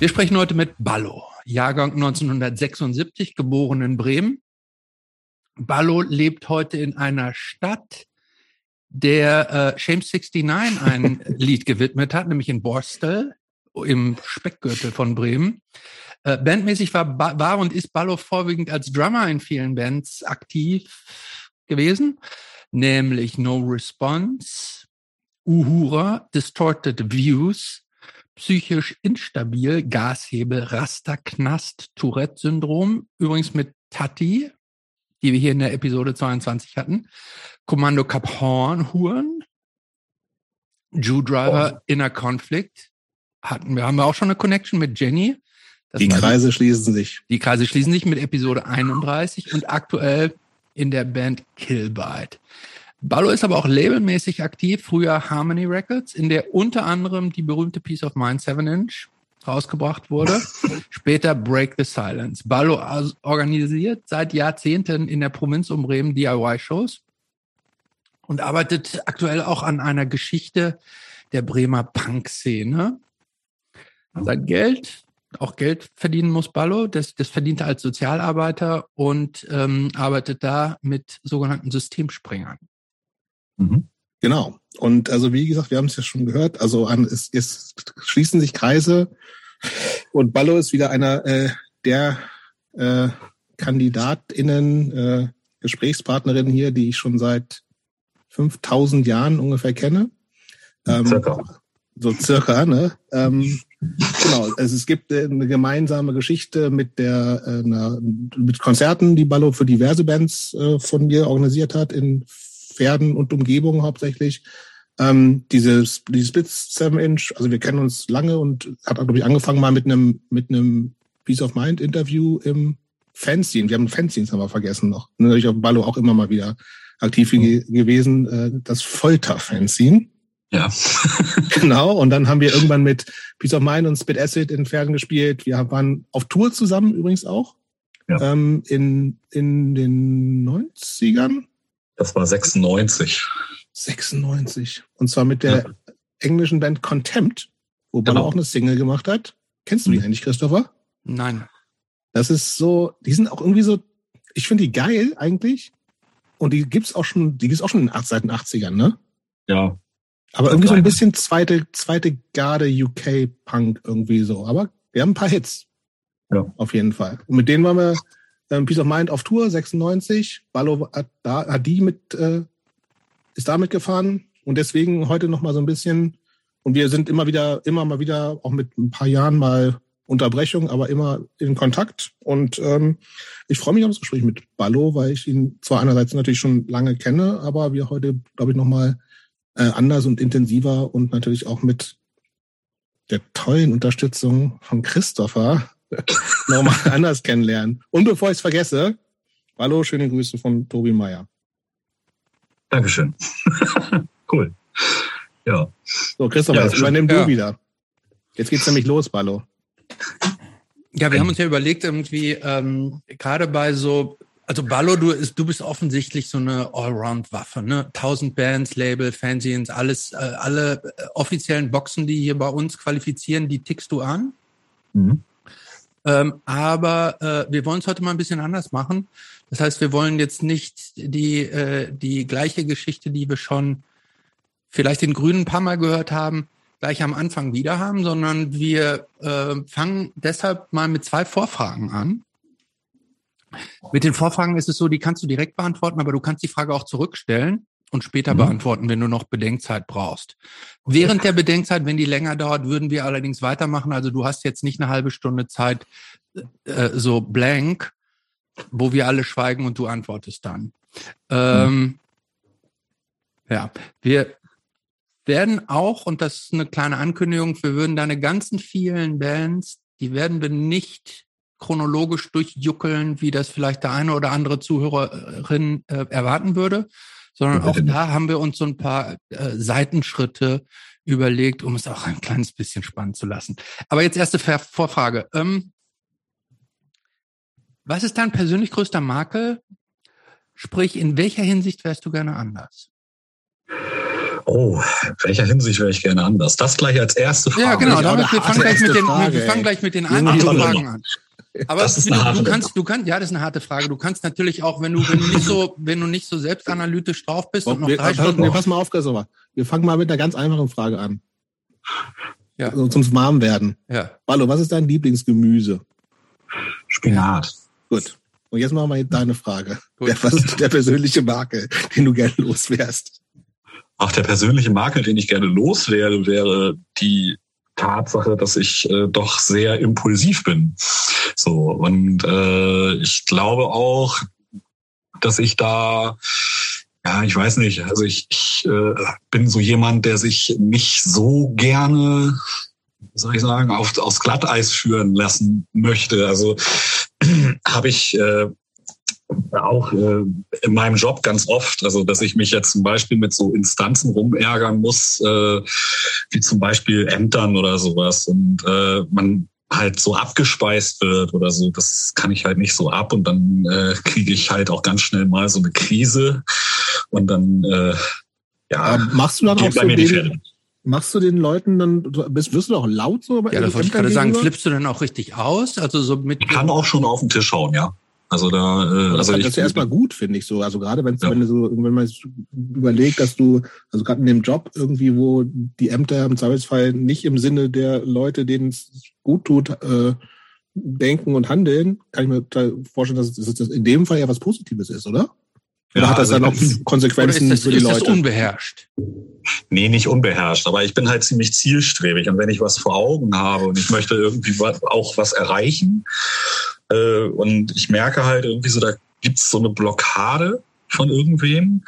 Wir sprechen heute mit Ballo, Jahrgang 1976, geboren in Bremen. Ballo lebt heute in einer Stadt, der äh, Shame 69 ein Lied gewidmet hat, nämlich in Borstel im Speckgürtel von Bremen. Äh, bandmäßig war, war und ist Ballo vorwiegend als Drummer in vielen Bands aktiv gewesen, nämlich No Response, Uhura, Distorted Views, psychisch instabil, Gashebel, Rasterknast, Tourette-Syndrom, übrigens mit Tati, die wir hier in der Episode 22 hatten, Kommando Cap Horn, Huren, Jew Driver, oh. Inner Conflict, hatten wir, haben wir auch schon eine Connection mit Jenny. Das die Kreise die, schließen sich. Die Kreise schließen sich mit Episode 31 und aktuell in der Band Killbite. Ballo ist aber auch labelmäßig aktiv, früher Harmony Records, in der unter anderem die berühmte Piece of Mind 7 Inch rausgebracht wurde. Später Break the Silence. Ballo organisiert seit Jahrzehnten in der Provinz um Bremen DIY-Shows und arbeitet aktuell auch an einer Geschichte der Bremer Punk-Szene. Sein Geld, auch Geld verdienen muss Ballo, das, das verdient er als Sozialarbeiter und ähm, arbeitet da mit sogenannten Systemspringern. Mhm. Genau. Und also wie gesagt, wir haben es ja schon gehört, also an, es, es schließen sich Kreise und Ballo ist wieder einer äh, der äh, KandidatInnen, äh, Gesprächspartnerinnen hier, die ich schon seit 5000 Jahren ungefähr kenne. Ähm, circa. So circa, ne? Ähm, genau, also es gibt eine gemeinsame Geschichte mit der äh, einer, mit Konzerten, die Ballo für diverse Bands äh, von mir organisiert hat in Pferden und Umgebung hauptsächlich. Ähm, dieses, dieses Spitz 7 Inch, also wir kennen uns lange und hat, glaube ich, angefangen mal mit einem, mit einem Peace of Mind Interview im Fanzine. Wir haben Fanzines haben wir vergessen noch. Natürlich auf Ballo auch immer mal wieder aktiv mhm. gewesen, äh, das Folter-Fanzine. Ja. genau. Und dann haben wir irgendwann mit Peace of Mind und Spit Acid in Pferden gespielt. Wir waren auf Tour zusammen übrigens auch. Ja. Ähm, in, in den 90ern. Das war 96. 96. Und zwar mit der ja. englischen Band Contempt, wo genau. auch eine Single gemacht hat. Kennst du die mhm. eigentlich, Christopher? Nein. Das ist so, die sind auch irgendwie so, ich finde die geil eigentlich. Und die gibt's auch schon, die gibt's auch schon seit den 80ern, ne? Ja. Aber irgendwie so ein bisschen zweite, zweite Garde UK Punk irgendwie so. Aber wir haben ein paar Hits. Ja. Auf jeden Fall. Und mit denen waren wir ähm, Peace of Mind auf Tour, 96. Ballo hat, da, hat die mit, äh, ist da mitgefahren und deswegen heute noch mal so ein bisschen. Und wir sind immer wieder, immer mal wieder, auch mit ein paar Jahren mal Unterbrechung, aber immer in Kontakt. Und ähm, ich freue mich auf das Gespräch mit Ballo, weil ich ihn zwar einerseits natürlich schon lange kenne, aber wir heute, glaube ich, noch mal äh, anders und intensiver und natürlich auch mit der tollen Unterstützung von Christopher nochmal anders kennenlernen. Und bevor ich es vergesse, hallo, schöne Grüße von Tobi Meyer. Dankeschön. cool. Ja. So, Christoph, ja, jetzt übernimm ja. du wieder. Jetzt geht's nämlich los, Ballo. Ja, wir haben uns ja überlegt, irgendwie, ähm, gerade bei so, also Ballo, du, ist, du bist offensichtlich so eine Allround-Waffe, ne? Tausend Bands, Label, Fanzines, alles, äh, alle äh, offiziellen Boxen, die hier bei uns qualifizieren, die tickst du an. Mhm. Ähm, aber äh, wir wollen es heute mal ein bisschen anders machen. Das heißt, wir wollen jetzt nicht die, äh, die gleiche Geschichte, die wir schon vielleicht den Grünen ein paar Mal gehört haben, gleich am Anfang wieder haben, sondern wir äh, fangen deshalb mal mit zwei Vorfragen an. Mit den Vorfragen ist es so, die kannst du direkt beantworten, aber du kannst die Frage auch zurückstellen und später mhm. beantworten, wenn du noch Bedenkzeit brauchst. Während der Bedenkzeit, wenn die länger dauert, würden wir allerdings weitermachen. Also du hast jetzt nicht eine halbe Stunde Zeit, äh, so blank, wo wir alle schweigen und du antwortest dann. Ähm, mhm. Ja, wir werden auch, und das ist eine kleine Ankündigung, wir würden deine ganzen vielen Bands, die werden wir nicht chronologisch durchjuckeln, wie das vielleicht der eine oder andere Zuhörerin äh, erwarten würde, sondern auch da haben wir uns so ein paar äh, Seitenschritte überlegt, um es auch ein kleines bisschen spannend zu lassen. Aber jetzt erste Vorfrage. Ähm, was ist dein persönlich größter Makel? Sprich, in welcher Hinsicht wärst du gerne anders? Oh, in welcher Hinsicht wäre ich gerne anders? Das gleich als erste Frage. Ja, genau. Damit, wir, fangen gleich mit den, Frage, wir fangen gleich mit den anderen. Fragen an. Aber Das ist du, eine harte du kannst, du kannst, ja, das ist eine harte Frage. Du kannst natürlich auch, wenn du, wenn du nicht so, wenn du nicht so selbstanalytisch drauf bist und noch wir, drei pass, Stunden nee, pass mal auf, Christopher. Wir fangen mal mit einer ganz einfachen Frage an. Ja. So zum Warmwerden. Ja. Ballo, was ist dein Lieblingsgemüse? Spinat. Gut. Und jetzt machen wir deine Frage. Der, was ist der persönliche Makel, den du gerne loswärst? Ach, der persönliche Makel, den ich gerne loswerde, wäre die Tatsache, dass ich äh, doch sehr impulsiv bin. So und äh, ich glaube auch, dass ich da ja, ich weiß nicht. Also ich, ich äh, bin so jemand, der sich nicht so gerne, soll ich sagen, auf, aufs Glatteis führen lassen möchte. Also habe ich äh, auch äh, in meinem Job ganz oft, also dass ich mich jetzt zum Beispiel mit so Instanzen rumärgern muss, äh, wie zum Beispiel Ämtern oder sowas und äh, man halt so abgespeist wird oder so, das kann ich halt nicht so ab und dann äh, kriege ich halt auch ganz schnell mal so eine Krise und dann äh, ja, machst du dann auch so bei mir die den, Pferde. machst du den Leuten dann, du bist, wirst du doch laut so? bei Ja, das wollte ich gerade sagen. Flippst du denn auch richtig aus? Also so mit. Ich kann auch schon auf den Tisch hauen, ja. Also da, äh, Das, also das ich, ist ja erstmal gut, finde ich so. Also gerade wenn, Ja. wenn du so, wenn man überlegt, dass du, also gerade in dem Job irgendwie, wo die Ämter im Zweifelsfall nicht im Sinne der Leute, denen es gut tut, äh, denken und handeln, kann ich mir da vorstellen, dass es das in dem Fall ja was Positives ist, oder? Oder Ja, hat das also dann auch Konsequenzen ist das, für die ist das Leute? unbeherrscht? Nee, nicht unbeherrscht, aber ich bin halt ziemlich zielstrebig. Und wenn ich was vor Augen habe und ich möchte irgendwie auch was erreichen, äh, und ich merke halt irgendwie so, da gibt's so eine Blockade von irgendwem,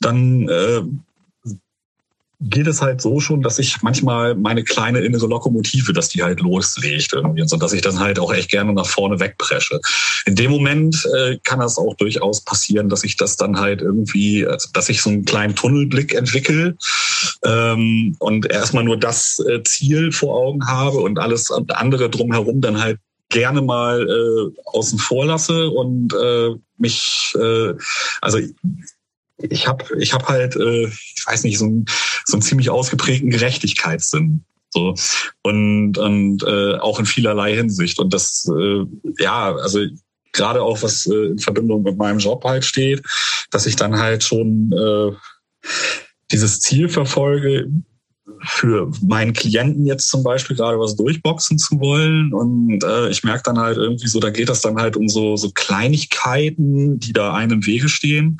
dann äh, geht es halt so schon, dass ich manchmal meine kleine innere Lokomotive, dass die halt loslegt irgendwie und so, dass ich dann halt auch echt gerne nach vorne wegpresche. In dem Moment äh, kann das auch durchaus passieren, dass ich das dann halt irgendwie, also, dass ich so einen kleinen Tunnelblick entwickle ähm, und erstmal nur das äh, Ziel vor Augen habe und alles andere drumherum dann halt gerne mal äh, außen vor lasse und äh, mich, äh, also ich habe ich hab halt, äh, ich weiß nicht, so, ein, so einen ziemlich ausgeprägten Gerechtigkeitssinn. So und und äh, auch in vielerlei Hinsicht und das äh, ja also gerade auch was äh, in Verbindung mit meinem Job halt steht, dass ich dann halt schon äh, dieses Ziel verfolge, für meinen Klienten jetzt zum Beispiel gerade was durchboxen zu wollen. Und äh, ich merke dann halt irgendwie so, da geht das dann halt um so, so Kleinigkeiten, die da einem im Wege stehen.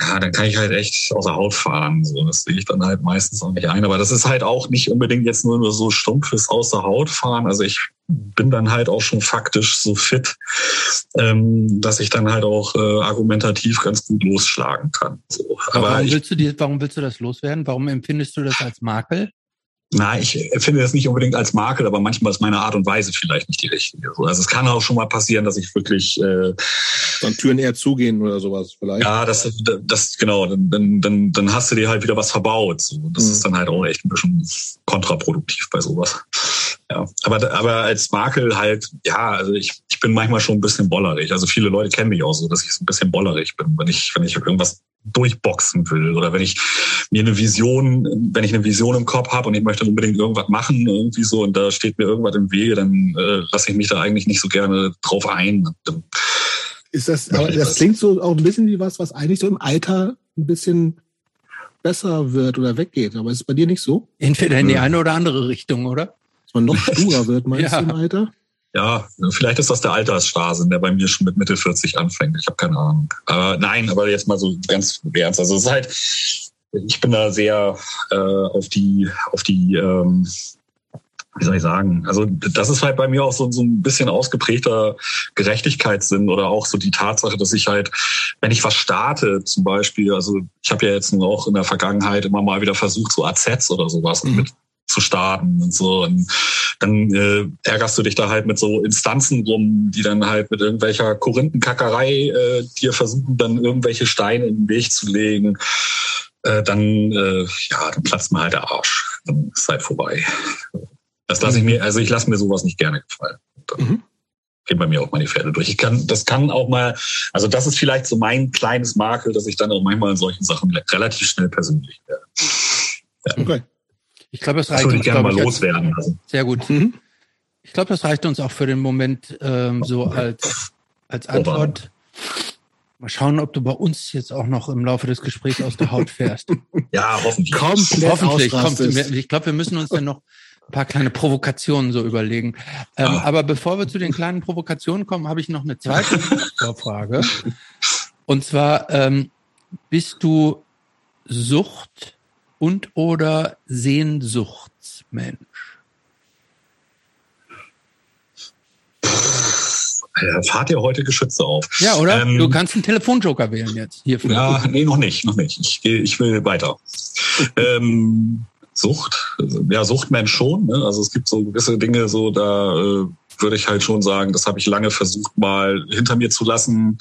Ja, dann kann ich halt echt außer Haut fahren. So, das sehe ich dann halt meistens auch nicht ein. Aber das ist halt auch nicht unbedingt jetzt nur, nur so stumpfes außer Haut fahren. Also ich bin dann halt auch schon faktisch so fit, ähm, dass ich dann halt auch äh, argumentativ ganz gut losschlagen kann. So. Aber warum ich, willst du dir, warum willst du das loswerden? Warum empfindest du das als Makel? Na, ich finde das nicht unbedingt als Makel, aber manchmal ist meine Art und Weise vielleicht nicht die richtige. So, Also es kann auch schon mal passieren, dass ich wirklich, äh, Dann Türen eher zugehen oder sowas vielleicht. ja, das, das genau, dann, dann, dann, dann hast du dir halt wieder was verbaut. So. Das Mhm. ist dann halt auch echt ein bisschen kontraproduktiv bei sowas. Ja, aber, aber als Makel halt, ja, also ich, ich bin manchmal schon ein bisschen bollerig. Also viele Leute kennen mich auch so, dass ich so ein bisschen bollerig bin, wenn ich, wenn ich irgendwas durchboxen will oder wenn ich mir eine Vision, wenn ich eine Vision im Kopf habe und ich möchte unbedingt irgendwas machen, irgendwie so, und da steht mir irgendwas im Wege, dann äh, lasse ich mich da eigentlich nicht so gerne drauf ein. Ist das, aber das klingt so auch ein bisschen wie was, was eigentlich so im Alter ein bisschen besser wird oder weggeht. Aber ist es bei dir nicht so? Entweder in die eine oder andere Richtung, oder? Dass man noch sturer wird, meinst Ja. du im Alter? ja, vielleicht ist das der Altersstrasen, der bei mir schon mit Mitte 40 anfängt. Ich habe keine Ahnung. Aber nein, aber jetzt mal so ganz ernst. Also es ist halt, ich bin da sehr äh, auf die, auf die ähm, wie soll ich sagen? Also das ist halt bei mir auch so, so ein bisschen ausgeprägter Gerechtigkeitssinn oder auch so die Tatsache, dass ich halt, wenn ich was starte, zum Beispiel, also ich habe ja jetzt nur auch in der Vergangenheit immer mal wieder versucht, so AZs oder sowas Mhm. mit zu starten und so. Und dann äh, ärgerst du dich da halt mit so Instanzen rum, die dann halt mit irgendwelcher Korinthenkackerei äh, dir versuchen, dann irgendwelche Steine in den Weg zu legen. Äh, dann, äh, ja, dann platzt mir halt der Arsch. Dann ist halt vorbei. Das lasse ich mir, also ich lasse mir sowas nicht gerne gefallen. Dann Mhm. gehen bei mir auch mal die Pferde durch. Ich kann, das kann auch mal, also das ist vielleicht so mein kleines Makel, dass ich dann auch manchmal in solchen Sachen relativ schnell persönlich werde. Ja. Okay. Ich glaube, das reicht das uns, gerne mal loswerden. Also. Sehr gut. Mhm. Ich glaube, das reicht uns auch für den Moment ähm, so als, als Antwort. Mal schauen, ob du bei uns jetzt auch noch im Laufe des Gesprächs aus der Haut fährst. ja, hoffentlich. Komplett hoffentlich. Kommt, ich glaube, wir müssen uns dann noch ein paar kleine Provokationen so überlegen. Ähm, ah. Aber bevor wir zu den kleinen Provokationen kommen, habe ich noch eine zweite Vorfrage. Und zwar, ähm, bist du Sucht und oder Sehnsuchtsmensch? Ja, fahrt ihr heute Geschütze auf. Ja, oder? Ähm, du kannst einen Telefonjoker wählen jetzt hierfür. Ja, nee, noch nicht, noch nicht. Ich, ich will weiter. ähm, Sucht, ja, Suchtmensch schon. Ne? Also es gibt so gewisse Dinge, so da äh, würde ich halt schon sagen, das habe ich lange versucht mal hinter mir zu lassen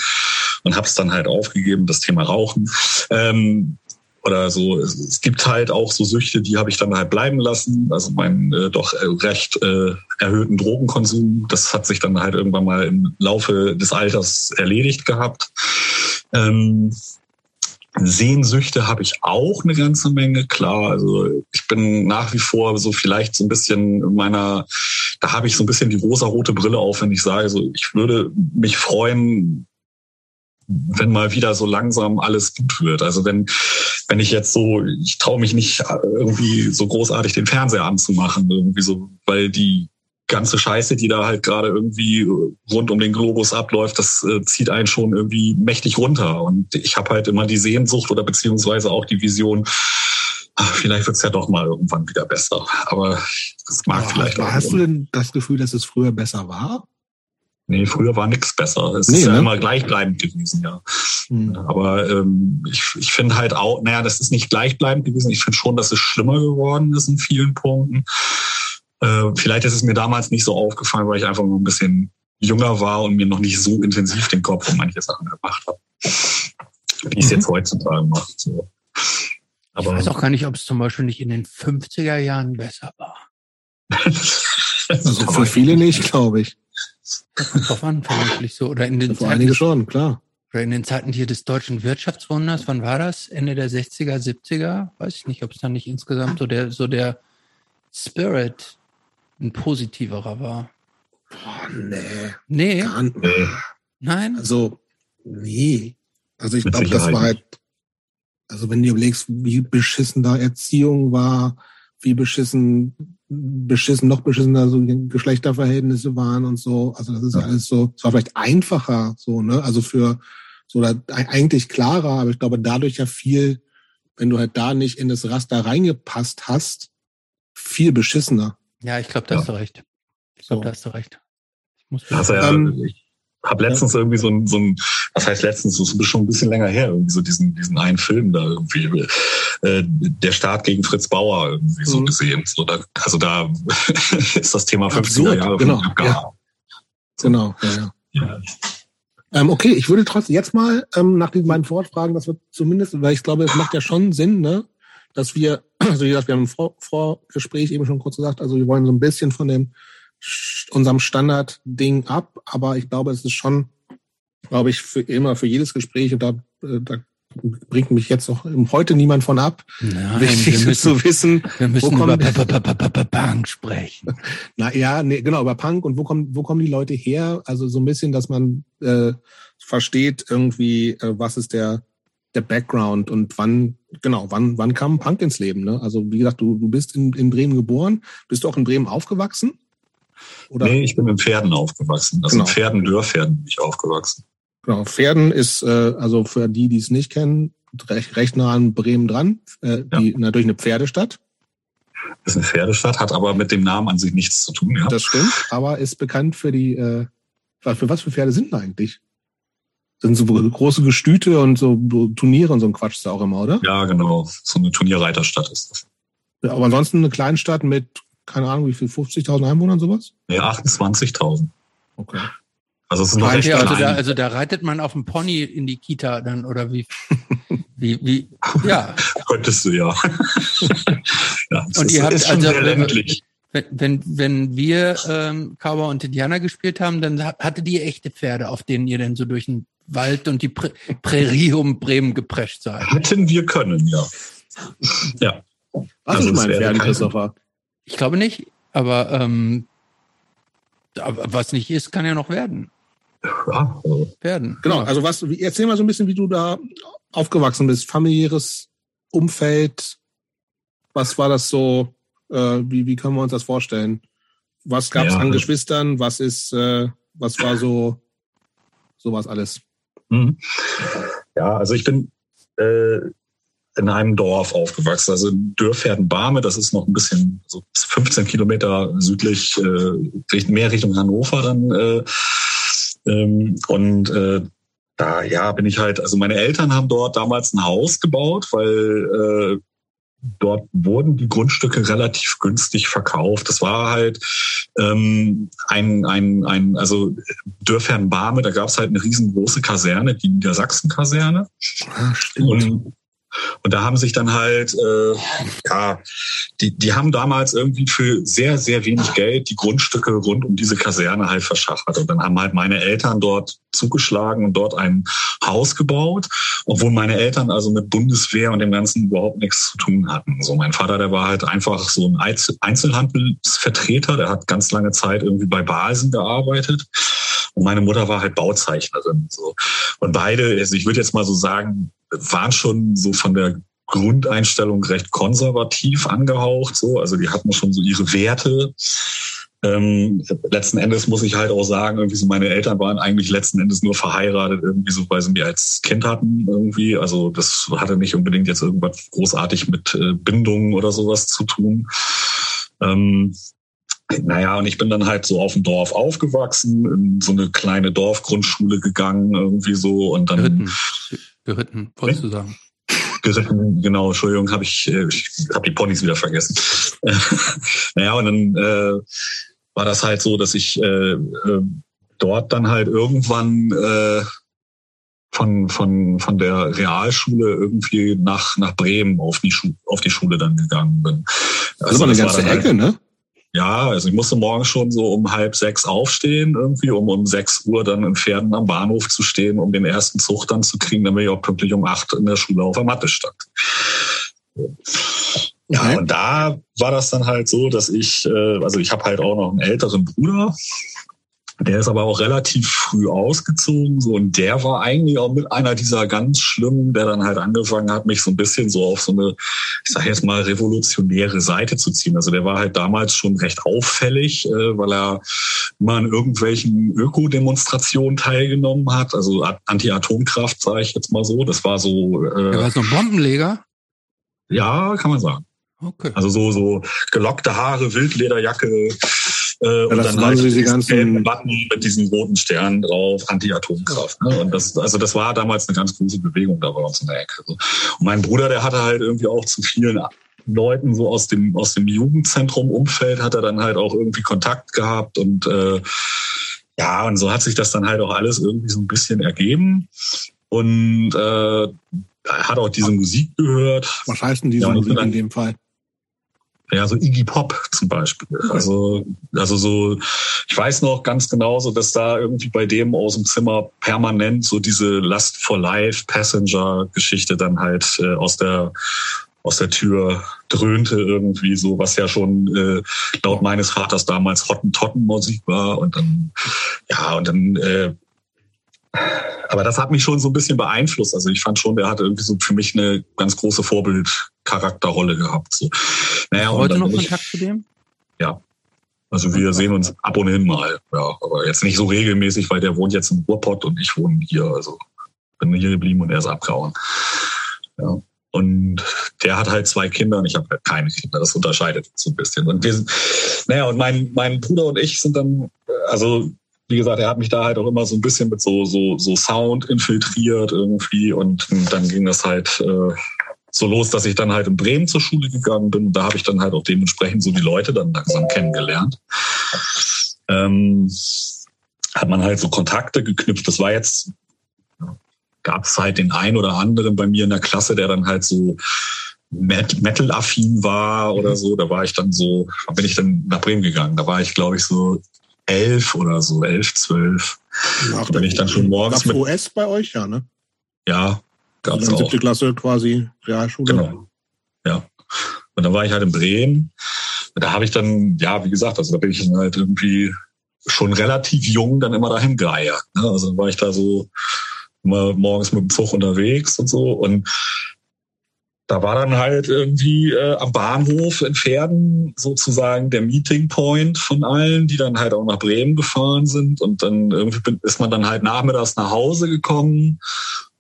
und habe es dann halt aufgegeben, das Thema Rauchen. Ähm, oder so. Es gibt halt auch so Süchte, die habe ich dann halt bleiben lassen. Also mein äh, doch äh, recht äh, erhöhten Drogenkonsum, das hat sich dann halt irgendwann mal im Laufe des Alters erledigt gehabt. Ähm, Sehnsüchte habe ich auch eine ganze Menge, klar. Also ich bin nach wie vor so vielleicht so ein bisschen meiner, da habe ich so ein bisschen die rosa-rote Brille auf, wenn ich sage, so ich würde mich freuen, wenn mal wieder so langsam alles gut wird. Also wenn, wenn ich jetzt so, ich traue mich nicht irgendwie so großartig den Fernseher anzumachen, irgendwie so, weil die ganze Scheiße, die da halt gerade irgendwie rund um den Globus abläuft, das äh, zieht einen schon irgendwie mächtig runter. Und ich habe halt immer die Sehnsucht oder beziehungsweise auch die Vision, ach, vielleicht wird's ja doch mal irgendwann wieder besser. Aber das mag ja, vielleicht auch. Hast du denn das Gefühl, dass es früher besser war? Nee, früher war nichts besser. Es nee, ist ja ne? immer gleichbleibend gewesen, ja. Hm. Aber ähm, ich, ich finde halt auch, naja, das ist nicht gleichbleibend gewesen. Ich finde schon, dass es schlimmer geworden ist in vielen Punkten. Äh, vielleicht ist es mir damals nicht so aufgefallen, weil ich einfach nur ein bisschen jünger war und mir noch nicht so intensiv den Kopf um manche Sachen gemacht habe, wie ich es jetzt mhm. heutzutage mache. So. Aber ich weiß auch gar nicht, ob es zum Beispiel nicht in den 50er Jahren besser war. also für viele nicht, glaube ich. Das kommt drauf an, vermutlich so. Oder in den Für einige schon, klar. Oder in den Zeiten hier des deutschen Wirtschaftswunders, wann war das? Ende der 60er, 70er? Weiß ich nicht, ob es dann nicht insgesamt so der, so der Spirit ein positiverer war. Boah, nee. Nee. Gar, nee. Nein? Also, nee. Also ich glaube, das war halt, also wenn du überlegst, wie beschissen da Erziehung war, wie beschissen, beschissen, noch beschissener so Geschlechterverhältnisse waren und so. Also das ist ja alles so, es war vielleicht einfacher, so, ne? Also für so oder eigentlich klarer, aber ich glaube, dadurch ja viel, wenn du halt da nicht in das Raster reingepasst hast, viel beschissener. Ja, ich glaube, da ja. hast du recht. Ich glaube, so. da hast du recht. Ich muss also, ja, ähm, ich habe letztens irgendwie so ein, so ein, was heißt letztens, so ist schon ein bisschen länger her, irgendwie so diesen, diesen einen Film da irgendwie, äh, der Start gegen Fritz Bauer irgendwie so mhm. gesehen. So, da, also da ist das Thema 50er Jahre genau. Ja. Genau, ja, ja. ja. Ähm, okay, ich würde trotzdem jetzt mal ähm, nach diesen beiden Vorfragen, dass wir zumindest, weil ich glaube, es macht ja schon Sinn, ne, dass wir, also wie gesagt, wir haben im Vor Vorgespräch eben schon kurz gesagt, also wir wollen so ein bisschen von dem unserem Standard-Ding ab, aber ich glaube, es ist schon, glaube ich, für immer für jedes Gespräch und da, äh, da bringt mich jetzt auch heute niemand von ab. Nein, Wichtig müssen, zu wissen, wir müssen wo kommt, über Punk sprechen. Na ja, nee, genau, über Punk und wo kommen, wo kommen die Leute her? Also so ein bisschen, dass man äh, versteht irgendwie, äh, was ist der der Background und wann, genau, wann, wann kam Punk ins Leben? Ne? Also wie gesagt, du, du bist in, in Bremen geboren. Bist du auch in Bremen aufgewachsen? Oder? Nee, ich bin in Pferden aufgewachsen. Also genau. in Pferden, Dörrpferden bin ich aufgewachsen. Genau, Pferden ist, äh, also für die, die es nicht kennen, recht, recht nah an Bremen dran. Äh, die, ja. Natürlich eine Pferdestadt. Ist eine Pferdestadt, hat aber mit dem Namen an sich nichts zu tun. Ja. Das stimmt, aber ist bekannt für die, äh, für was für Pferde sind da eigentlich? sind so große Gestüte und so Turniere und so ein Quatsch ist da auch immer, oder? Ja, genau. So eine Turnierreiterstadt ist das. Ja, aber ansonsten eine Kleinstadt mit, keine Ahnung, wie viel, 50.000 Einwohnern sowas? Ja, 28.000. Okay. Also es ist noch recht also, da, also da reitet man auf dem Pony in die Kita dann, oder wie? wie, wie, ja. Könntest du, ja. ja und ihr habt also, wenn, wenn, wenn wir ähm, Cowboy und Indianer gespielt haben, dann hatte die echte Pferde, auf denen ihr denn so durch den Wald und die Prä Prärie um Bremen geprescht seid. Hätten wir können, ja. Ja. Warst also, du mal in Pferden, Christopher? Ich glaube nicht, aber, ähm, was nicht ist, kann ja noch werden. Ja, also. werden. Genau, ja. also was, erzähl mal so ein bisschen, wie du da aufgewachsen bist, familiäres Umfeld, was war das so, äh, wie, wie können wir uns das vorstellen? Was gab es ja, an Geschwistern, was ist, äh, was war so, sowas alles? Mhm. Ja, also ich bin äh, in einem Dorf aufgewachsen, also in Dürfherden-Barme, das ist noch ein bisschen so 15 Kilometer südlich, äh, mehr Richtung Hannover dann. Äh, ähm, und äh, da ja bin ich halt, also meine Eltern haben dort damals ein Haus gebaut, weil äh, dort wurden die Grundstücke relativ günstig verkauft. Das war halt ähm, ein, ein, ein, also Dörfern-Barme, da gab es halt eine riesengroße Kaserne, die Niedersachsen-Kaserne. Ah, und und da haben sich dann halt, äh, ja, die, die haben damals irgendwie für sehr, sehr wenig Geld die Grundstücke rund um diese Kaserne halt verschachert. Und dann haben halt meine Eltern dort zugeschlagen und dort ein Haus gebaut, obwohl meine Eltern also mit Bundeswehr und dem Ganzen überhaupt nichts zu tun hatten. So mein Vater, der war halt einfach so ein Einzelhandelsvertreter, der hat ganz lange Zeit irgendwie bei Basen gearbeitet. Und meine Mutter war halt Bauzeichnerin. So. Und beide, also ich würde jetzt mal so sagen, waren schon so von der Grundeinstellung recht konservativ angehaucht. So. Also die hatten schon so ihre Werte. Ähm, letzten Endes muss ich halt auch sagen, irgendwie so meine Eltern waren eigentlich letzten Endes nur verheiratet, irgendwie so, weil sie mich als Kind hatten irgendwie. Also das hatte nicht unbedingt jetzt irgendwas großartig mit äh, Bindungen oder sowas zu tun. Ähm, naja, und ich bin dann halt so auf dem Dorf aufgewachsen, in so eine kleine Dorfgrundschule gegangen, irgendwie so und dann. Geritten, geritten wolltest du sagen. Geritten, genau, Entschuldigung, habe ich, äh, ich habe die Ponys wieder vergessen. naja, und dann äh, war das halt so, dass ich äh, äh, dort dann halt irgendwann äh, von, von, von der Realschule irgendwie nach, nach Bremen auf die, Schu auf die Schule dann gegangen bin. Also das war eine ganze Ecke, halt, ne? Ja, also ich musste morgen schon so um halb sechs aufstehen, irgendwie, um um sechs Uhr dann in Pferden am Bahnhof zu stehen, um den ersten Zug dann zu kriegen, damit ich auch pünktlich um acht in der Schule auf der Matte stand. Ja, und da war das dann halt so, dass ich, äh, also ich habe halt auch noch einen älteren Bruder, der ist aber auch relativ früh ausgezogen, so und der war eigentlich auch mit einer dieser ganz schlimmen, der dann halt angefangen hat, mich so ein bisschen so auf so eine, ich sage jetzt mal revolutionäre Seite zu ziehen. Also der war halt damals schon recht auffällig, äh, weil er immer an irgendwelchen Ökodemonstrationen teilgenommen hat, also Anti-Atomkraft, sage ich jetzt mal so. Das war so. Äh, er war so ein Bombenleger. Ja, kann man sagen. Okay. Also so so gelockte Haare, Wildlederjacke, äh, ja, und dann halt diese ganzen Button mit diesen roten Sternen drauf, Anti-Atomkraft. Ne? Und das, also das war damals eine ganz große Bewegung da bei uns in der Ecke. Und mein Bruder, der hatte halt irgendwie auch zu vielen Leuten so aus dem aus dem Jugendzentrum Umfeld hat er dann halt auch irgendwie Kontakt gehabt und äh, ja und so hat sich das dann halt auch alles irgendwie so ein bisschen ergeben und äh, hat auch diese Musik gehört. Was heißt denn diese ja, Musik in dem Fall? Ja, so Iggy Pop zum Beispiel. Also, also so, ich weiß noch ganz genau so, dass da irgendwie bei dem aus dem Zimmer permanent so diese Last for Life Passenger Geschichte dann halt äh, aus der aus der Tür dröhnte irgendwie so, was ja schon äh, laut meines Vaters damals Hottentotten-Musik war und dann ja und dann äh, aber das hat mich schon so ein bisschen beeinflusst. Also ich fand schon, der hatte irgendwie so für mich eine ganz große Vorbildcharakterrolle gehabt. So. Naja, heute noch Kontakt zu dem? Ja. Also wir sehen uns ab und hin mal, ja, aber jetzt nicht so regelmäßig, weil der wohnt jetzt im Ruhrpott und ich wohne hier. Also bin hier geblieben und er ist abgehauen. Ja. Und der hat halt zwei Kinder und ich habe halt keine Kinder. Das unterscheidet so ein bisschen. Und wir sind, naja, und mein, mein Bruder und ich sind dann, also wie gesagt, er hat mich da halt auch immer so ein bisschen mit so, so, so Sound infiltriert irgendwie und dann ging das halt äh, so los, dass ich dann halt in Bremen zur Schule gegangen bin. Da habe ich dann halt auch dementsprechend so die Leute dann langsam kennengelernt. Ähm, hat man halt so Kontakte geknüpft. Das war jetzt, gab es halt den einen oder anderen bei mir in der Klasse, der dann halt so Metal-affin war oder so. Da war ich dann so, da bin ich dann nach Bremen gegangen. Da war ich, glaube ich, so elf oder so, elf, zwölf. Ja, da bin ich dann schon morgens mit. OS bei euch, ja, ne? Ja, gab's also auch. Siebte Klasse quasi Realschule. Genau. Ja. Und dann war ich halt in Bremen. Da habe ich dann, ja, wie gesagt, also da bin ich dann halt irgendwie schon relativ jung dann immer dahin geeiert. Ne? Also dann war ich da so immer morgens mit dem Zug unterwegs und so. Und da war dann halt irgendwie äh, am Bahnhof in Pferden sozusagen der Meeting Point von allen, die dann halt auch nach Bremen gefahren sind. Und dann irgendwie ist man dann halt nachmittags nach Hause gekommen.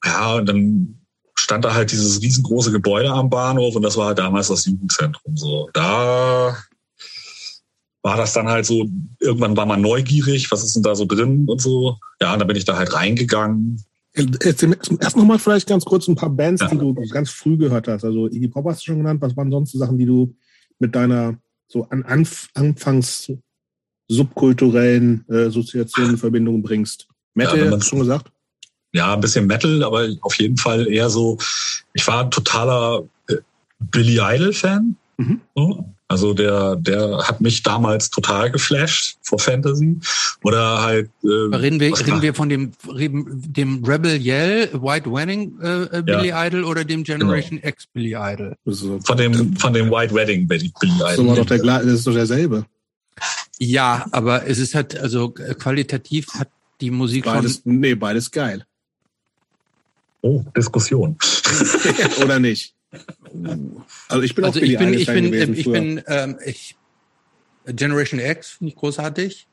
Ja, und dann stand da halt dieses riesengroße Gebäude am Bahnhof und das war halt damals das Jugendzentrum. So, da war das dann halt so, irgendwann war man neugierig, was ist denn da so drin und so. Ja, und dann bin ich da halt reingegangen. Erzähl erst nochmal vielleicht ganz kurz ein paar Bands, ja. die du ganz früh gehört hast. Also Iggy Pop hast du schon genannt. Was waren sonst so Sachen, die du mit deiner so an Anf Anfangs subkulturellen äh, Assoziationen in Verbindung bringst? Metal, ja, hast du schon gesagt? Ja, ein bisschen Metal, aber auf jeden Fall eher so, ich war ein totaler äh, Billy Idol-Fan. Mhm. So. Also der, der hat mich damals total geflasht vor Fantasy. Oder halt. Äh, reden, wir, reden wir von dem, dem Rebel Yell, White Wedding äh, äh Billy ja. Idol oder dem Generation genau. X Billy Idol? Von dem, von dem White Wedding Billy Idol. So war doch der, das ist doch derselbe. Ja, aber es ist halt, also qualitativ hat die Musik beides, schon. Nee, beides geil. Oh, Diskussion. oder nicht? Also ich bin also auch ich bin, ich bin, gewesen, ich bin, ähm, ich, Generation X finde ich großartig.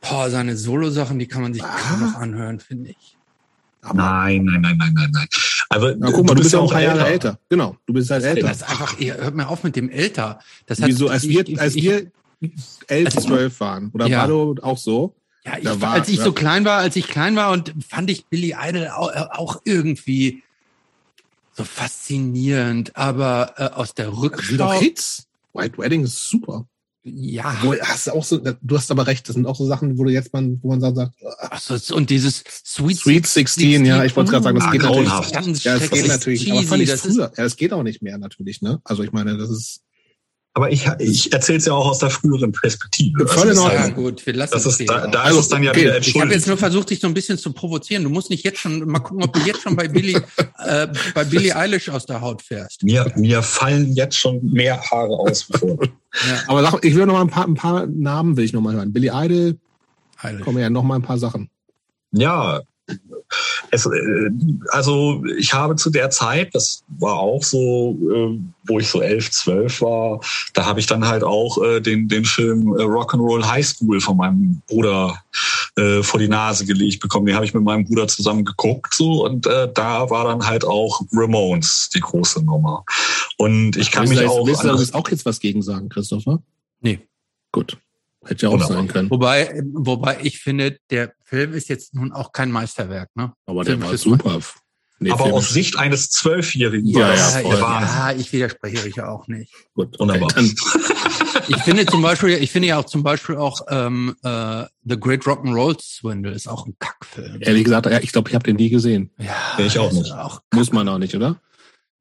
Boah, seine Solo-Sachen, die kann man sich ah. kaum noch anhören, finde ich. Nein, nein, nein, nein, nein, nein. Aber Na, guck mal, du, bist ja auch ein paar Jahre älter. Genau, du bist halt älter. Das ist einfach, ihr hört mir auf mit dem älter. Das hat, Wieso, als ich, wir, als ich, wir elf, also, zwölf waren, oder ja. war du auch so? Ja, ich, war, als ich ja. so klein war, als ich klein war und fand ich Billy Idol auch, auch irgendwie so faszinierend, aber äh, aus der Rückschau. Das Hits. White Wedding ist super. Ja. Wo, hast auch so, du hast aber recht, das sind auch so Sachen, wo du jetzt mal, wo man sagt, Ach so, und dieses Sweet, Sweet 16, 16 ja, ich wollte gerade sagen, das geht natürlich. Ja, das geht natürlich, cheesy, aber fand ich früher. Ja, das geht auch nicht mehr natürlich, ne? Also ich meine, das ist aber ich, ich erzähle es ja auch aus der früheren Perspektive. Voll in Ordnung. Ja, gut, wir lassen das ist, da, da also, ist es dann ja okay. wieder entschuldigt. Ich habe jetzt nur versucht, dich so ein bisschen zu provozieren. Du musst nicht jetzt schon, mal gucken, ob du jetzt schon bei Billy, äh, bei Billy Eilish aus der Haut fährst. Mir, mir fallen jetzt schon mehr Haare aus. Bevor. ja. Aber sag, ich will noch mal ein paar, ein paar Namen will ich noch mal hören. Billy Idol, Eilish. kommen ja noch mal ein paar Sachen. Ja, es, äh, also ich habe zu der Zeit, das war auch so, äh, wo ich so elf, zwölf war, da habe ich dann halt auch äh, den, den Film Rock'n'Roll High School von meinem Bruder vor die Nase gelegt bekommen. Den habe ich mit meinem Bruder zusammen geguckt so und äh, da war dann halt auch Ramones die große Nummer. Und ich kann mich auch. Willst du auch jetzt was gegen sagen, Christopher? Nee. Gut. Hätte ja auch Wunderbar. sein können. Wobei, wobei ich finde, der Film ist jetzt nun auch kein Meisterwerk, ne? Aber der Film war super. Nee, aber Film aus Sicht eines Zwölfjährigen ja, ja, ja, ja, ich widerspreche ja auch nicht. Gut, wunderbar. Okay, ich finde zum Beispiel, ich finde ja auch zum Beispiel auch ähm, äh, The Great Rock'n'Roll Swindle ist auch ein Kackfilm. Ehrlich gesagt, ja, ich glaube, ich habe den nie gesehen. Ja, ich auch nicht. Auch Muss man auch nicht, oder?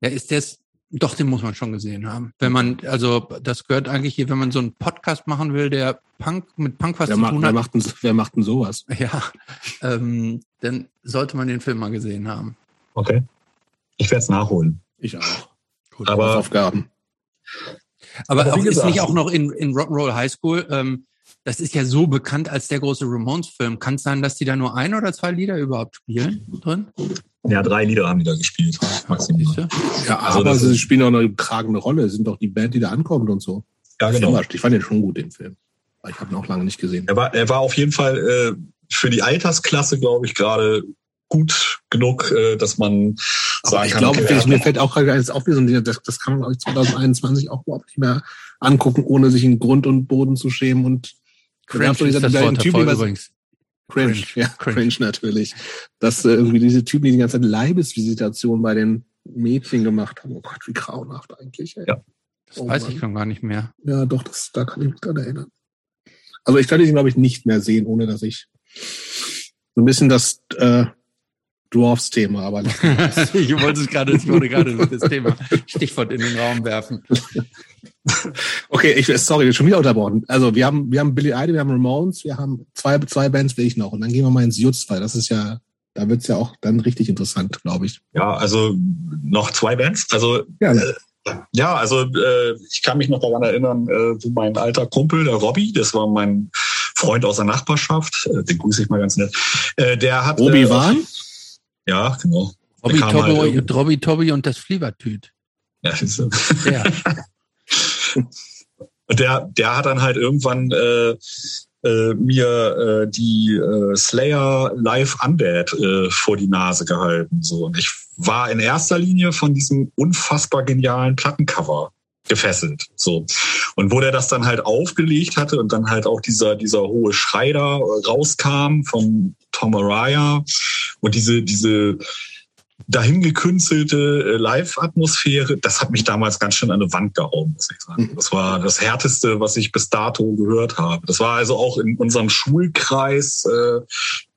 Ja, ist der doch, den muss man schon gesehen haben. Wenn man, also das gehört eigentlich hier, wenn man so einen Podcast machen will, der Punk mit Punk was wer zu macht, tun hat. Wer macht, denn, wer macht denn sowas? Ja, ähm, dann sollte man den Film mal gesehen haben. Okay. Ich werde es nachholen. Ich auch. Gut, aber Aufgaben. Aber, aber auch, ist nicht auch noch in, in Rock'n'Roll High School, ähm, das ist ja so bekannt als der große Ramones-Film. Kann es sein, dass die da nur ein oder zwei Lieder überhaupt spielen drin? Ja, drei Lieder haben die da gespielt. Maximal. Ja, also aber sie spielen auch eine tragende Rolle. Sie sind doch die Band, die da ankommt und so. Ja, genau. Ich fand den schon gut, den Film. Ich habe ihn auch lange nicht gesehen. Er war, er war auf jeden Fall äh, für die Altersklasse, glaube ich, gerade gut genug, äh, dass man aber sagen ich kann, glaube, okay, mir fällt auch gerade eins auf, das, das kann man glaube ich 2021 auch überhaupt nicht mehr angucken, ohne sich in Grund und Boden zu schämen und Cringe ist das Wort typ, übrigens. Cringe, cringe, ja, cringe. cringe natürlich. Dass äh, irgendwie diese Typen, die die ganze Zeit Leibesvisitation bei den Mädchen gemacht haben. Oh Gott, wie grauenhaft eigentlich. Ey. Ja. Das oh, weiß Mann. ich schon gar nicht mehr. Ja, doch, das, da kann ich mich dran erinnern. Also ich kann ihn, glaube ich, nicht mehr sehen, ohne dass ich so ein bisschen das äh, Dwarfs-Thema, aber ich wollte es gerade, ich wollte gerade das Thema Stichwort in den Raum werfen. okay, ich, sorry, schon wieder unterbrochen. Also wir haben, wir haben Billy Idol, wir haben Ramones, wir haben zwei, zwei Bands will ich noch und dann gehen wir mal ins Jutz, weil das ist ja, da wird's ja auch dann richtig interessant, glaube ich. Ja, also noch zwei Bands. Also ja, ne. Ja, also äh, ich kann mich noch daran erinnern, äh, wo mein alter Kumpel, der Robby, das war mein Freund aus der Nachbarschaft, äh, den grüße ich mal ganz nett, äh, der hat... Robby äh, Wahn? Ja, genau. Robby, Tobby, halt, Robby, Tobby und das Fliebertüt. Ja, so. ja. der, der hat dann halt irgendwann äh, äh, mir äh, die äh, Slayer Live Undead äh, vor die Nase gehalten. So. Und ich war in erster Linie von diesem unfassbar genialen Plattencover gefesselt. So. Und wo der das dann halt aufgelegt hatte und dann halt auch dieser, dieser hohe Schrei da rauskam von Tom Araya und diese, diese dahin gekünstelte äh, Live-Atmosphäre, das hat mich damals ganz schön an eine Wand gehauen, muss ich sagen. Mhm. Das war das Härteste, was ich bis dato gehört habe. Das war also auch in unserem Schulkreis äh,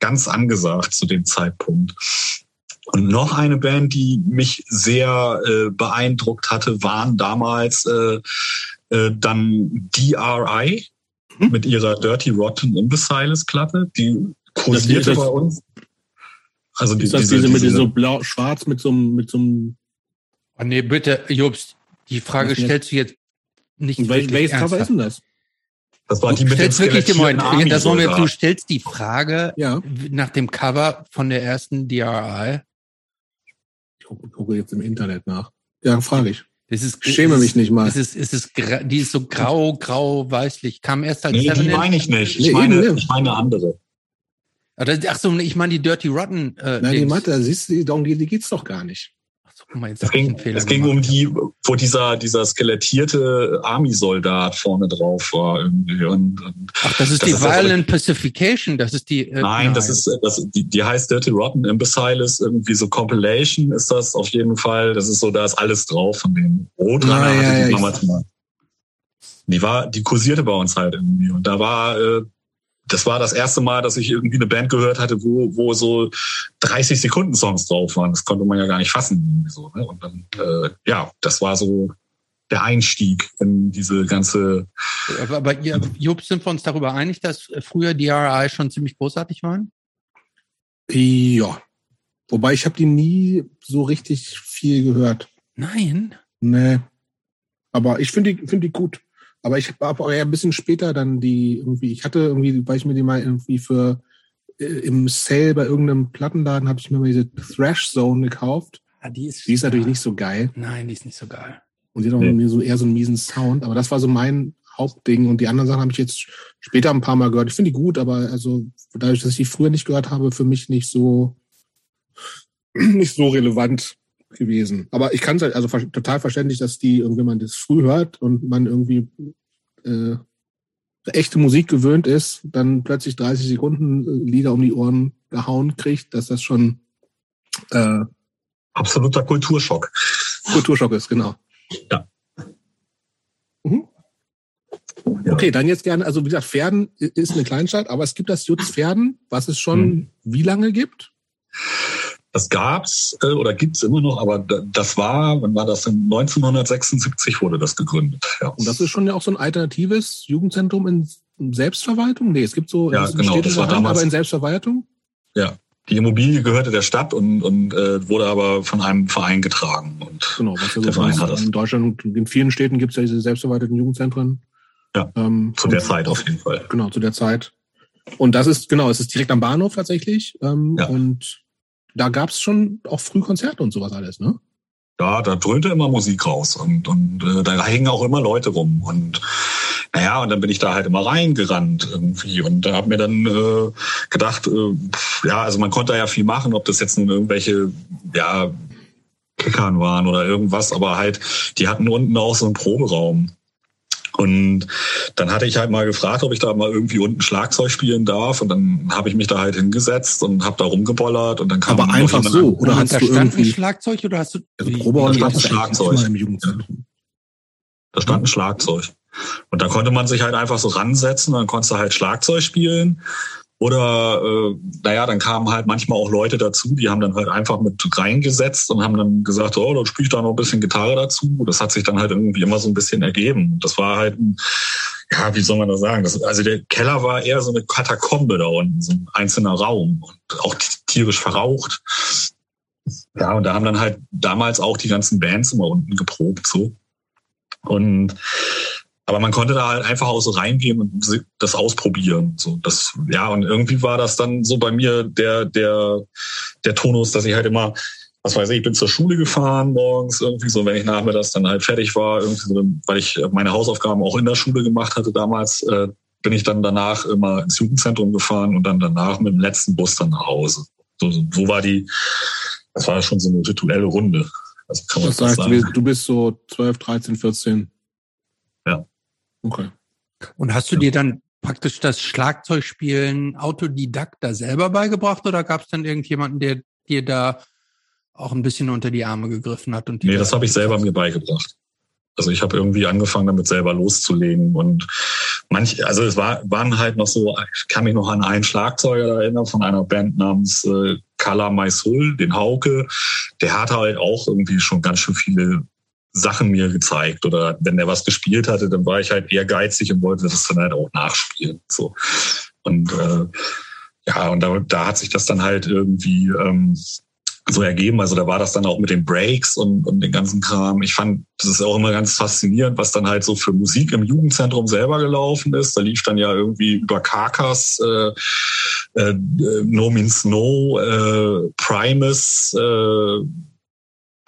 ganz angesagt zu dem Zeitpunkt. Und noch eine Band, die mich sehr äh, beeindruckt hatte, waren damals äh, äh, dann DRI hm? mit ihrer Dirty Rotten Imbeciles Platte. Die kursierte bei uns. Also die, ist das diese, diese mit diese, so blau, schwarz mit so einem, mit so einem. Oh nee, bitte, Jobst, die Frage stellst du jetzt nicht. Wel welches Cover ist denn das? Das war die mit stellst wirklich dem Moment, das wollen wir, du stellst die Frage ja. nach dem Cover von der ersten DRI. Ich gucke jetzt im Internet nach. Ja, frage ich. Das ist, ich schäme mich nicht mal. Es ist, es ist, die ist so grau, grau, weißlich. Kam erst als Nee, Seven die meine ich nicht. Ich nee, meine, ich meine andere. Ach so, ich meine die Dirty Rotten. Äh, Nein, die Mathe, siehst du, darum die, die geht's doch gar nicht. Ach so, guck mal, jetzt es ging, es ging um die, wo dieser, dieser skelettierte Army-Soldat vorne drauf war irgendwie. Und, und Ach, das ist das die ist Violent das, Pacification, das ist die. Äh, nein, nein, das ist, das, die, die heißt Dirty Rotten Imbeciles, irgendwie so Compilation ist das auf jeden Fall. Das ist so, da ist alles drauf von dem Rotrunner ah, hatte ja, die damals mal. Die war, die kursierte bei uns halt irgendwie. Und da war, äh, das war das erste Mal, dass ich irgendwie eine Band gehört hatte, wo, wo so 30 Sekunden Songs drauf waren. Das konnte man ja gar nicht fassen. So, ne? Und dann, äh, ja, das war so der Einstieg in diese ganze. Aber, aber ihr, Jupp, sind wir uns darüber einig, dass früher die RI schon ziemlich großartig waren? Ja. Wobei ich habe die nie so richtig viel gehört. Nein. Nee. Aber ich finde die, finde die gut. Aber ich habe auch eher ein bisschen später dann die irgendwie, ich hatte irgendwie, weil ich mir die mal irgendwie für äh, im Sale bei irgendeinem Plattenladen habe ich mir mal diese Thrash Zone gekauft. Ja, ah, die ist, die ist natürlich nicht so geil. Nein, die ist nicht so geil. Und die hat auch nee. so eher so einen miesen Sound. Aber das war so mein Hauptding. Und die anderen Sachen habe ich jetzt später ein paar Mal gehört. Ich finde die gut, aber also dadurch, dass ich die früher nicht gehört habe, für mich nicht so nicht so relevant gewesen. Aber ich kann es halt, also total verständlich, dass die, wenn man das früh hört und man irgendwie äh, echte Musik gewöhnt ist, dann plötzlich 30 Sekunden äh, Lieder um die Ohren gehauen kriegt, dass das schon äh, absoluter Kulturschock. Kulturschock ist, genau. Ja. Mhm. ja. Okay, dann jetzt gerne, also wie gesagt, Pferden ist eine Kleinstadt, aber es gibt das Jutz Pferden, was es schon mhm. wie lange gibt? Das gab's äh, oder gibt's immer noch, aber das war, wann war das? 1976 wurde das gegründet. Ja. Und das ist schon ja auch so ein alternatives Jugendzentrum in Selbstverwaltung? Nee, es gibt so ja, genau, das war Hand, damals, aber in Selbstverwaltung? Ja. Die Immobilie gehörte der Stadt und, und äh, wurde aber von einem Verein getragen. Und genau, was ja so der Verein hat das. In Deutschland und in vielen Städten gibt es ja diese selbstverwalteten Jugendzentren. Ja, ähm, zu der Zeit auf jeden Fall. Genau, zu der Zeit. Und das ist, genau, es ist direkt am Bahnhof tatsächlich. Ähm, ja. Und da gab es schon auch früh Konzerte und sowas alles, ne? Ja, da dröhnte immer Musik raus und, und äh, da hängen auch immer Leute rum. Und naja, und dann bin ich da halt immer reingerannt irgendwie und da habe mir dann äh, gedacht, äh, ja, also man konnte ja viel machen, ob das jetzt nun irgendwelche, ja, Kickern waren oder irgendwas, aber halt, die hatten unten auch so einen Proberaum. Und dann hatte ich halt mal gefragt, ob ich da mal irgendwie unten Schlagzeug spielen darf. Und dann habe ich mich da halt hingesetzt und habe da rumgebollert. Und dann kam Aber einfach so, oder hast da du irgendwie Schlagzeug oder hast du also Probe da stand ein Schlagzeug. Da stand ein Schlagzeug. Und da konnte man sich halt einfach so ransetzen, dann konntest du halt Schlagzeug spielen. Oder äh, naja, dann kamen halt manchmal auch Leute dazu, die haben dann halt einfach mit reingesetzt und haben dann gesagt, oh, dann spiele ich da noch ein bisschen Gitarre dazu. Das hat sich dann halt irgendwie immer so ein bisschen ergeben. Das war halt ein, ja, wie soll man das sagen? Das, also der Keller war eher so eine Katakombe da unten, so ein einzelner Raum und auch tierisch verraucht. ja, und da haben dann halt damals auch die ganzen Bands immer unten geprobt, so. Und aber man konnte da halt einfach auch so reingehen und das ausprobieren. So, das, ja, und irgendwie war das dann so bei mir der, der, der Tonus, dass ich halt immer, was weiß ich, ich bin zur Schule gefahren morgens irgendwie so, wenn ich nachmittags dann halt fertig war, irgendwie so, weil ich meine Hausaufgaben auch in der Schule gemacht hatte damals, äh, bin ich dann danach immer ins Jugendzentrum gefahren und dann danach mit dem letzten Bus dann nach Hause. So, so war die, das war schon so eine rituelle Runde. Also kann man das heißt, sagen. du bist so 12, 13, 14. Ja. Okay. Und hast du dir dann praktisch das Schlagzeugspielen Autodidakt da selber beigebracht oder gab es dann irgendjemanden, der dir da auch ein bisschen unter die Arme gegriffen hat? Und nee, das habe ich selber mir beigebracht. Also ich habe irgendwie angefangen, damit selber loszulegen. Und manch, also es war, waren halt noch so, ich kann mich noch an einen Schlagzeuger erinnern von einer Band namens äh, Kala Maisul, den Hauke. Der hatte halt auch irgendwie schon ganz schön viele Sachen mir gezeigt oder wenn er was gespielt hatte, dann war ich halt ehrgeizig und wollte das dann halt auch nachspielen. So und äh, ja und da, da hat sich das dann halt irgendwie ähm, so ergeben. Also da war das dann auch mit den Breaks und, und den ganzen Kram. Ich fand, das ist auch immer ganz faszinierend, was dann halt so für Musik im Jugendzentrum selber gelaufen ist. Da lief dann ja irgendwie über Carcass, äh, äh, No Means No, äh, Primus, äh,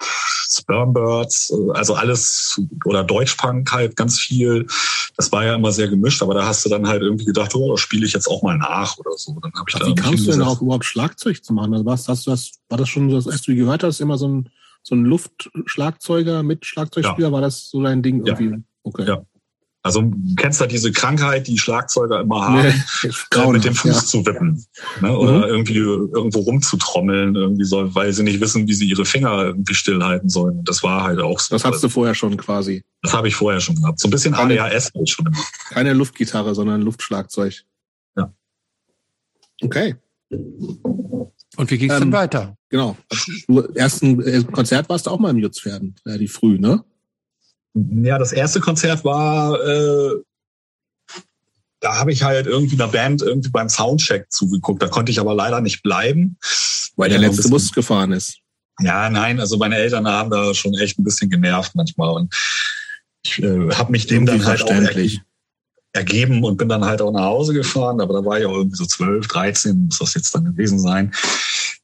Spermbirds, also alles oder Deutschpunk halt ganz viel. Das war ja immer sehr gemischt, aber da hast du dann halt irgendwie gedacht, oh, spiele ich jetzt auch mal nach oder so. Dann hab ich da Wie kamst du denn auch überhaupt Schlagzeug zu machen? Also was, hast du das, war das schon das wie du gehört hast, immer so ein, so ein Luftschlagzeuger mit Schlagzeugspieler? Ja. War das so dein Ding irgendwie? Ja. Okay. Ja. Also du kennst ja diese Krankheit, die Schlagzeuger immer haben, nee, äh, mit dem Fuß ja. zu wippen ne? oder mhm. irgendwie irgendwo rumzutrommeln, irgendwie so, weil sie nicht wissen, wie sie ihre Finger irgendwie stillhalten sollen. Das war halt auch so. Das hattest du vorher schon quasi. Das habe ich vorher schon gehabt. So ein bisschen keine, ADHS halt schon immer. Keine Luftgitarre, sondern Luftschlagzeug. Ja. Okay. Und wie ging es ähm, denn weiter? Genau. Du ersten äh, Konzert warst du auch mal im Jutzpferden, relativ früh, ne? Ja, das erste Konzert war, äh, da habe ich halt irgendwie einer Band irgendwie beim Soundcheck zugeguckt. Da konnte ich aber leider nicht bleiben. Weil der letzte Bus gefahren ist. Ja, nein, also meine Eltern haben da schon echt ein bisschen genervt manchmal. Und ich äh, habe mich dem dann halt auch ergeben und bin dann halt auch nach Hause gefahren. Aber da war ich auch irgendwie so 12, 13, muss das jetzt dann gewesen sein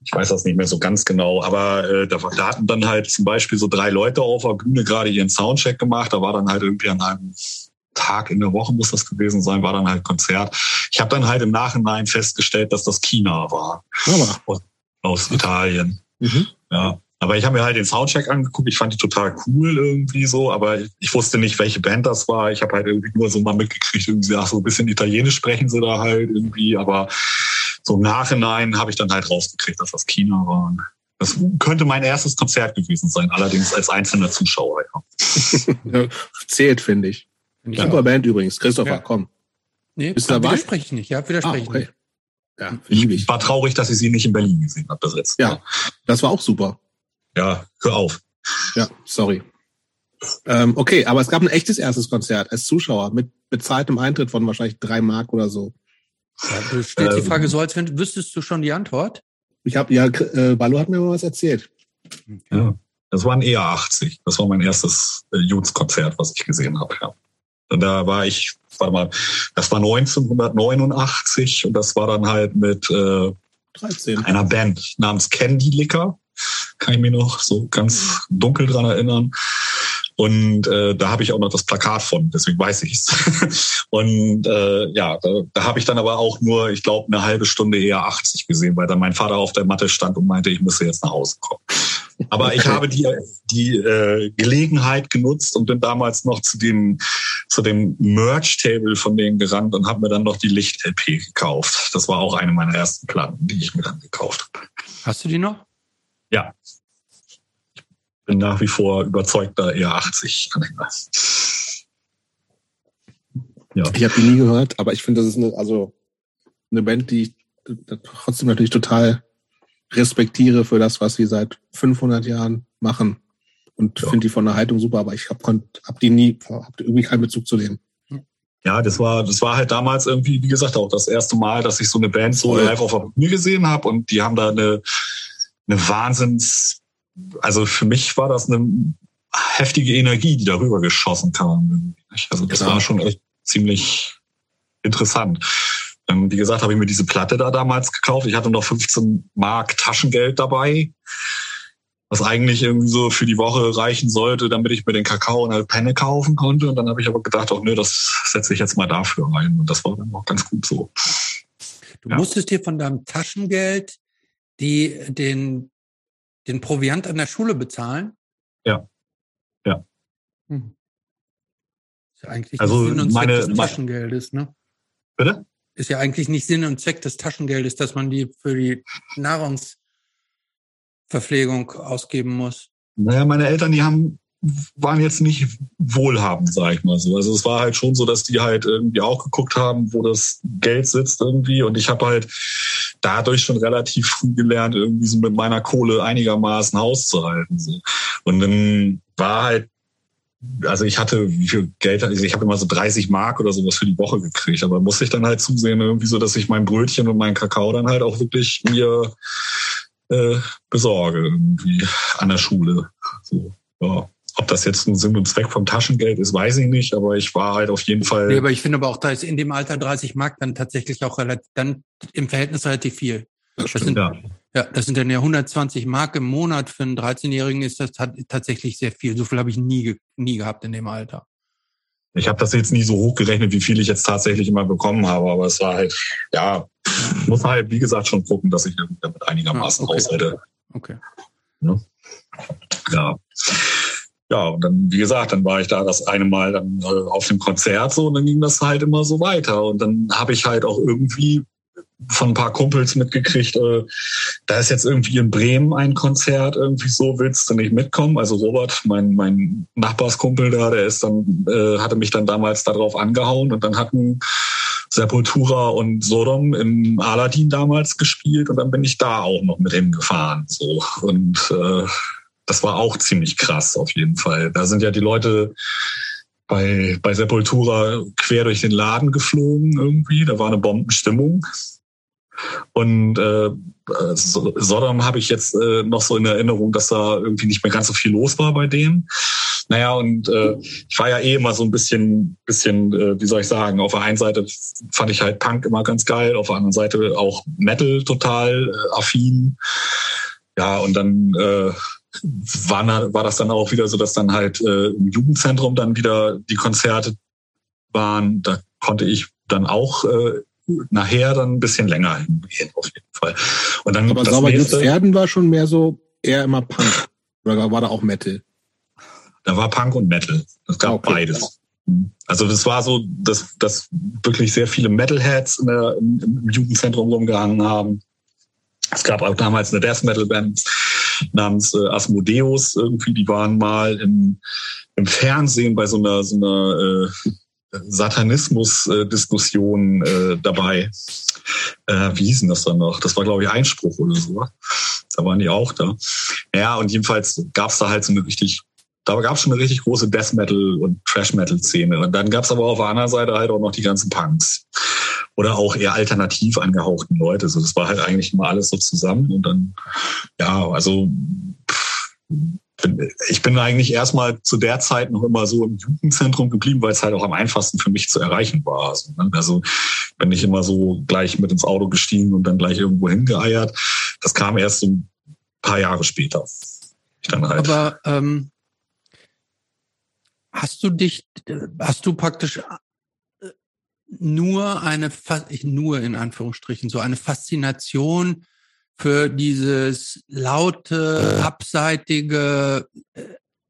ich weiß das nicht mehr so ganz genau, aber äh, da, da hatten dann halt zum Beispiel so drei Leute auf der Bühne gerade ihren Soundcheck gemacht. Da war dann halt irgendwie an einem Tag in der Woche muss das gewesen sein, war dann halt Konzert. Ich habe dann halt im Nachhinein festgestellt, dass das China war. Aber. Aus, aus Italien. Mhm. Ja. Aber ich habe mir halt den Soundcheck angeguckt. Ich fand die total cool irgendwie so, aber ich wusste nicht, welche Band das war. Ich habe halt irgendwie nur so mal mitgekriegt, irgendwie, ach, so ein bisschen Italienisch sprechen sie da halt irgendwie, aber so im Nachhinein habe ich dann halt rausgekriegt, dass das China waren. Das könnte mein erstes Konzert gewesen sein, allerdings als einzelner Zuschauer. Ja. Zählt, finde ich. Ja. Super Band übrigens. Christopher, ja. komm. Nee, Bist dabei? Widerspreche ich nicht. Ja, widerspreche ah, okay. nicht. Ja, ich, ich war traurig, dass ich sie nicht in Berlin gesehen habe, das letzte Ja, das war auch super. Ja, hör auf. Ja, sorry. Ähm, okay, aber es gab ein echtes erstes Konzert als Zuschauer mit bezahltem Eintritt von wahrscheinlich drei Mark oder so. Ja, du stellst ähm, die Frage so, als wenn wüsstest du schon die Antwort. Ich habe ja, äh, Ballo hat mir mal was erzählt. Ja, das war ein EA80. Das war mein erstes äh, Juts-Konzert, was ich gesehen habe. Ja. Und da war ich, warte mal, das war 1989 und das war dann halt mit äh, 13. einer Band namens Candy Licker. Kann ich mich noch so ganz dunkel dran erinnern. Und äh, da habe ich auch noch das Plakat von, deswegen weiß ich es. und äh, ja, da, da habe ich dann aber auch nur, ich glaube, eine halbe Stunde eher 80 gesehen, weil dann mein Vater auf der Matte stand und meinte, ich müsse jetzt nach Hause kommen. Aber ich habe die, die äh, Gelegenheit genutzt und bin damals noch zu dem, zu dem Merch-Table von denen gerannt und habe mir dann noch die Licht-LP gekauft. Das war auch eine meiner ersten Platten, die ich mir dann gekauft habe. Hast du die noch? Bin nach wie vor überzeugter eher 80 Anhänger. Ja. Ich habe die nie gehört, aber ich finde, das ist eine, also eine Band, die ich trotzdem natürlich total respektiere für das, was sie seit 500 Jahren machen und ja. finde die von der Haltung super, aber ich habe hab die nie, habe irgendwie keinen Bezug zu denen. Ja, das war, das war halt damals irgendwie, wie gesagt, auch das erste Mal, dass ich so eine Band so live auf der Bühne gesehen habe und die haben da eine, eine Wahnsinns, also für mich war das eine heftige Energie, die darüber geschossen kam. Also das genau. war schon echt ziemlich interessant. Ähm, wie gesagt, habe ich mir diese Platte da damals gekauft. Ich hatte noch 15 Mark Taschengeld dabei, was eigentlich irgendwie so für die Woche reichen sollte, damit ich mir den Kakao und eine Penne kaufen konnte. Und dann habe ich aber gedacht, oh nö, das setze ich jetzt mal dafür rein. Und das war dann auch ganz gut so. Du ja. musstest dir von deinem Taschengeld die, den, den Proviant an der Schule bezahlen? Ja. Ja. Hm. Ist ja eigentlich also Sinn und meine, Zweck des Taschengeldes, ne? Bitte? Ist ja eigentlich nicht Sinn und Zweck des Taschengeldes, dass man die für die Nahrungsverpflegung ausgeben muss. Naja, meine Eltern, die haben waren jetzt nicht wohlhabend, sag ich mal so. Also es war halt schon so, dass die halt irgendwie auch geguckt haben, wo das Geld sitzt irgendwie. Und ich habe halt dadurch schon relativ früh gelernt, irgendwie so mit meiner Kohle einigermaßen hauszuhalten. So. Und dann war halt, also ich hatte, wie viel Geld, also ich habe immer so 30 Mark oder sowas für die Woche gekriegt. Aber musste ich dann halt zusehen, irgendwie so, dass ich mein Brötchen und meinen Kakao dann halt auch wirklich mir äh, besorge, irgendwie an der Schule. So, ja. Ob das jetzt ein Sinn und Zweck vom Taschengeld ist, weiß ich nicht, aber ich war halt auf jeden Fall. Nee, aber ich finde aber auch, da ist in dem Alter 30 Mark dann tatsächlich auch relativ, dann im Verhältnis relativ viel. Das, das sind, ja. ja, das sind dann ja 120 Mark im Monat für einen 13-Jährigen ist das tatsächlich sehr viel. So viel habe ich nie, nie gehabt in dem Alter. Ich habe das jetzt nie so hochgerechnet, wie viel ich jetzt tatsächlich immer bekommen habe, aber es war halt, ja, muss halt, wie gesagt, schon gucken, dass ich damit einigermaßen ah, okay. haushalte. Okay. Ja. ja ja, und dann, wie gesagt, dann war ich da das eine Mal dann äh, auf dem Konzert so und dann ging das halt immer so weiter. Und dann habe ich halt auch irgendwie von ein paar Kumpels mitgekriegt, äh, da ist jetzt irgendwie in Bremen ein Konzert, irgendwie so, willst du nicht mitkommen? Also Robert, mein, mein Nachbarskumpel da, der ist dann, äh, hatte mich dann damals darauf angehauen und dann hatten Sepultura und Sodom im Aladdin damals gespielt und dann bin ich da auch noch mit hingefahren. So. Und äh, das war auch ziemlich krass auf jeden Fall. Da sind ja die Leute bei, bei Sepultura quer durch den Laden geflogen irgendwie. Da war eine Bombenstimmung. Und äh, Sodom habe ich jetzt äh, noch so in Erinnerung, dass da irgendwie nicht mehr ganz so viel los war bei denen. Naja, und äh, ich war ja eh immer so ein bisschen, bisschen, äh, wie soll ich sagen, auf der einen Seite fand ich halt Punk immer ganz geil, auf der anderen Seite auch Metal total äh, affin. Ja, und dann äh, war, war das dann auch wieder so, dass dann halt äh, im Jugendzentrum dann wieder die Konzerte waren. Da konnte ich dann auch äh, nachher dann ein bisschen länger hingehen, auf jeden Fall. Und dann Aber sauber jetzt Erden war schon mehr so eher immer Punk. Oder war da auch Metal? Da war Punk und Metal. Es gab okay, beides. Also das war so, dass, dass wirklich sehr viele Metalheads in der, im, im Jugendzentrum rumgehangen haben. Es gab auch damals eine Death Metal Band namens äh, Asmodeus irgendwie. Die waren mal im, im Fernsehen bei so einer, so einer äh, Satanismus-Diskussion äh, dabei. Äh, wie hießen das dann noch? Das war, glaube ich, Einspruch oder so. Da waren die auch da. Ja, und jedenfalls gab es da halt so eine richtig da gab es schon eine richtig große Death Metal und Trash Metal Szene. Und dann gab es aber auf der anderen Seite halt auch noch die ganzen Punks oder auch eher alternativ angehauchten Leute. Also das war halt eigentlich immer alles so zusammen und dann, ja, also ich bin eigentlich erstmal zu der Zeit noch immer so im Jugendzentrum geblieben, weil es halt auch am einfachsten für mich zu erreichen war. Also, ne? also bin ich immer so gleich mit ins Auto gestiegen und dann gleich irgendwo hingeeiert. Das kam erst so ein paar Jahre später. Halt. Aber ähm, hast du dich, hast du praktisch nur eine, nur in Anführungsstrichen, so eine Faszination für dieses laute, abseitige, äh,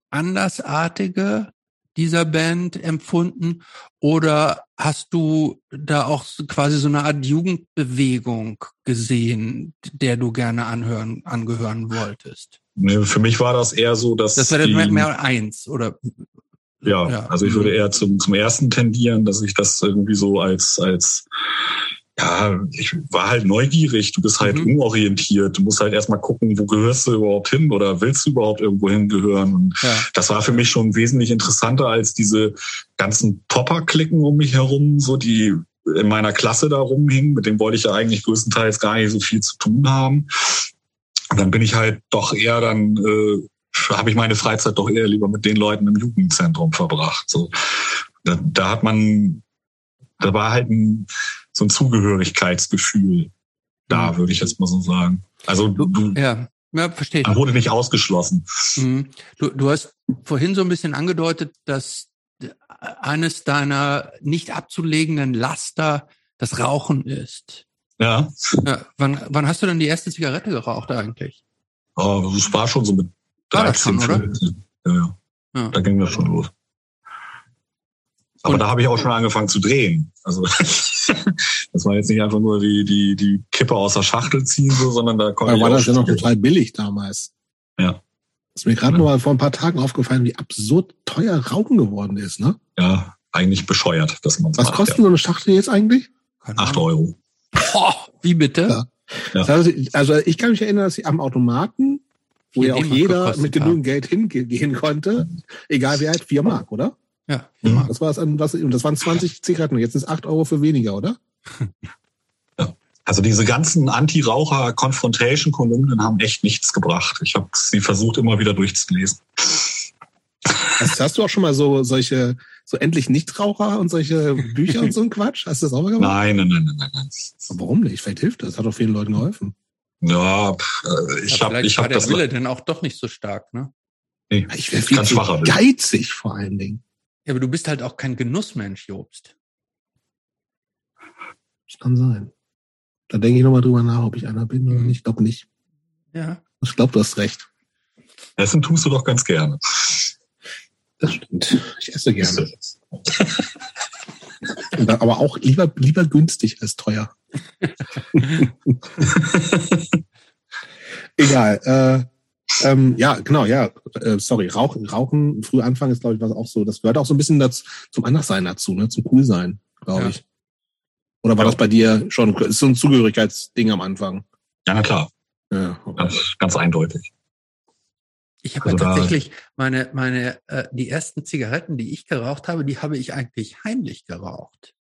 andersartige dieser Band empfunden? Oder hast du da auch quasi so eine Art Jugendbewegung gesehen, der du gerne anhören, angehören wolltest? Für mich war das eher so, dass. Das wäre mehr, mehr eins, oder? Ja, ja, also ich würde eher zum, zum ersten tendieren, dass ich das irgendwie so als, als, ja, ich war halt neugierig, du bist halt mhm. unorientiert, du musst halt erstmal gucken, wo gehörst du überhaupt hin oder willst du überhaupt irgendwo hingehören? Und ja. das war für mich schon wesentlich interessanter als diese ganzen Popper-Klicken um mich herum, so die in meiner Klasse da rumhingen, mit denen wollte ich ja eigentlich größtenteils gar nicht so viel zu tun haben dann bin ich halt doch eher dann, äh, habe ich meine Freizeit doch eher lieber mit den Leuten im Jugendzentrum verbracht. So, da, da hat man, da war halt ein, so ein Zugehörigkeitsgefühl da, mhm. würde ich jetzt mal so sagen. Also du, ja. Ja, verstehe. Man wurde nicht ausgeschlossen. Mhm. Du, du hast vorhin so ein bisschen angedeutet, dass eines deiner nicht abzulegenden Laster das Rauchen ist. Ja. ja wann, wann hast du denn die erste Zigarette geraucht eigentlich? Oh, das war schon so mit 13, schon, oder? Ja, ja, ja. Da ging das schon los. Aber und, da habe ich auch schon angefangen zu drehen. Also das war jetzt nicht einfach nur die, die, die Kippe aus der Schachtel ziehen, so, sondern da konnte Da war das ja noch total billig damals. Ja. ist mir gerade ja. nur mal vor ein paar Tagen aufgefallen, wie absurd teuer Rauchen geworden ist, ne? Ja, eigentlich bescheuert, dass man Was macht, kostet ja. so eine Schachtel jetzt eigentlich? Acht Euro. Boah, wie bitte? Ja. Ja. Also, also ich kann mich erinnern, dass ich am Automaten, wo ja auch jeder mit genügend Geld hingehen konnte, egal wie alt, vier Mark, oder? Ja. Mhm. Das war es an was, und das waren 20 Zigaretten. Jetzt ist es 8 Euro für weniger, oder? Ja. Also diese ganzen Anti-Raucher-Confrontation-Kolumnen haben echt nichts gebracht. Ich habe sie versucht, immer wieder durchzulesen. Hast, hast, du auch schon mal so solche, so endlich Nichtraucher und solche Bücher und so ein Quatsch? Hast du das auch mal gemacht? Nein, nein, nein, nein, nein. Aber warum nicht? Vielleicht hilft das. Hat doch vielen Leuten geholfen. Ja, ich habe ich hab das. Wille denn auch doch nicht so stark, ne? Nee, ich wäre viel zu geizig vor allen Dingen. Ja, aber du bist halt auch kein Genussmensch, Jobst. Das kann sein. Da denke ich nochmal drüber nach, ob ich einer bin oder mhm. nicht. Ich glaube nicht. Ja. Ich glaube, du hast recht. Essen tust du doch ganz gerne. Das stimmt. Ich esse gerne. aber auch lieber, lieber günstig als teuer. Egal. Äh, ähm, ja, genau, ja. Äh, sorry, Rauchen, Rauchen früh anfangen ist, glaube ich, was auch so. Das gehört auch so ein bisschen dazu, zum Anderssein dazu, ne? Zum Coolsein, glaube ja. ich. Oder war ja. das bei dir schon ist so ein Zugehörigkeitsding am Anfang? Ja, na klar. Ja, okay. ganz, ganz eindeutig. Ich habe also tatsächlich meine, meine, äh, die ersten Zigaretten, die ich geraucht habe, die habe ich eigentlich heimlich geraucht.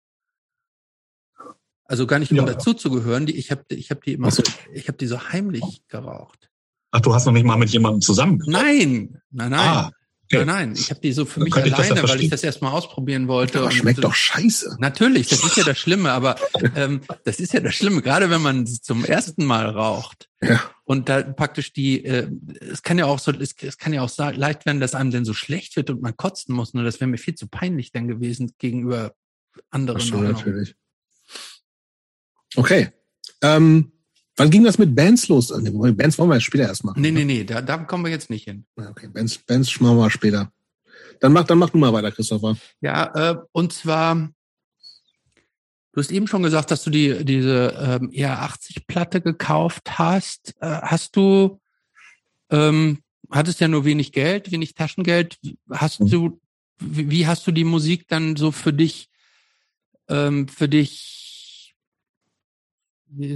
Also gar nicht, um ja. dazu zu gehören. Die, ich habe ich hab die immer, so. ich habe die so heimlich geraucht. Ach, du hast noch nicht mal mit jemandem zusammen? Nein, nein, nein. Ah, okay. Nein, nein, ich habe die so für mich alleine, ich weil ich das erstmal ausprobieren wollte. Das schmeckt doch scheiße. Natürlich, das ist ja das Schlimme, aber ähm, das ist ja das Schlimme, gerade wenn man zum ersten Mal raucht. Ja. Und da praktisch die, äh, es kann ja auch so, es, es kann ja auch leicht werden, dass einem denn so schlecht wird und man kotzen muss. Nur das wäre mir viel zu peinlich dann gewesen gegenüber anderen. Ach so, natürlich. Okay. Ähm, Wann ging das mit Bands los? Bands wollen wir später erst machen. Nee, nee, nee, da, da kommen wir jetzt nicht hin. Okay, Bands, Bands machen wir später. Dann mach, dann mach du mal weiter, Christopher. Ja, äh, und zwar, du hast eben schon gesagt, dass du die, diese ähm, ER80-Platte gekauft hast. Äh, hast du, ähm, hattest ja nur wenig Geld, wenig Taschengeld. Hast mhm. du, wie, wie hast du die Musik dann so für dich, ähm, für dich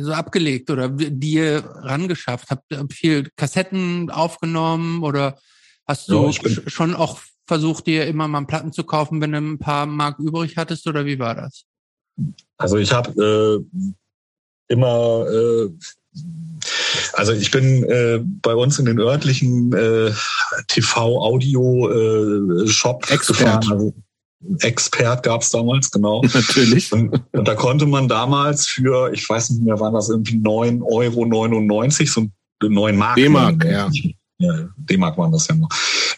so abgelegt oder dir rangeschafft? Habt ihr viel Kassetten aufgenommen oder hast du ja, schon auch versucht, dir immer mal Platten zu kaufen, wenn du ein paar Mark übrig hattest oder wie war das? Also ich habe äh, immer äh, also ich bin äh, bei uns in den örtlichen äh, TV-Audio-Shop äh, gefahren. Also Expert gab es damals, genau. Natürlich. Und, und, da konnte man damals für, ich weiß nicht mehr, waren das irgendwie 9,99 Euro, so neun Mark. D-Mark, ja. ja. D-Mark waren das ja noch.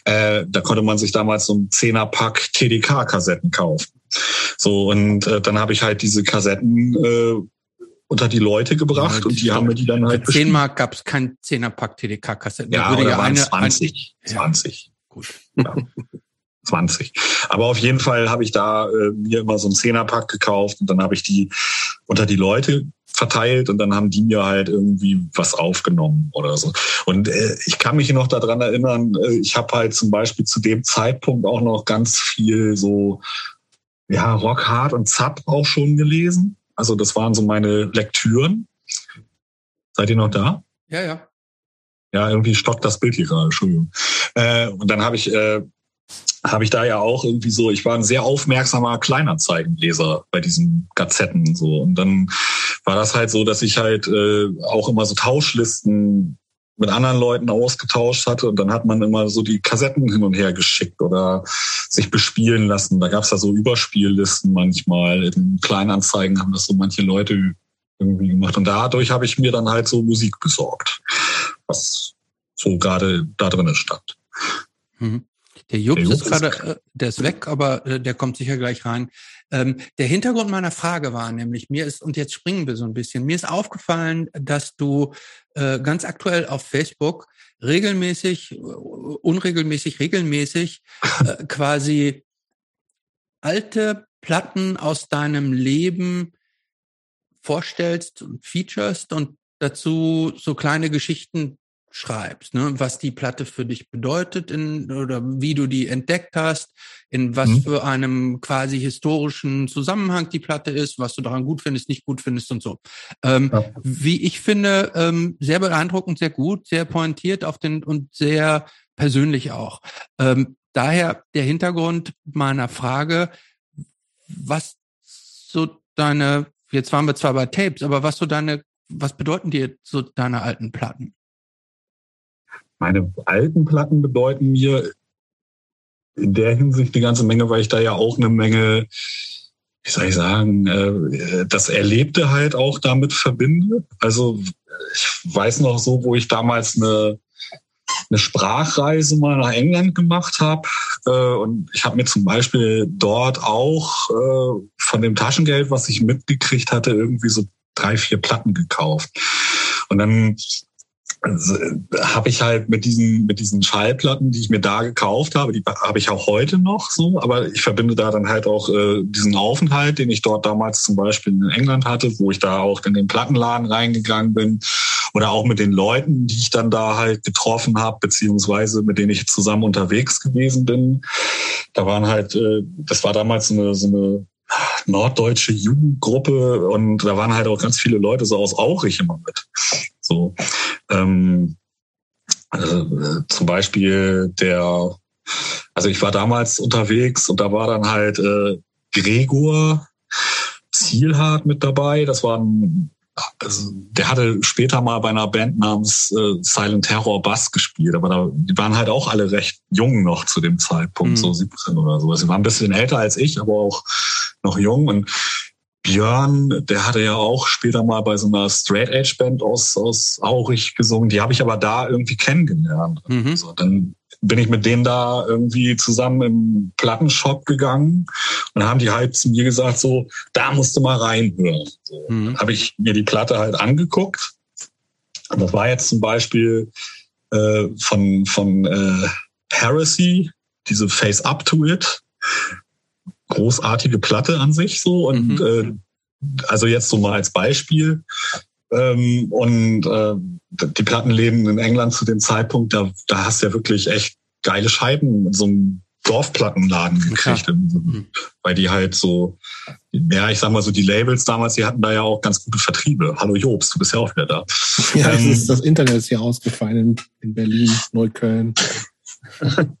Äh, da konnte man sich damals so ein Zehner-Pack TDK-Kassetten kaufen. So, und äh, dann habe ich halt diese Kassetten äh, unter die Leute gebracht ja, und die haben mir die dann halt. Für 10 Mark gab es kein Zehner-Pack TDK-Kassetten. Ja, würde ja eine, 20. Ein, 20. Ja, gut. Ja. 20. Aber auf jeden Fall habe ich da äh, mir immer so einen Zehnerpack gekauft und dann habe ich die unter die Leute verteilt und dann haben die mir halt irgendwie was aufgenommen oder so. Und äh, ich kann mich noch daran erinnern, äh, ich habe halt zum Beispiel zu dem Zeitpunkt auch noch ganz viel so ja Rock Hard und Zap auch schon gelesen. Also das waren so meine Lektüren. Seid ihr noch da? Ja, ja. Ja, irgendwie stockt das Bild hier gerade, Entschuldigung. Äh, und dann habe ich äh, habe ich da ja auch irgendwie so, ich war ein sehr aufmerksamer Kleinanzeigenleser bei diesen Gazetten so und dann war das halt so, dass ich halt äh, auch immer so Tauschlisten mit anderen Leuten ausgetauscht hatte und dann hat man immer so die Kassetten hin und her geschickt oder sich bespielen lassen. Da gab es ja so Überspiellisten manchmal. In Kleinanzeigen haben das so manche Leute irgendwie gemacht. Und dadurch habe ich mir dann halt so Musik besorgt, was so gerade da drinnen stand. Mhm. Der Jups ist gerade, äh, der ist weg, aber äh, der kommt sicher gleich rein. Ähm, der Hintergrund meiner Frage war nämlich, mir ist, und jetzt springen wir so ein bisschen, mir ist aufgefallen, dass du äh, ganz aktuell auf Facebook regelmäßig, unregelmäßig, regelmäßig äh, quasi alte Platten aus deinem Leben vorstellst und featurest und dazu so kleine Geschichten schreibst, ne? was die Platte für dich bedeutet in, oder wie du die entdeckt hast, in was mhm. für einem quasi historischen Zusammenhang die Platte ist, was du daran gut findest, nicht gut findest und so. Ähm, ja. Wie ich finde, ähm, sehr beeindruckend, sehr gut, sehr pointiert auf den und sehr persönlich auch. Ähm, daher der Hintergrund meiner Frage, was so deine, jetzt waren wir zwar bei Tapes, aber was so deine, was bedeuten dir so deine alten Platten? Meine alten Platten bedeuten mir in der Hinsicht eine ganze Menge, weil ich da ja auch eine Menge, wie soll ich sagen, äh, das Erlebte halt auch damit verbinde. Also ich weiß noch so, wo ich damals eine, eine Sprachreise mal nach England gemacht habe. Äh, und ich habe mir zum Beispiel dort auch äh, von dem Taschengeld, was ich mitgekriegt hatte, irgendwie so drei, vier Platten gekauft. Und dann habe ich halt mit diesen mit diesen Schallplatten, die ich mir da gekauft habe, die habe ich auch heute noch so, aber ich verbinde da dann halt auch äh, diesen Aufenthalt, den ich dort damals zum Beispiel in England hatte, wo ich da auch in den Plattenladen reingegangen bin oder auch mit den Leuten, die ich dann da halt getroffen habe, beziehungsweise mit denen ich zusammen unterwegs gewesen bin. Da waren halt, äh, das war damals so eine, so eine norddeutsche Jugendgruppe und da waren halt auch ganz viele Leute so aus Aurich immer mit. So, ähm, also, äh, zum Beispiel der, also ich war damals unterwegs und da war dann halt äh, Gregor Zielhardt mit dabei. Das war ein also der hatte später mal bei einer Band namens äh, Silent Terror Bass gespielt, aber da, die waren halt auch alle recht jung noch zu dem Zeitpunkt, mhm. so 17 oder so. Sie waren ein bisschen älter als ich, aber auch noch jung. Und Björn, der hatte ja auch später mal bei so einer Straight Edge Band aus, aus Aurich gesungen. Die habe ich aber da irgendwie kennengelernt. Mhm. So, dann bin ich mit denen da irgendwie zusammen im Plattenshop gegangen und haben die halt zu mir gesagt, so, da musst du mal reinhören. So, mhm. habe ich mir die Platte halt angeguckt. Und das war jetzt zum Beispiel äh, von, von äh, Heresy, diese Face Up to It großartige Platte an sich so und mhm. äh, also jetzt so mal als Beispiel ähm, und äh, die Plattenläden in England zu dem Zeitpunkt, da, da hast du ja wirklich echt geile Scheiben in so einem Dorfplattenladen gekriegt, ja. Mhm. weil die halt so, ja, ich sag mal so, die Labels damals, die hatten da ja auch ganz gute Vertriebe. Hallo Jobst, du bist ja auch wieder da. Ja, ähm, ist, das Internet ist hier ausgefallen in, in Berlin, Neukölln.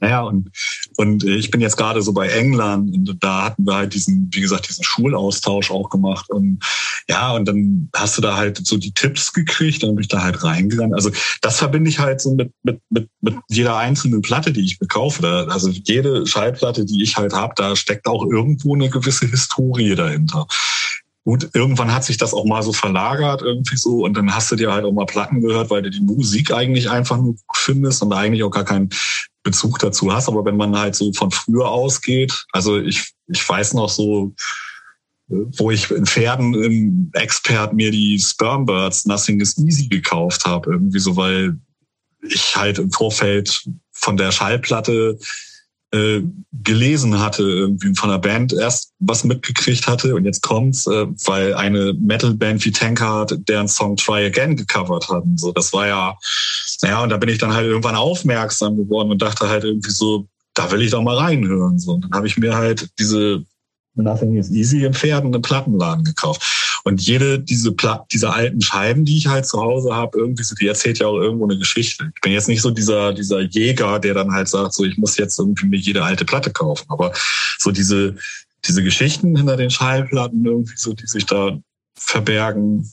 Naja, und, und ich bin jetzt gerade so bei England und da hatten wir halt diesen, wie gesagt, diesen Schulaustausch auch gemacht. Und ja, und dann hast du da halt so die Tipps gekriegt, dann bin ich da halt reingegangen. Also das verbinde ich halt so mit, mit, mit, mit jeder einzelnen Platte, die ich mir kaufe. Also jede Schallplatte, die ich halt habe, da steckt auch irgendwo eine gewisse Historie dahinter. Gut, irgendwann hat sich das auch mal so verlagert irgendwie so und dann hast du dir halt auch mal Platten gehört, weil du die Musik eigentlich einfach nur findest und eigentlich auch gar keinen Bezug dazu hast. Aber wenn man halt so von früher ausgeht, also ich, ich weiß noch so, wo ich in Pferden im Expert mir die Spermbirds Nothing is Easy gekauft habe, irgendwie so, weil ich halt im Vorfeld von der Schallplatte äh, gelesen hatte, irgendwie von der Band erst was mitgekriegt hatte und jetzt kommt's, äh, weil eine Metal-Band wie Tankard deren Song Try Again gecovert hatten. So, das war ja, naja, und da bin ich dann halt irgendwann aufmerksam geworden und dachte halt irgendwie so, da will ich doch mal reinhören. So, und dann habe ich mir halt diese Nothing is Easy im Pferden im Plattenladen gekauft. Und jede diese Pla diese alten Scheiben, die ich halt zu Hause habe, irgendwie so, die erzählt ja auch irgendwo eine Geschichte. Ich bin jetzt nicht so dieser dieser Jäger, der dann halt sagt, so ich muss jetzt irgendwie mir jede alte Platte kaufen. Aber so diese diese Geschichten hinter den Schallplatten irgendwie so, die sich da verbergen,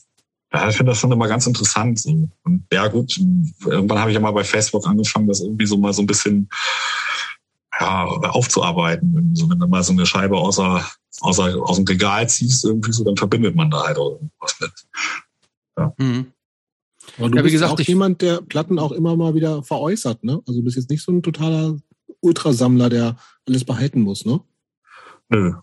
Ja, ich finde das schon immer ganz interessant. So. Und ja gut, irgendwann habe ich ja mal bei Facebook angefangen, das irgendwie so mal so ein bisschen ja, aufzuarbeiten. So, wenn du mal so eine Scheibe außer, außer, aus dem Regal ziehst, irgendwie so, dann verbindet man da halt irgendwas mit. Ja. Mhm. Aber du ja, wie bist gesagt, auch jemand, der Platten auch immer mal wieder veräußert, ne? Also du bist jetzt nicht so ein totaler Ultrasammler, der alles behalten muss, ne? Nö.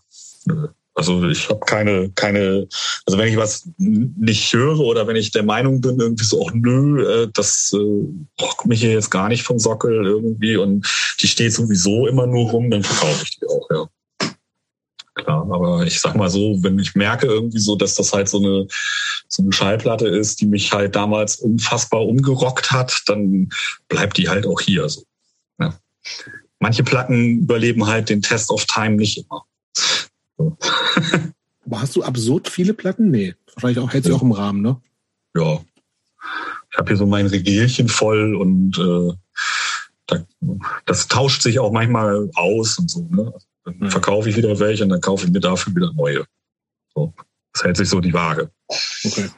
Nö. Also ich habe keine, keine, also wenn ich was nicht höre oder wenn ich der Meinung bin, irgendwie so, ach nö, äh, das äh, braucht mich hier jetzt gar nicht vom Sockel irgendwie und die steht sowieso immer nur rum, dann verkaufe ich die auch, ja. Klar, aber ich sag mal so, wenn ich merke irgendwie so, dass das halt so eine, so eine Schallplatte ist, die mich halt damals unfassbar umgerockt hat, dann bleibt die halt auch hier so. Ja. Manche Platten überleben halt den Test of Time nicht immer. Aber hast du absurd viele Platten? Nee. Wahrscheinlich auch, hält sich auch im Rahmen, ne? Ja. Ich habe hier so mein Regelchen voll und äh, da, das tauscht sich auch manchmal aus und so, ne? Dann ja. verkaufe ich wieder welche und dann kaufe ich mir dafür wieder neue. So. Das hält sich so die Waage. Okay.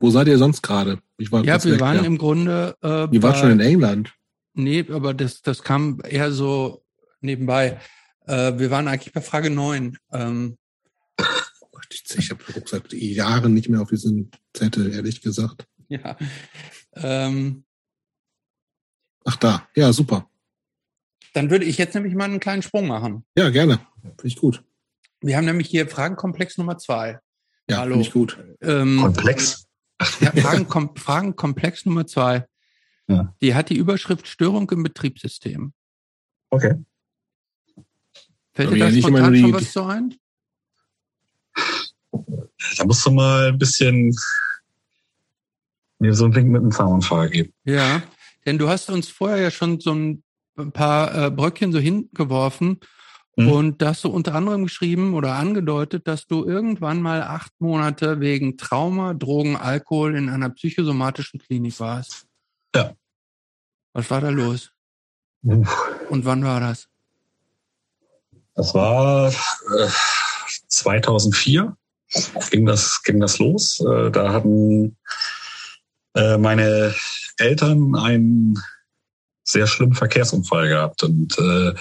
Wo seid ihr sonst gerade? ja, wir weg, waren ja. im Grunde. Äh, ihr wart schon in England. Nee, aber das, das kam eher so nebenbei. Äh, wir waren eigentlich bei Frage 9. Ähm, ich habe seit Jahren nicht mehr auf diesen Zettel, ehrlich gesagt. Ja. Ähm, Ach da, ja, super. Dann würde ich jetzt nämlich mal einen kleinen Sprung machen. Ja, gerne. Finde ich gut. Wir haben nämlich hier Fragenkomplex Nummer zwei. Ja, finde ich gut. Ähm, Komplex? Ja, Fragen, Fragenkomplex Nummer zwei. Ja. Die hat die Überschrift Störung im Betriebssystem. Okay. Fällt dir da spontan schon was so ein? Da musst du mal ein bisschen mir so ein Ding mit einem Zaunfall geben. Ja, denn du hast uns vorher ja schon so ein paar äh, Bröckchen so hingeworfen mhm. und da hast du unter anderem geschrieben oder angedeutet, dass du irgendwann mal acht Monate wegen Trauma, Drogen, Alkohol in einer psychosomatischen Klinik warst. Ja. Was war da los? Uff. Und wann war das? Das war äh, 2004 ging das, ging das los. Äh, da hatten äh, meine Eltern einen sehr schlimmen Verkehrsunfall gehabt. Und äh,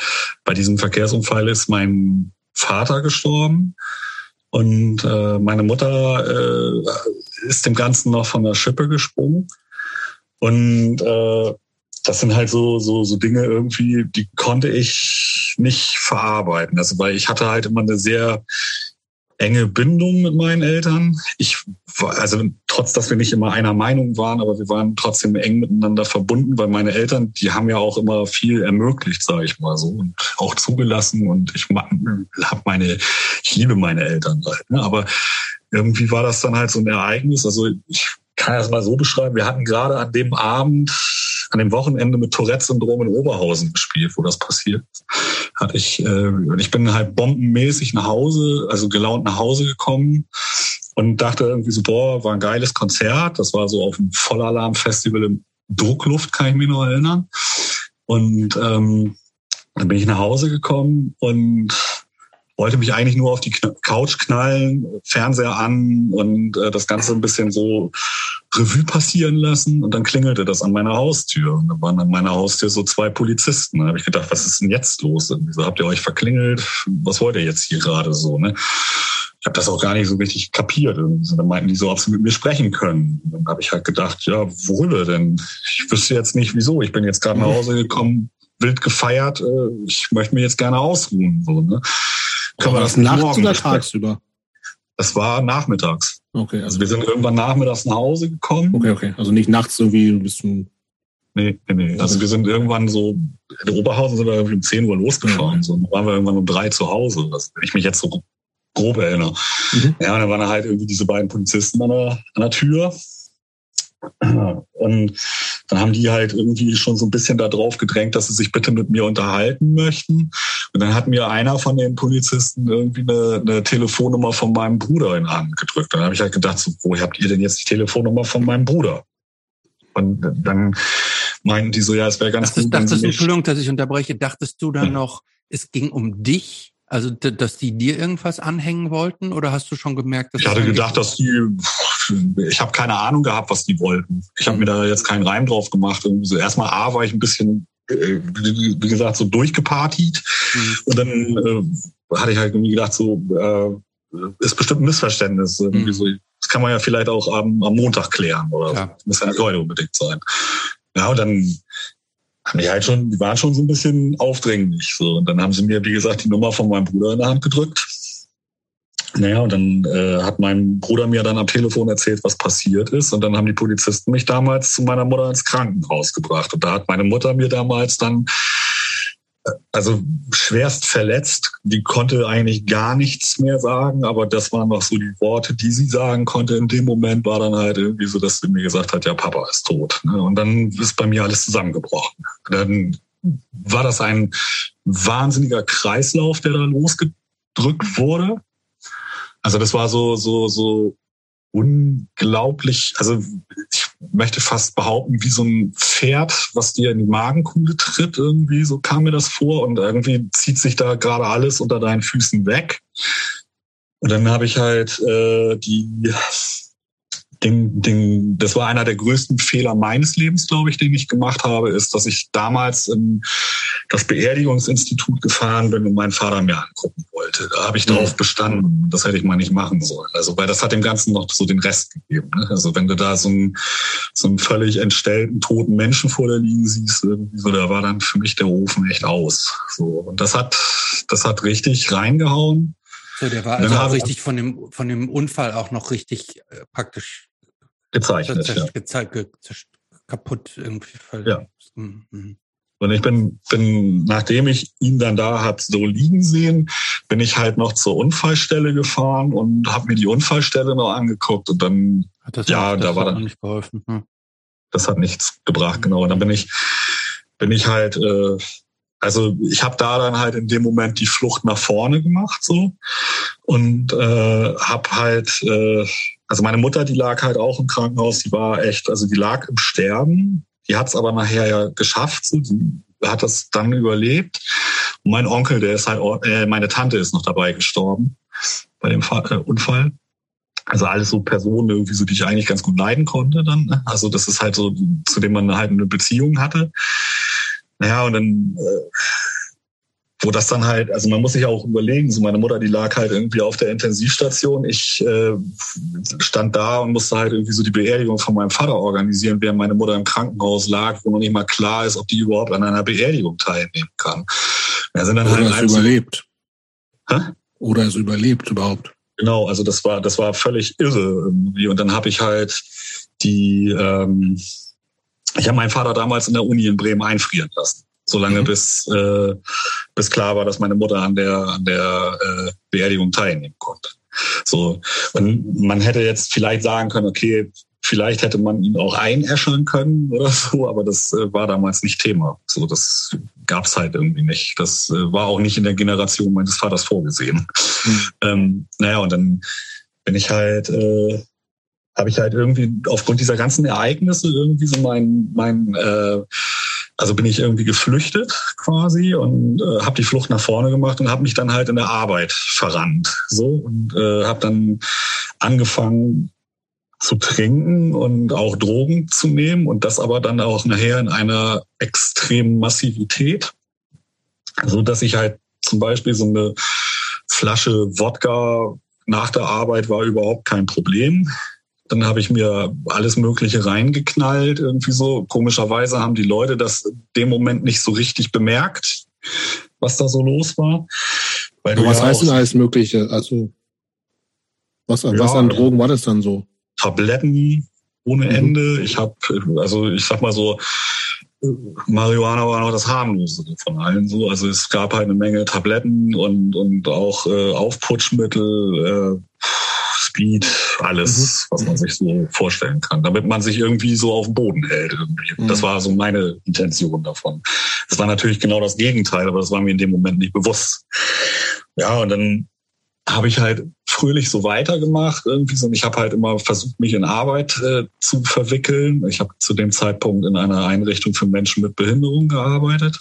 bei diesem Verkehrsunfall ist mein Vater gestorben. Und äh, meine Mutter äh, ist dem Ganzen noch von der Schippe gesprungen. Und äh, das sind halt so, so, so Dinge irgendwie, die konnte ich nicht verarbeiten. Also, weil ich hatte halt immer eine sehr enge Bindung mit meinen Eltern. Ich war, also trotz, dass wir nicht immer einer Meinung waren, aber wir waren trotzdem eng miteinander verbunden, weil meine Eltern, die haben ja auch immer viel ermöglicht, sage ich mal so, und auch zugelassen. Und ich habe meine, ich liebe meine Eltern halt. Ne? Aber irgendwie war das dann halt so ein Ereignis. Also ich kann das mal so beschreiben. Wir hatten gerade an dem Abend an dem Wochenende mit Tourette-Syndrom in Oberhausen gespielt, wo das passiert Hatte ich, äh, ich bin halt bombenmäßig nach Hause, also gelaunt nach Hause gekommen und dachte irgendwie so, boah, war ein geiles Konzert. Das war so auf dem Vollalarm-Festival im Druckluft, kann ich mich noch erinnern. Und ähm, dann bin ich nach Hause gekommen und wollte mich eigentlich nur auf die Couch knallen, Fernseher an und äh, das Ganze ein bisschen so Revue passieren lassen. Und dann klingelte das an meiner Haustür. Und da waren an meiner Haustür so zwei Polizisten. Da habe ich gedacht, was ist denn jetzt los? Wieso habt ihr euch verklingelt? Was wollt ihr jetzt hier gerade so? Ne? Ich habe das auch gar nicht so richtig kapiert. Und dann meinten die so, ob sie mit mir sprechen können. Und dann habe ich halt gedacht, ja, worüber denn? Ich wüsste jetzt nicht, wieso. Ich bin jetzt gerade nach Hause gekommen, wild gefeiert. Äh, ich möchte mir jetzt gerne ausruhen. So, ne? Kann man das nachts oder tagsüber? Das war nachmittags. Okay. Also, also wir sind irgendwann nachmittags nach Hause gekommen. Okay, okay. Also nicht nachts irgendwie bis zum Nee, nee, nee. Also wir sind irgendwann so, in Oberhausen sind wir irgendwie um 10 Uhr losgefahren. Mhm. So, dann waren wir irgendwann um drei zu Hause, das, wenn ich mich jetzt so grob erinnere. Mhm. Ja, und dann waren halt irgendwie diese beiden Polizisten an der, an der Tür. Und dann haben die halt irgendwie schon so ein bisschen da drauf gedrängt, dass sie sich bitte mit mir unterhalten möchten. Und dann hat mir einer von den Polizisten irgendwie eine, eine Telefonnummer von meinem Bruder in die Hand gedrückt. Und dann habe ich halt gedacht, so, wo habt ihr denn jetzt die Telefonnummer von meinem Bruder? Und dann meinten die so, ja, es wäre ganz dachtest, gut. Dachtest, du, Entschuldigung, dass ich unterbreche, dachtest du dann noch, es ging um dich? Also, dass die dir irgendwas anhängen wollten oder hast du schon gemerkt, dass Ich hatte gedacht, dass die, ich habe keine Ahnung gehabt, was die wollten. Ich habe mir da jetzt keinen Reim drauf gemacht. Irgendwie so erstmal A war ich ein bisschen, äh, wie gesagt, so durchgepartied. Mhm. Und dann äh, hatte ich halt irgendwie gedacht, so, äh, ist bestimmt ein Missverständnis. Mhm. so, das kann man ja vielleicht auch am, am Montag klären oder ja. so. muss ja nicht heute unbedingt sein. Ja, und dann haben die halt schon, die waren schon so ein bisschen aufdringlich. So. Und dann haben sie mir, wie gesagt, die Nummer von meinem Bruder in der Hand gedrückt. Naja, und dann äh, hat mein Bruder mir dann am Telefon erzählt, was passiert ist. Und dann haben die Polizisten mich damals zu meiner Mutter ins Krankenhaus gebracht. Und da hat meine Mutter mir damals dann also schwerst verletzt. Die konnte eigentlich gar nichts mehr sagen, aber das waren noch so die Worte, die sie sagen konnte. In dem Moment war dann halt irgendwie so, dass sie mir gesagt hat, ja, Papa ist tot. Ne? Und dann ist bei mir alles zusammengebrochen. Dann war das ein wahnsinniger Kreislauf, der da losgedrückt wurde. Also das war so, so, so unglaublich, also ich möchte fast behaupten, wie so ein Pferd, was dir in die Magenkuhle tritt, irgendwie, so kam mir das vor und irgendwie zieht sich da gerade alles unter deinen Füßen weg. Und dann habe ich halt äh, die den, den, das war einer der größten Fehler meines Lebens, glaube ich, den ich gemacht habe, ist, dass ich damals in das Beerdigungsinstitut gefahren bin und meinen Vater mir angucken wollte. Da habe ich mhm. darauf bestanden. Das hätte ich mal nicht machen sollen. Also, weil das hat dem Ganzen noch so den Rest gegeben. Ne? Also, wenn du da so einen, so einen völlig entstellten, toten Menschen vor dir liegen siehst, irgendwie so, da war dann für mich der Ofen echt aus. So. Und das hat, das hat richtig reingehauen. So, der war also auch richtig von dem, von dem Unfall auch noch richtig äh, praktisch gezeichnet. Ja. Gezeigt, kaputt irgendwie. Ja. Mhm. Und ich bin, bin, nachdem ich ihn dann da hab so liegen sehen, bin ich halt noch zur Unfallstelle gefahren und habe mir die Unfallstelle noch angeguckt und dann, das ja, da war dann nicht geholfen. Hm. Das hat nichts gebracht, genau. Und dann bin ich, bin ich halt, äh, also ich habe da dann halt in dem Moment die Flucht nach vorne gemacht so und äh, habe halt äh, also meine Mutter, die lag halt auch im Krankenhaus, die war echt, also die lag im Sterben. Die hat es aber nachher ja geschafft, so, die hat das dann überlebt. Und mein Onkel, der ist halt, äh, meine Tante ist noch dabei gestorben bei dem äh, Unfall. Also alles so Personen irgendwie so, die ich eigentlich ganz gut leiden konnte dann. Ne? Also das ist halt so, zu dem man halt eine Beziehung hatte. Naja, und dann äh, wo das dann halt, also man muss sich auch überlegen, so meine Mutter, die lag halt irgendwie auf der Intensivstation. Ich äh, stand da und musste halt irgendwie so die Beerdigung von meinem Vater organisieren, während meine Mutter im Krankenhaus lag, wo noch nicht mal klar ist, ob die überhaupt an einer Beerdigung teilnehmen kann. Ja, sind dann Oder halt es überlebt. Hä? Oder es überlebt überhaupt. Genau, also das war, das war völlig irre irgendwie. Und dann habe ich halt die, ähm, ich habe meinen Vater damals in der Uni in Bremen einfrieren lassen solange mhm. bis, äh, bis klar war, dass meine Mutter an der, an der äh, Beerdigung teilnehmen konnte. So. Und man hätte jetzt vielleicht sagen können, okay, vielleicht hätte man ihn auch einäschern können oder so, aber das äh, war damals nicht Thema. So, das gab's halt irgendwie nicht. Das äh, war auch nicht in der Generation meines Vaters vorgesehen. Mhm. Ähm, naja, und dann bin ich halt, äh, habe ich halt irgendwie aufgrund dieser ganzen Ereignisse irgendwie so mein, mein äh, also bin ich irgendwie geflüchtet quasi und äh, habe die Flucht nach vorne gemacht und habe mich dann halt in der Arbeit verrannt. So und äh, habe dann angefangen zu trinken und auch Drogen zu nehmen und das aber dann auch nachher in einer extremen Massivität, so dass ich halt zum Beispiel so eine Flasche Wodka nach der Arbeit war überhaupt kein Problem. Dann habe ich mir alles Mögliche reingeknallt, irgendwie so. Komischerweise haben die Leute das dem Moment nicht so richtig bemerkt, was da so los war. Weil was ja heißt denn alles Mögliche? Also, was, ja, was an Drogen war das dann so? Tabletten ohne mhm. Ende. Ich habe, also ich sag mal so, Marihuana war noch das harmlose von allen so. Also es gab halt eine Menge Tabletten und, und auch äh, Aufputschmittel, äh, Speed, alles, mhm. was man sich so vorstellen kann, damit man sich irgendwie so auf dem Boden hält. Irgendwie. Mhm. Das war so meine Intention davon. Das war natürlich genau das Gegenteil, aber das war mir in dem Moment nicht bewusst. Ja, und dann habe ich halt fröhlich so weitergemacht irgendwie so. Und ich habe halt immer versucht, mich in Arbeit äh, zu verwickeln. Ich habe zu dem Zeitpunkt in einer Einrichtung für Menschen mit Behinderung gearbeitet.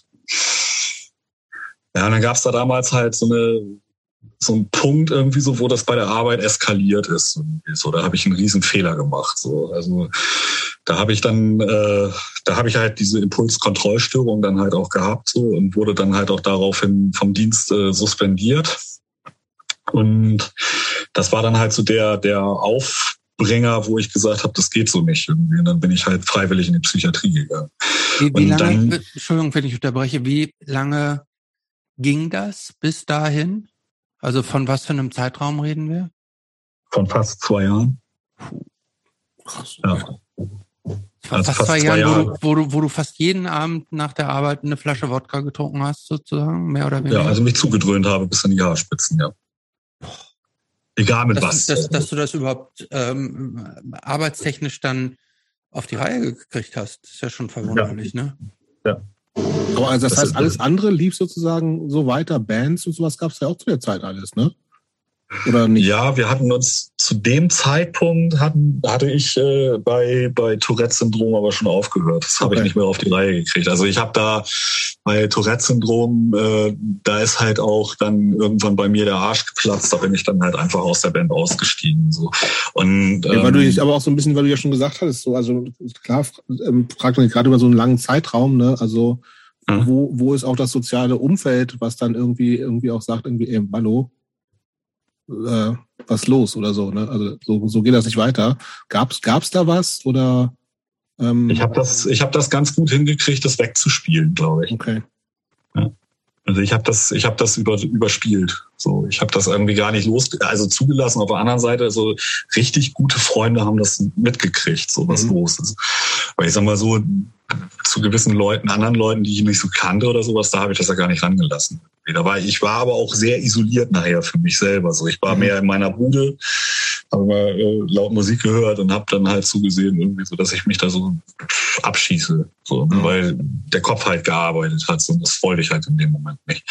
Ja, und dann gab's da damals halt so eine so ein Punkt irgendwie so, wo das bei der Arbeit eskaliert ist. So, da habe ich einen riesen Fehler gemacht. So, also da habe ich dann, äh, da habe ich halt diese Impulskontrollstörung dann halt auch gehabt so und wurde dann halt auch daraufhin vom Dienst äh, suspendiert. Und das war dann halt so der der Aufbringer, wo ich gesagt habe, das geht so nicht irgendwie. Und dann bin ich halt freiwillig in die Psychiatrie gegangen. Wie, wie lange, dann, Entschuldigung, wenn ich unterbreche, wie lange ging das bis dahin? Also von was für einem Zeitraum reden wir? Von fast zwei Jahren. Krass. Ja. Fast, fast, zwei, zwei Jahren, Jahre. Wo, du, wo, du, wo du fast jeden Abend nach der Arbeit eine Flasche Wodka getrunken hast, sozusagen, mehr oder weniger? Ja, also mich zugedröhnt habe bis an die Haarspitzen, ja. Egal mit dass, was. Dass, dass du das überhaupt ähm, arbeitstechnisch dann auf die Reihe gekriegt hast, ist ja schon verwunderlich, ja. ne? Ja. Aber also das, das heißt, alles andere lief sozusagen so weiter, Bands und sowas gab es ja auch zu der Zeit alles, ne? Oder nicht? Ja, wir hatten uns zu dem Zeitpunkt hatten, hatte ich äh, bei bei Tourette-Syndrom aber schon aufgehört. Das habe okay. ich nicht mehr auf die Reihe gekriegt. Also ich habe da bei Tourette-Syndrom, äh, da ist halt auch dann irgendwann bei mir der Arsch geplatzt. Da bin ich dann halt einfach aus der Band ausgestiegen. So und ähm, ja, weil du dich aber auch so ein bisschen, weil du ja schon gesagt hattest, so also klar ähm, fragt man gerade über so einen langen Zeitraum, ne? Also mhm. wo wo ist auch das soziale Umfeld, was dann irgendwie irgendwie auch sagt irgendwie, ey, hallo äh, was los oder so. Ne? Also so, so geht das nicht weiter. Gab's gab's da was oder? Ähm, ich habe das ich habe das ganz gut hingekriegt, das wegzuspielen, glaube ich. Okay. Ja. Also ich habe das ich habe das über, überspielt. So, ich habe das irgendwie gar nicht los, also zugelassen. Auf der anderen Seite, so richtig gute Freunde haben das mitgekriegt, so was mhm. los ist. Weil ich sag mal so, zu gewissen Leuten, anderen Leuten, die ich nicht so kannte oder sowas, da habe ich das ja gar nicht rangelassen. Aber ich war aber auch sehr isoliert nachher für mich selber. So, ich war mhm. mehr in meiner Bude, habe mal äh, laut Musik gehört und habe dann halt zugesehen, irgendwie so, dass ich mich da so abschieße, so, mhm. weil der Kopf halt gearbeitet hat. So, und das wollte ich halt in dem Moment nicht.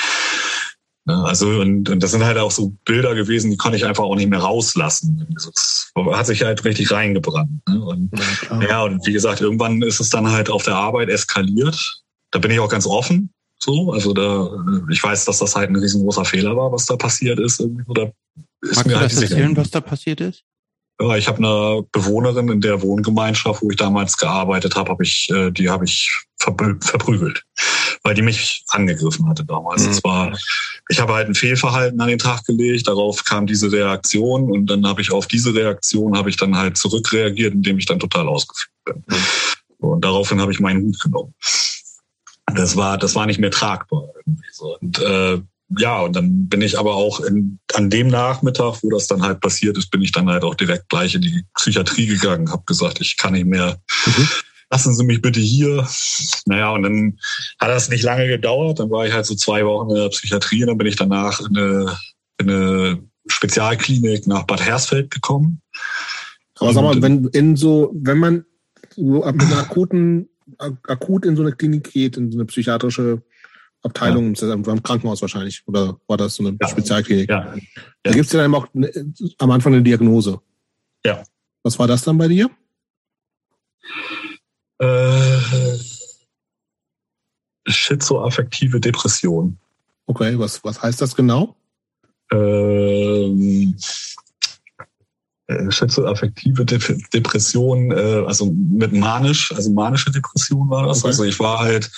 Ja, also und, und das sind halt auch so Bilder gewesen, die konnte ich einfach auch nicht mehr rauslassen. Das hat sich halt richtig reingebrannt. Ne? Und, ja, ja, und wie gesagt, irgendwann ist es dann halt auf der Arbeit eskaliert. Da bin ich auch ganz offen. So, also da, ich weiß, dass das halt ein riesengroßer Fehler war, was da passiert ist. Da ist Magst mir du halt das erzählen, was da passiert ist? Ja, ich habe eine Bewohnerin in der Wohngemeinschaft, wo ich damals gearbeitet habe, hab ich, äh, die habe ich verprügelt, weil die mich angegriffen hatte damals. Mhm. war, ich habe halt ein Fehlverhalten an den Tag gelegt, darauf kam diese Reaktion und dann habe ich auf diese Reaktion habe ich dann halt zurückreagiert, indem ich dann total ausgeflippt bin. Mhm. Und daraufhin habe ich meinen Hut genommen. Das war, das war nicht mehr tragbar. Irgendwie so. Und äh, ja, und dann bin ich aber auch in, an dem Nachmittag, wo das dann halt passiert ist, bin ich dann halt auch direkt gleich in die Psychiatrie gegangen, habe gesagt, ich kann nicht mehr. Mhm. Lassen Sie mich bitte hier. Naja, und dann hat das nicht lange gedauert. Dann war ich halt so zwei Wochen in der Psychiatrie und dann bin ich danach in eine, in eine Spezialklinik nach Bad Hersfeld gekommen. Aber sag mal, wenn in so, wenn man so mit einer akuten, akut in so eine Klinik geht, in so eine psychiatrische Abteilung ja. im Krankenhaus wahrscheinlich. Oder war das so eine ja. Spezialklinik? Ja. ja. Da gibt es ja dann auch eine, am Anfang eine Diagnose. Ja. Was war das dann bei dir? Äh, schizoaffektive Depression. Okay, was, was heißt das genau? Ähm, äh, schizoaffektive De Depression, äh, also mit manisch, also manische Depression war das. Okay. Also ich war halt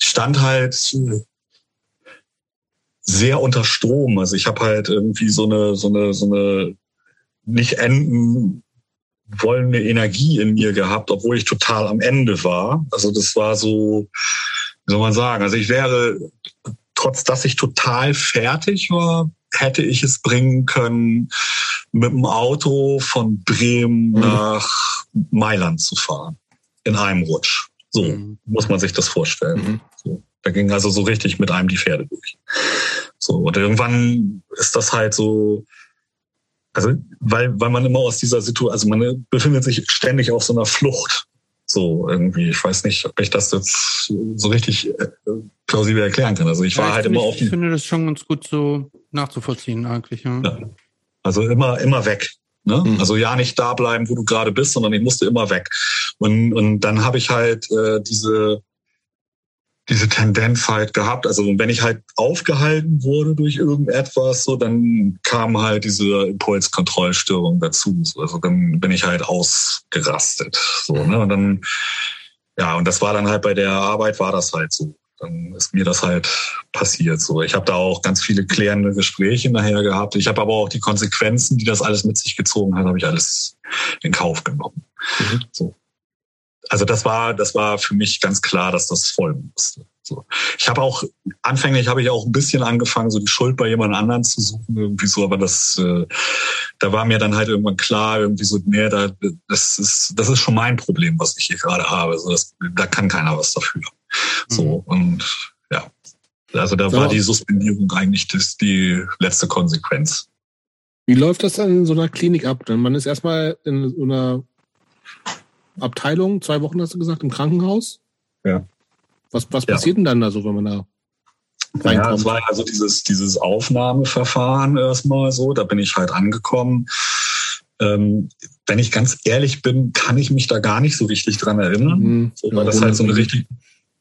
stand halt sehr unter Strom. Also ich habe halt irgendwie so eine, so eine, so eine nicht enden wollende Energie in mir gehabt, obwohl ich total am Ende war. Also das war so, wie soll man sagen, also ich wäre, trotz dass ich total fertig war, hätte ich es bringen können, mit dem Auto von Bremen mhm. nach Mailand zu fahren. In einem Rutsch. So mhm. muss man sich das vorstellen. Mhm. So. Da ging also so richtig mit einem die Pferde durch. So, und irgendwann ist das halt so, also, weil, weil man immer aus dieser Situation, also man befindet sich ständig auf so einer Flucht. So, irgendwie. Ich weiß nicht, ob ich das jetzt so richtig äh, plausibel erklären kann. Also ich war ja, ich halt immer auf. Ich finde das schon ganz gut so nachzuvollziehen eigentlich, ja. ja. Also immer, immer weg. Ne? Mhm. Also ja, nicht da bleiben, wo du gerade bist, sondern ich musste immer weg. Und, und dann habe ich halt äh, diese diese Tendenz halt gehabt. Also wenn ich halt aufgehalten wurde durch irgendetwas, so dann kam halt diese Impulskontrollstörung dazu. Also dann bin ich halt ausgerastet. So, ne? Und dann, ja, und das war dann halt bei der Arbeit war das halt so. Dann ist mir das halt passiert. So, ich habe da auch ganz viele klärende Gespräche nachher gehabt. Ich habe aber auch die Konsequenzen, die das alles mit sich gezogen hat, habe ich alles in Kauf genommen. Mhm. So also das war, das war für mich ganz klar, dass das folgen musste. So. Ich habe auch, anfänglich habe ich auch ein bisschen angefangen, so die Schuld bei jemand anderen zu suchen, irgendwie so, aber das, äh, da war mir dann halt irgendwann klar, irgendwie so, nee, da, das ist, das ist schon mein Problem, was ich hier gerade habe. So, das, da kann keiner was dafür. Mhm. So, und ja. Also da so. war die Suspendierung eigentlich das, die letzte Konsequenz. Wie läuft das dann in so einer Klinik ab? Denn man ist erstmal in so einer Abteilung, zwei Wochen hast du gesagt, im Krankenhaus. Ja. Was, was ja. passiert denn dann da so, wenn man da reinkommt? Ja, es war also dieses, dieses Aufnahmeverfahren erstmal so, da bin ich halt angekommen. Ähm, wenn ich ganz ehrlich bin, kann ich mich da gar nicht so richtig dran erinnern, mhm. so, weil ja, das halt so eine richtig,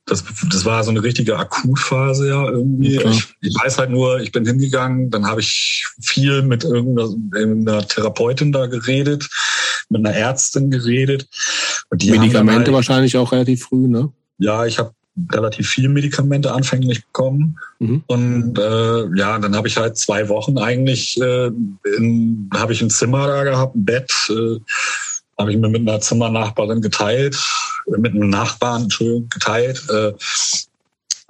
das, das war so eine richtige Akutphase ja irgendwie. Ja, ich, ich, weiß halt nur, ich bin hingegangen, dann habe ich viel mit irgendeiner Therapeutin da geredet, mit einer Ärztin geredet. Medikamente halt, wahrscheinlich auch relativ früh, ne? Ja, ich habe relativ viel Medikamente anfänglich bekommen. Mhm. Und äh, ja, dann habe ich halt zwei Wochen eigentlich, äh, habe ich ein Zimmer da gehabt, ein Bett, äh, habe ich mir mit einer Zimmernachbarin geteilt, mit einem Nachbarn, Entschuldigung, geteilt. Äh,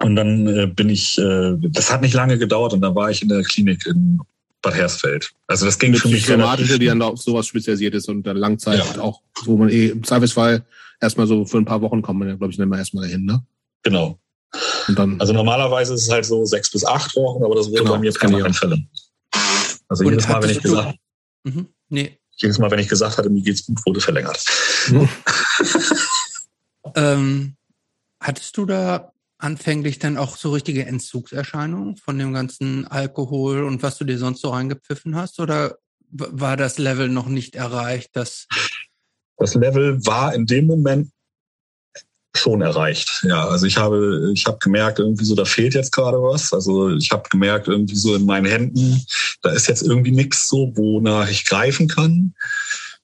und dann äh, bin ich, äh, das hat nicht lange gedauert und dann war ich in der Klinik in Bad Hersfeld. Also das ging Mit für mich Psychomatische, die dann auf sowas spezialisiert ist und dann Langzeit ja. auch, wo man eh im Zweifelsfall erstmal so für ein paar Wochen kommt man ja, glaube ich, nicht mehr erstmal dahin, ne? Genau. Und dann, also normalerweise ist es halt so sechs bis acht Wochen, aber das wurde genau, bei mir keine Fälle. Also und jedes Mal, wenn ich gesagt, mhm. nee. jedes Mal, wenn ich gesagt hatte, mir geht's gut, wurde verlängert. Mhm. ähm, hattest du da anfänglich dann auch so richtige Entzugserscheinungen von dem ganzen Alkohol und was du dir sonst so reingepfiffen hast? Oder war das Level noch nicht erreicht? Dass das Level war in dem Moment schon erreicht. Ja, also ich habe, ich habe gemerkt, irgendwie so, da fehlt jetzt gerade was. Also ich habe gemerkt, irgendwie so in meinen Händen, da ist jetzt irgendwie nichts so, wonach ich greifen kann.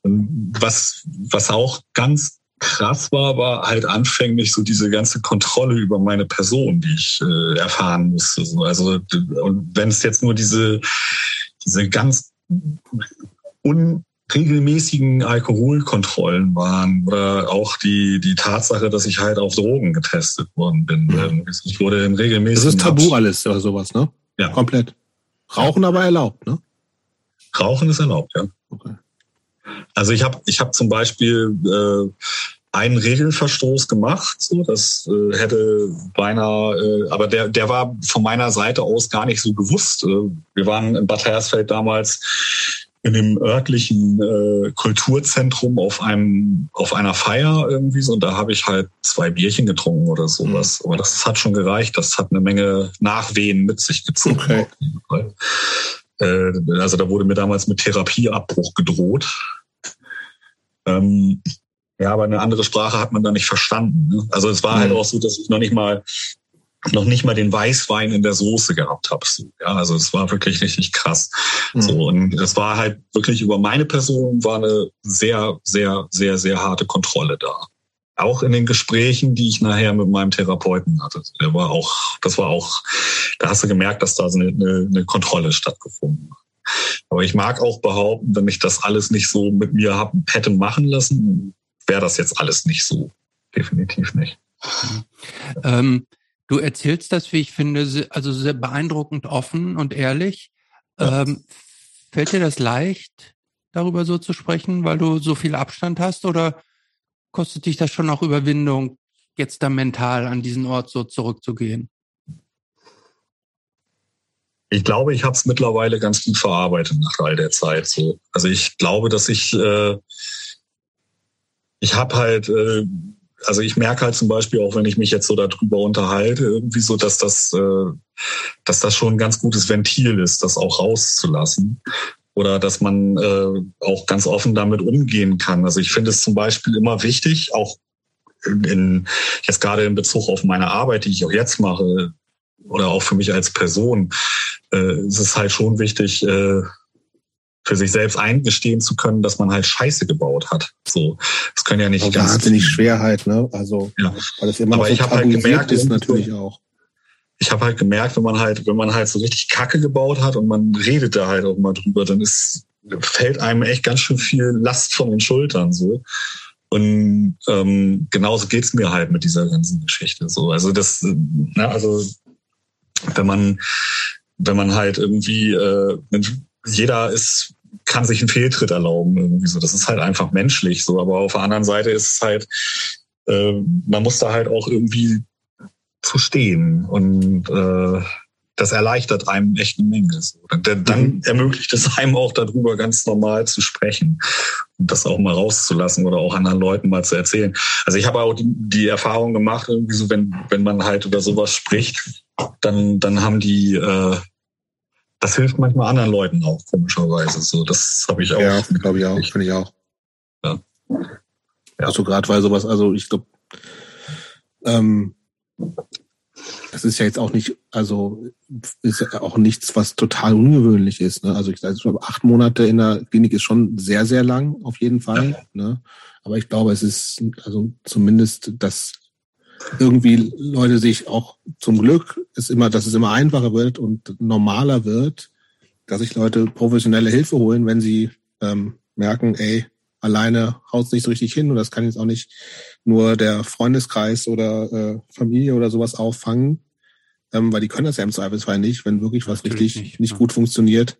Was, was auch ganz krass war, war halt anfänglich so diese ganze Kontrolle über meine Person, die ich äh, erfahren musste. Also und wenn es jetzt nur diese diese ganz unregelmäßigen Alkoholkontrollen waren oder auch die die Tatsache, dass ich halt auf Drogen getestet worden bin. Mhm. Ich wurde in regelmäßigen Das ist Tabu alles oder sowas, ne? Ja. Komplett. Rauchen aber erlaubt, ne? Rauchen ist erlaubt, ja. Okay. Also ich habe ich hab zum Beispiel äh, einen Regelverstoß gemacht. So, das äh, hätte beinahe, äh, aber der, der war von meiner Seite aus gar nicht so bewusst. Äh, wir waren in Bad Hersfeld damals in dem örtlichen äh, Kulturzentrum auf einem auf einer Feier irgendwie so und da habe ich halt zwei Bierchen getrunken oder sowas. Mhm. Aber das hat schon gereicht. Das hat eine Menge Nachwehen mit sich gezogen. Okay. Äh, also da wurde mir damals mit Therapieabbruch gedroht. Ähm, ja, aber eine andere Sprache hat man da nicht verstanden. Ne? Also es war halt mhm. halt auch so, dass ich noch nicht mal noch nicht mal den Weißwein in der Soße gehabt habe. So, ja, also es war wirklich richtig krass. Mhm. So und das war halt wirklich über meine Person war eine sehr, sehr, sehr, sehr harte Kontrolle da. Auch in den Gesprächen, die ich nachher mit meinem Therapeuten hatte. Der war auch, das war auch, da hast du gemerkt, dass da so eine, eine, eine Kontrolle stattgefunden hat. Aber ich mag auch behaupten, wenn ich das alles nicht so mit mir hab, hätte machen lassen, wäre das jetzt alles nicht so. Definitiv nicht. Ähm, du erzählst das, wie ich finde, also sehr beeindruckend offen und ehrlich. Ja. Ähm, fällt dir das leicht, darüber so zu sprechen, weil du so viel Abstand hast oder kostet dich das schon auch Überwindung, jetzt da mental an diesen Ort so zurückzugehen? Ich glaube, ich habe es mittlerweile ganz gut verarbeitet nach all der Zeit. So. Also ich glaube, dass ich äh, ich habe halt, äh, also ich merke halt zum Beispiel auch, wenn ich mich jetzt so darüber unterhalte, irgendwie so, dass das, äh, dass das schon ein ganz gutes Ventil ist, das auch rauszulassen. Oder dass man äh, auch ganz offen damit umgehen kann. Also ich finde es zum Beispiel immer wichtig, auch in, jetzt gerade in Bezug auf meine Arbeit, die ich auch jetzt mache, oder auch für mich als Person, äh, ist es halt schon wichtig, äh, für sich selbst eingestehen zu können, dass man halt Scheiße gebaut hat. So, das können ja nicht also ganz wahnsinnig Schwerheit, ne? Also, ja. weil es immer Aber ich so habe halt gemerkt, ist natürlich auch. Ich habe halt gemerkt, wenn man halt, wenn man halt so richtig Kacke gebaut hat und man redet da halt auch mal drüber, dann ist fällt einem echt ganz schön viel Last von den Schultern so. Und ähm, genauso geht's mir halt mit dieser ganzen Geschichte. So, also das, na, also wenn man, wenn man halt irgendwie, äh, jeder ist, kann sich einen Fehltritt erlauben irgendwie so. Das ist halt einfach menschlich so. Aber auf der anderen Seite ist es halt, äh, man muss da halt auch irgendwie zu stehen und äh, das erleichtert einem echt eine Menge. So. Dann, dann mhm. ermöglicht es einem auch darüber ganz normal zu sprechen und das auch mal rauszulassen oder auch anderen Leuten mal zu erzählen. Also ich habe auch die, die Erfahrung gemacht, irgendwie so, wenn, wenn man halt über sowas spricht, dann, dann haben die, äh, das hilft manchmal anderen Leuten auch, komischerweise. So, das habe ich auch. Ja, glaube ich auch, finde ich auch. Ja. ja. Also gerade weil sowas, also ich glaube, ähm, das ist ja jetzt auch nicht, also ist ja auch nichts, was total ungewöhnlich ist. Ne? Also ich glaube, acht Monate in der Klinik ist schon sehr, sehr lang, auf jeden Fall. Ja. Ne? Aber ich glaube, es ist also zumindest, dass irgendwie Leute sich auch zum Glück ist immer, dass es immer einfacher wird und normaler wird, dass sich Leute professionelle Hilfe holen, wenn sie ähm, merken, ey, alleine haut es nicht so richtig hin und das kann jetzt auch nicht nur der Freundeskreis oder äh, Familie oder sowas auffangen, ähm, weil die können das ja im Zweifelsfall nicht, wenn wirklich was Natürlich richtig nicht, nicht ja. gut funktioniert.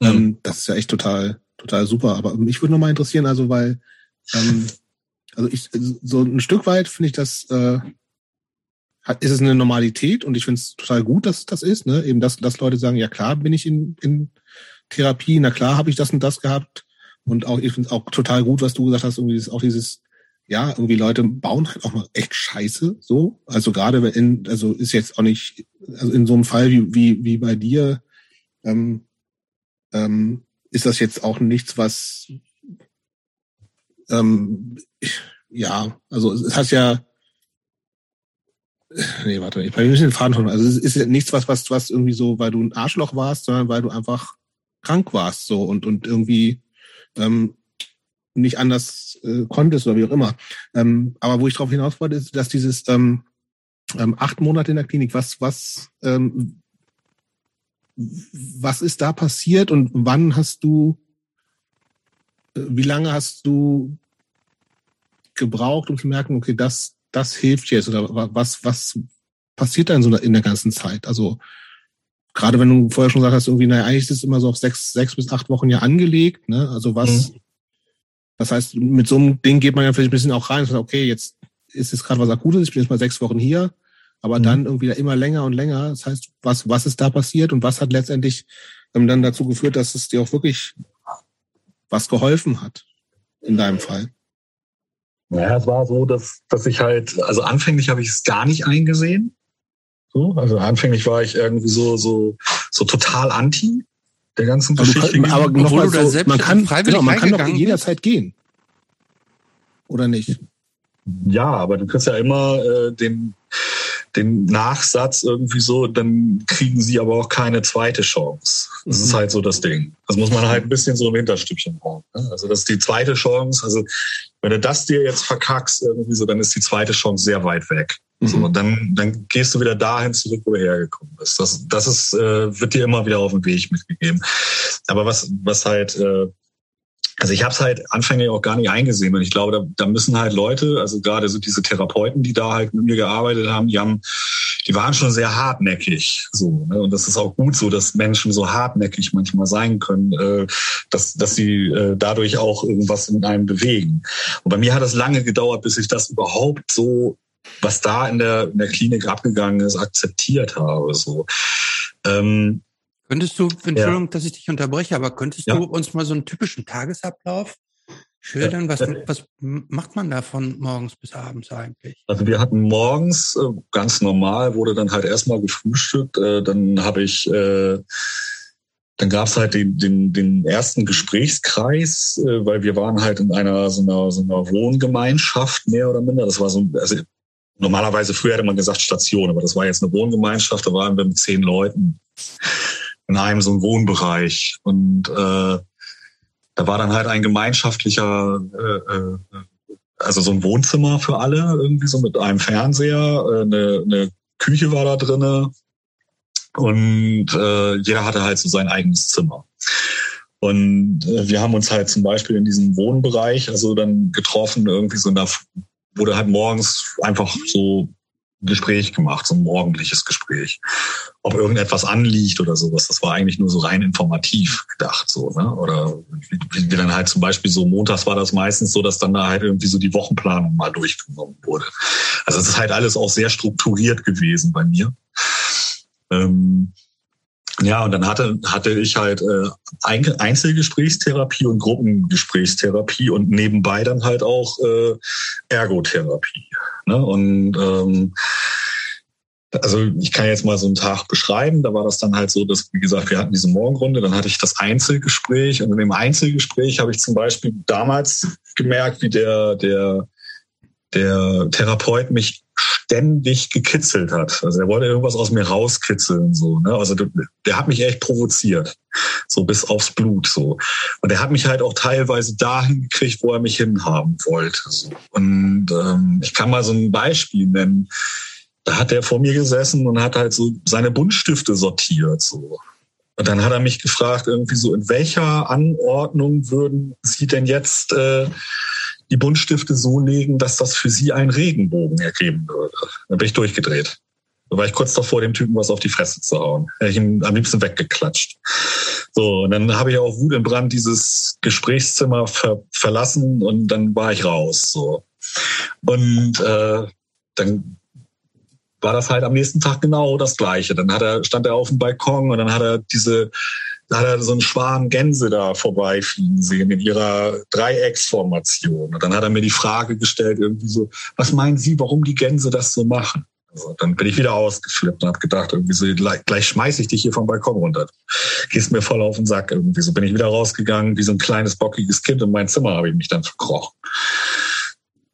Mhm. Ähm, das ist ja echt total, total super. Aber mich würde nochmal interessieren, also weil, ähm, also ich, so ein Stück weit finde ich das, äh, ist es eine Normalität und ich finde es total gut, dass das ist, ne? Eben, dass, dass Leute sagen, ja klar bin ich in, in Therapie, na klar habe ich das und das gehabt. Und auch, ich finde es auch total gut, was du gesagt hast, irgendwie ist auch dieses, ja, irgendwie Leute bauen halt auch mal echt Scheiße, so. Also gerade in, also ist jetzt auch nicht, also in so einem Fall wie, wie, wie bei dir, ähm, ähm, ist das jetzt auch nichts, was, ähm, ja, also es hat ja, nee, warte, ich bin ein bisschen Faden von, also es ist ja nichts, was, was, was irgendwie so, weil du ein Arschloch warst, sondern weil du einfach krank warst, so, und, und irgendwie, ähm, nicht anders äh, konntest oder wie auch immer. Ähm, aber wo ich darauf hinaus wollte, ist, dass dieses ähm, ähm, acht Monate in der Klinik, was, was, ähm, was ist da passiert und wann hast du, äh, wie lange hast du gebraucht, um zu merken, okay, das, das hilft jetzt oder was, was passiert da in so in der ganzen Zeit? Also gerade wenn du vorher schon gesagt hast, irgendwie, naja, eigentlich ist es immer so auf sechs, sechs bis acht Wochen ja angelegt, ne? Also was, mhm. Das heißt, mit so einem Ding geht man ja vielleicht ein bisschen auch rein und sagt, okay, jetzt ist es gerade was Akutes, ich bin jetzt mal sechs Wochen hier, aber mhm. dann irgendwie immer länger und länger. Das heißt, was, was ist da passiert und was hat letztendlich ähm, dann dazu geführt, dass es dir auch wirklich was geholfen hat in deinem Fall? Naja, es war so, dass, dass ich halt, also anfänglich habe ich es gar nicht eingesehen. So, also anfänglich war ich irgendwie so, so, so total anti der ganzen aber Geschichte. Kann, aber noch mal so, man kann, genau, man kann doch jederzeit gehen. Oder nicht? Ja, aber du kriegst ja immer äh, den, den Nachsatz irgendwie so, dann kriegen sie aber auch keine zweite Chance. Das mhm. ist halt so das Ding. Das muss man halt ein bisschen so im Hinterstübchen haben. Ne? Also das ist die zweite Chance. Also wenn du das dir jetzt verkackst irgendwie so, dann ist die zweite Chance sehr weit weg. Mhm. So, dann, dann gehst du wieder dahin zurück, wo du hergekommen bist. Das, das ist, äh, wird dir immer wieder auf den Weg mitgegeben. Aber was, was halt, äh, also ich habe es halt anfänglich auch gar nicht eingesehen. Und ich glaube, da, da müssen halt Leute, also gerade so diese Therapeuten, die da halt mit mir gearbeitet haben, die haben, die waren schon sehr hartnäckig. So, ne? Und das ist auch gut so, dass Menschen so hartnäckig manchmal sein können, äh, dass, dass sie äh, dadurch auch irgendwas in einem bewegen. Und bei mir hat es lange gedauert, bis ich das überhaupt so was da in der, in der Klinik abgegangen ist, akzeptiert habe. So. Ähm, könntest du, Entschuldigung, ja. dass ich dich unterbreche, aber könntest ja. du uns mal so einen typischen Tagesablauf schildern? Was, was macht man da von morgens bis abends eigentlich? Also wir hatten morgens äh, ganz normal, wurde dann halt erstmal gefrühstückt. Äh, dann habe ich äh, dann gab es halt den, den, den ersten Gesprächskreis, weil wir waren halt in einer so einer, so einer Wohngemeinschaft mehr oder minder. Das war so, also normalerweise früher hätte man gesagt Station, aber das war jetzt eine Wohngemeinschaft. Da waren wir mit zehn Leuten in einem so einem Wohnbereich und äh, da war dann halt ein gemeinschaftlicher, äh, äh, also so ein Wohnzimmer für alle irgendwie so mit einem Fernseher, äh, eine, eine Küche war da drinne und äh, jeder hatte halt so sein eigenes Zimmer. Und äh, wir haben uns halt zum Beispiel in diesem Wohnbereich also dann getroffen, irgendwie so in der, wurde halt morgens einfach so Gespräch gemacht, so ein morgendliches Gespräch. Ob irgendetwas anliegt oder sowas, das war eigentlich nur so rein informativ gedacht, so, ne? Oder wie, wir dann halt zum Beispiel so montags war das meistens so, dass dann da halt irgendwie so die Wochenplanung mal durchgenommen wurde. Also es ist halt alles auch sehr strukturiert gewesen bei mir. Ähm, ja, und dann hatte, hatte ich halt äh, Einzelgesprächstherapie und Gruppengesprächstherapie und nebenbei dann halt auch äh, Ergotherapie. Ne? Und ähm, also ich kann jetzt mal so einen Tag beschreiben. Da war das dann halt so, dass, wie gesagt, wir hatten diese Morgenrunde, dann hatte ich das Einzelgespräch und in dem Einzelgespräch habe ich zum Beispiel damals gemerkt, wie der, der, der Therapeut mich ständig gekitzelt hat. Also er wollte irgendwas aus mir rauskitzeln, so, ne? Also der, hat mich echt provoziert. So bis aufs Blut, so. Und er hat mich halt auch teilweise dahin gekriegt, wo er mich hinhaben wollte. So. Und ähm, ich kann mal so ein Beispiel nennen. Da hat er vor mir gesessen und hat halt so seine Buntstifte sortiert, so. Und dann hat er mich gefragt, irgendwie so, in welcher Anordnung würden Sie denn jetzt äh, die Buntstifte so legen, dass das für sie einen Regenbogen ergeben würde. Dann bin ich durchgedreht. Da war ich kurz davor, dem Typen was auf die Fresse zu hauen. Hätte ich ihm am liebsten weggeklatscht. So, und dann habe ich auch Wut im Brand dieses Gesprächszimmer ver verlassen und dann war ich raus. So. Und äh, dann war das halt am nächsten Tag genau das Gleiche. Dann hat er, stand er auf dem Balkon und dann hat er diese da hat er so einen Schwarm Gänse da vorbeifliegen sehen in ihrer Dreiecksformation. Und dann hat er mir die Frage gestellt, irgendwie so, was meinen Sie, warum die Gänse das so machen? Also, dann bin ich wieder ausgeflippt und habe gedacht, irgendwie so, gleich, schmeiß ich dich hier vom Balkon runter. Gehst mir voll auf den Sack irgendwie. So bin ich wieder rausgegangen, wie so ein kleines, bockiges Kind. In mein Zimmer habe ich mich dann verkrochen.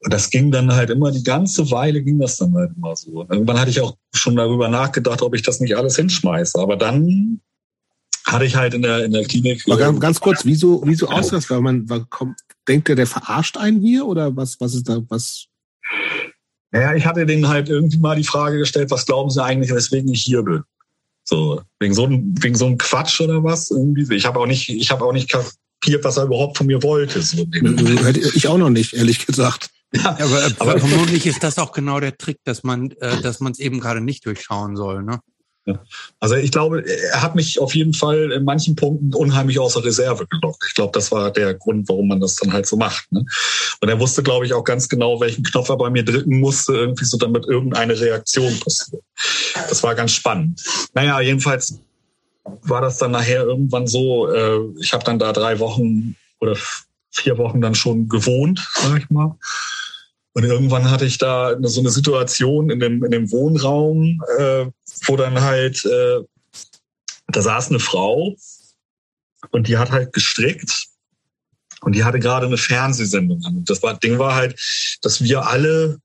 Und das ging dann halt immer, die ganze Weile ging das dann halt immer so. Und irgendwann hatte ich auch schon darüber nachgedacht, ob ich das nicht alles hinschmeiße. Aber dann hatte ich halt in der, in der Klinik. Mal ganz, ganz kurz, wieso, wieso aus das? Weil man, weil kommt, denkt der, der verarscht einen hier oder was, was ist da, was? Naja, ich hatte denen halt irgendwie mal die Frage gestellt, was glauben sie eigentlich, weswegen ich hier bin? So, wegen so einem, wegen so einem Quatsch oder was? Irgendwie. Ich habe auch nicht, ich habe auch nicht kapiert, was er überhaupt von mir wollte. So ich auch noch nicht, ehrlich gesagt. Ja, aber, aber vermutlich ist das auch genau der Trick, dass man, äh, dass man es eben gerade nicht durchschauen soll, ne? Also ich glaube, er hat mich auf jeden Fall in manchen Punkten unheimlich außer Reserve gelockt. Ich glaube, das war der Grund, warum man das dann halt so macht. Ne? Und er wusste, glaube ich, auch ganz genau, welchen Knopf er bei mir drücken musste, irgendwie so damit irgendeine Reaktion passiert. Das war ganz spannend. Naja, jedenfalls war das dann nachher irgendwann so, äh, ich habe dann da drei Wochen oder vier Wochen dann schon gewohnt, sag ich mal. Und irgendwann hatte ich da so eine Situation in dem, in dem Wohnraum, äh, wo dann halt, äh, da saß eine Frau und die hat halt gestrickt und die hatte gerade eine Fernsehsendung an. Und das war, Ding war halt, dass wir alle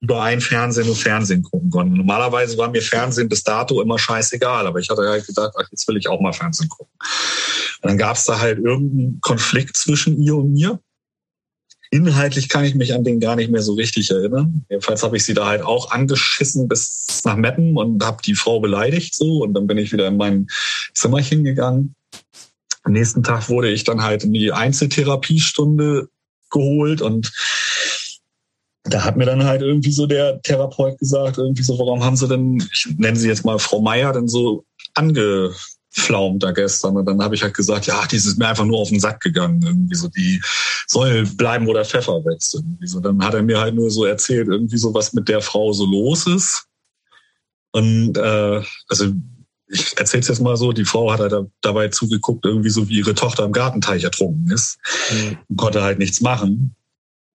über ein Fernsehen und Fernsehen gucken konnten. Normalerweise war mir Fernsehen bis dato immer scheißegal, aber ich hatte halt gedacht, ach, jetzt will ich auch mal Fernsehen gucken. Und dann gab es da halt irgendeinen Konflikt zwischen ihr und mir. Inhaltlich kann ich mich an den gar nicht mehr so richtig erinnern. Jedenfalls habe ich sie da halt auch angeschissen bis nach Meppen und habe die Frau beleidigt so und dann bin ich wieder in mein Zimmerchen gegangen. Am nächsten Tag wurde ich dann halt in die Einzeltherapiestunde geholt und da hat mir dann halt irgendwie so der Therapeut gesagt, irgendwie so, warum haben sie denn, ich nenne sie jetzt mal Frau Meier, denn so ange, Pflaum da gestern. Und dann habe ich halt gesagt, ja, die ist mir einfach nur auf den Sack gegangen. Irgendwie so, die soll bleiben, wo der Pfeffer wächst. Irgendwie so. Dann hat er mir halt nur so erzählt, irgendwie so, was mit der Frau so los ist. Und äh, also ich erzähl's jetzt mal so, die Frau hat halt dabei zugeguckt, irgendwie so wie ihre Tochter im Gartenteich ertrunken ist. Mhm. konnte halt nichts machen.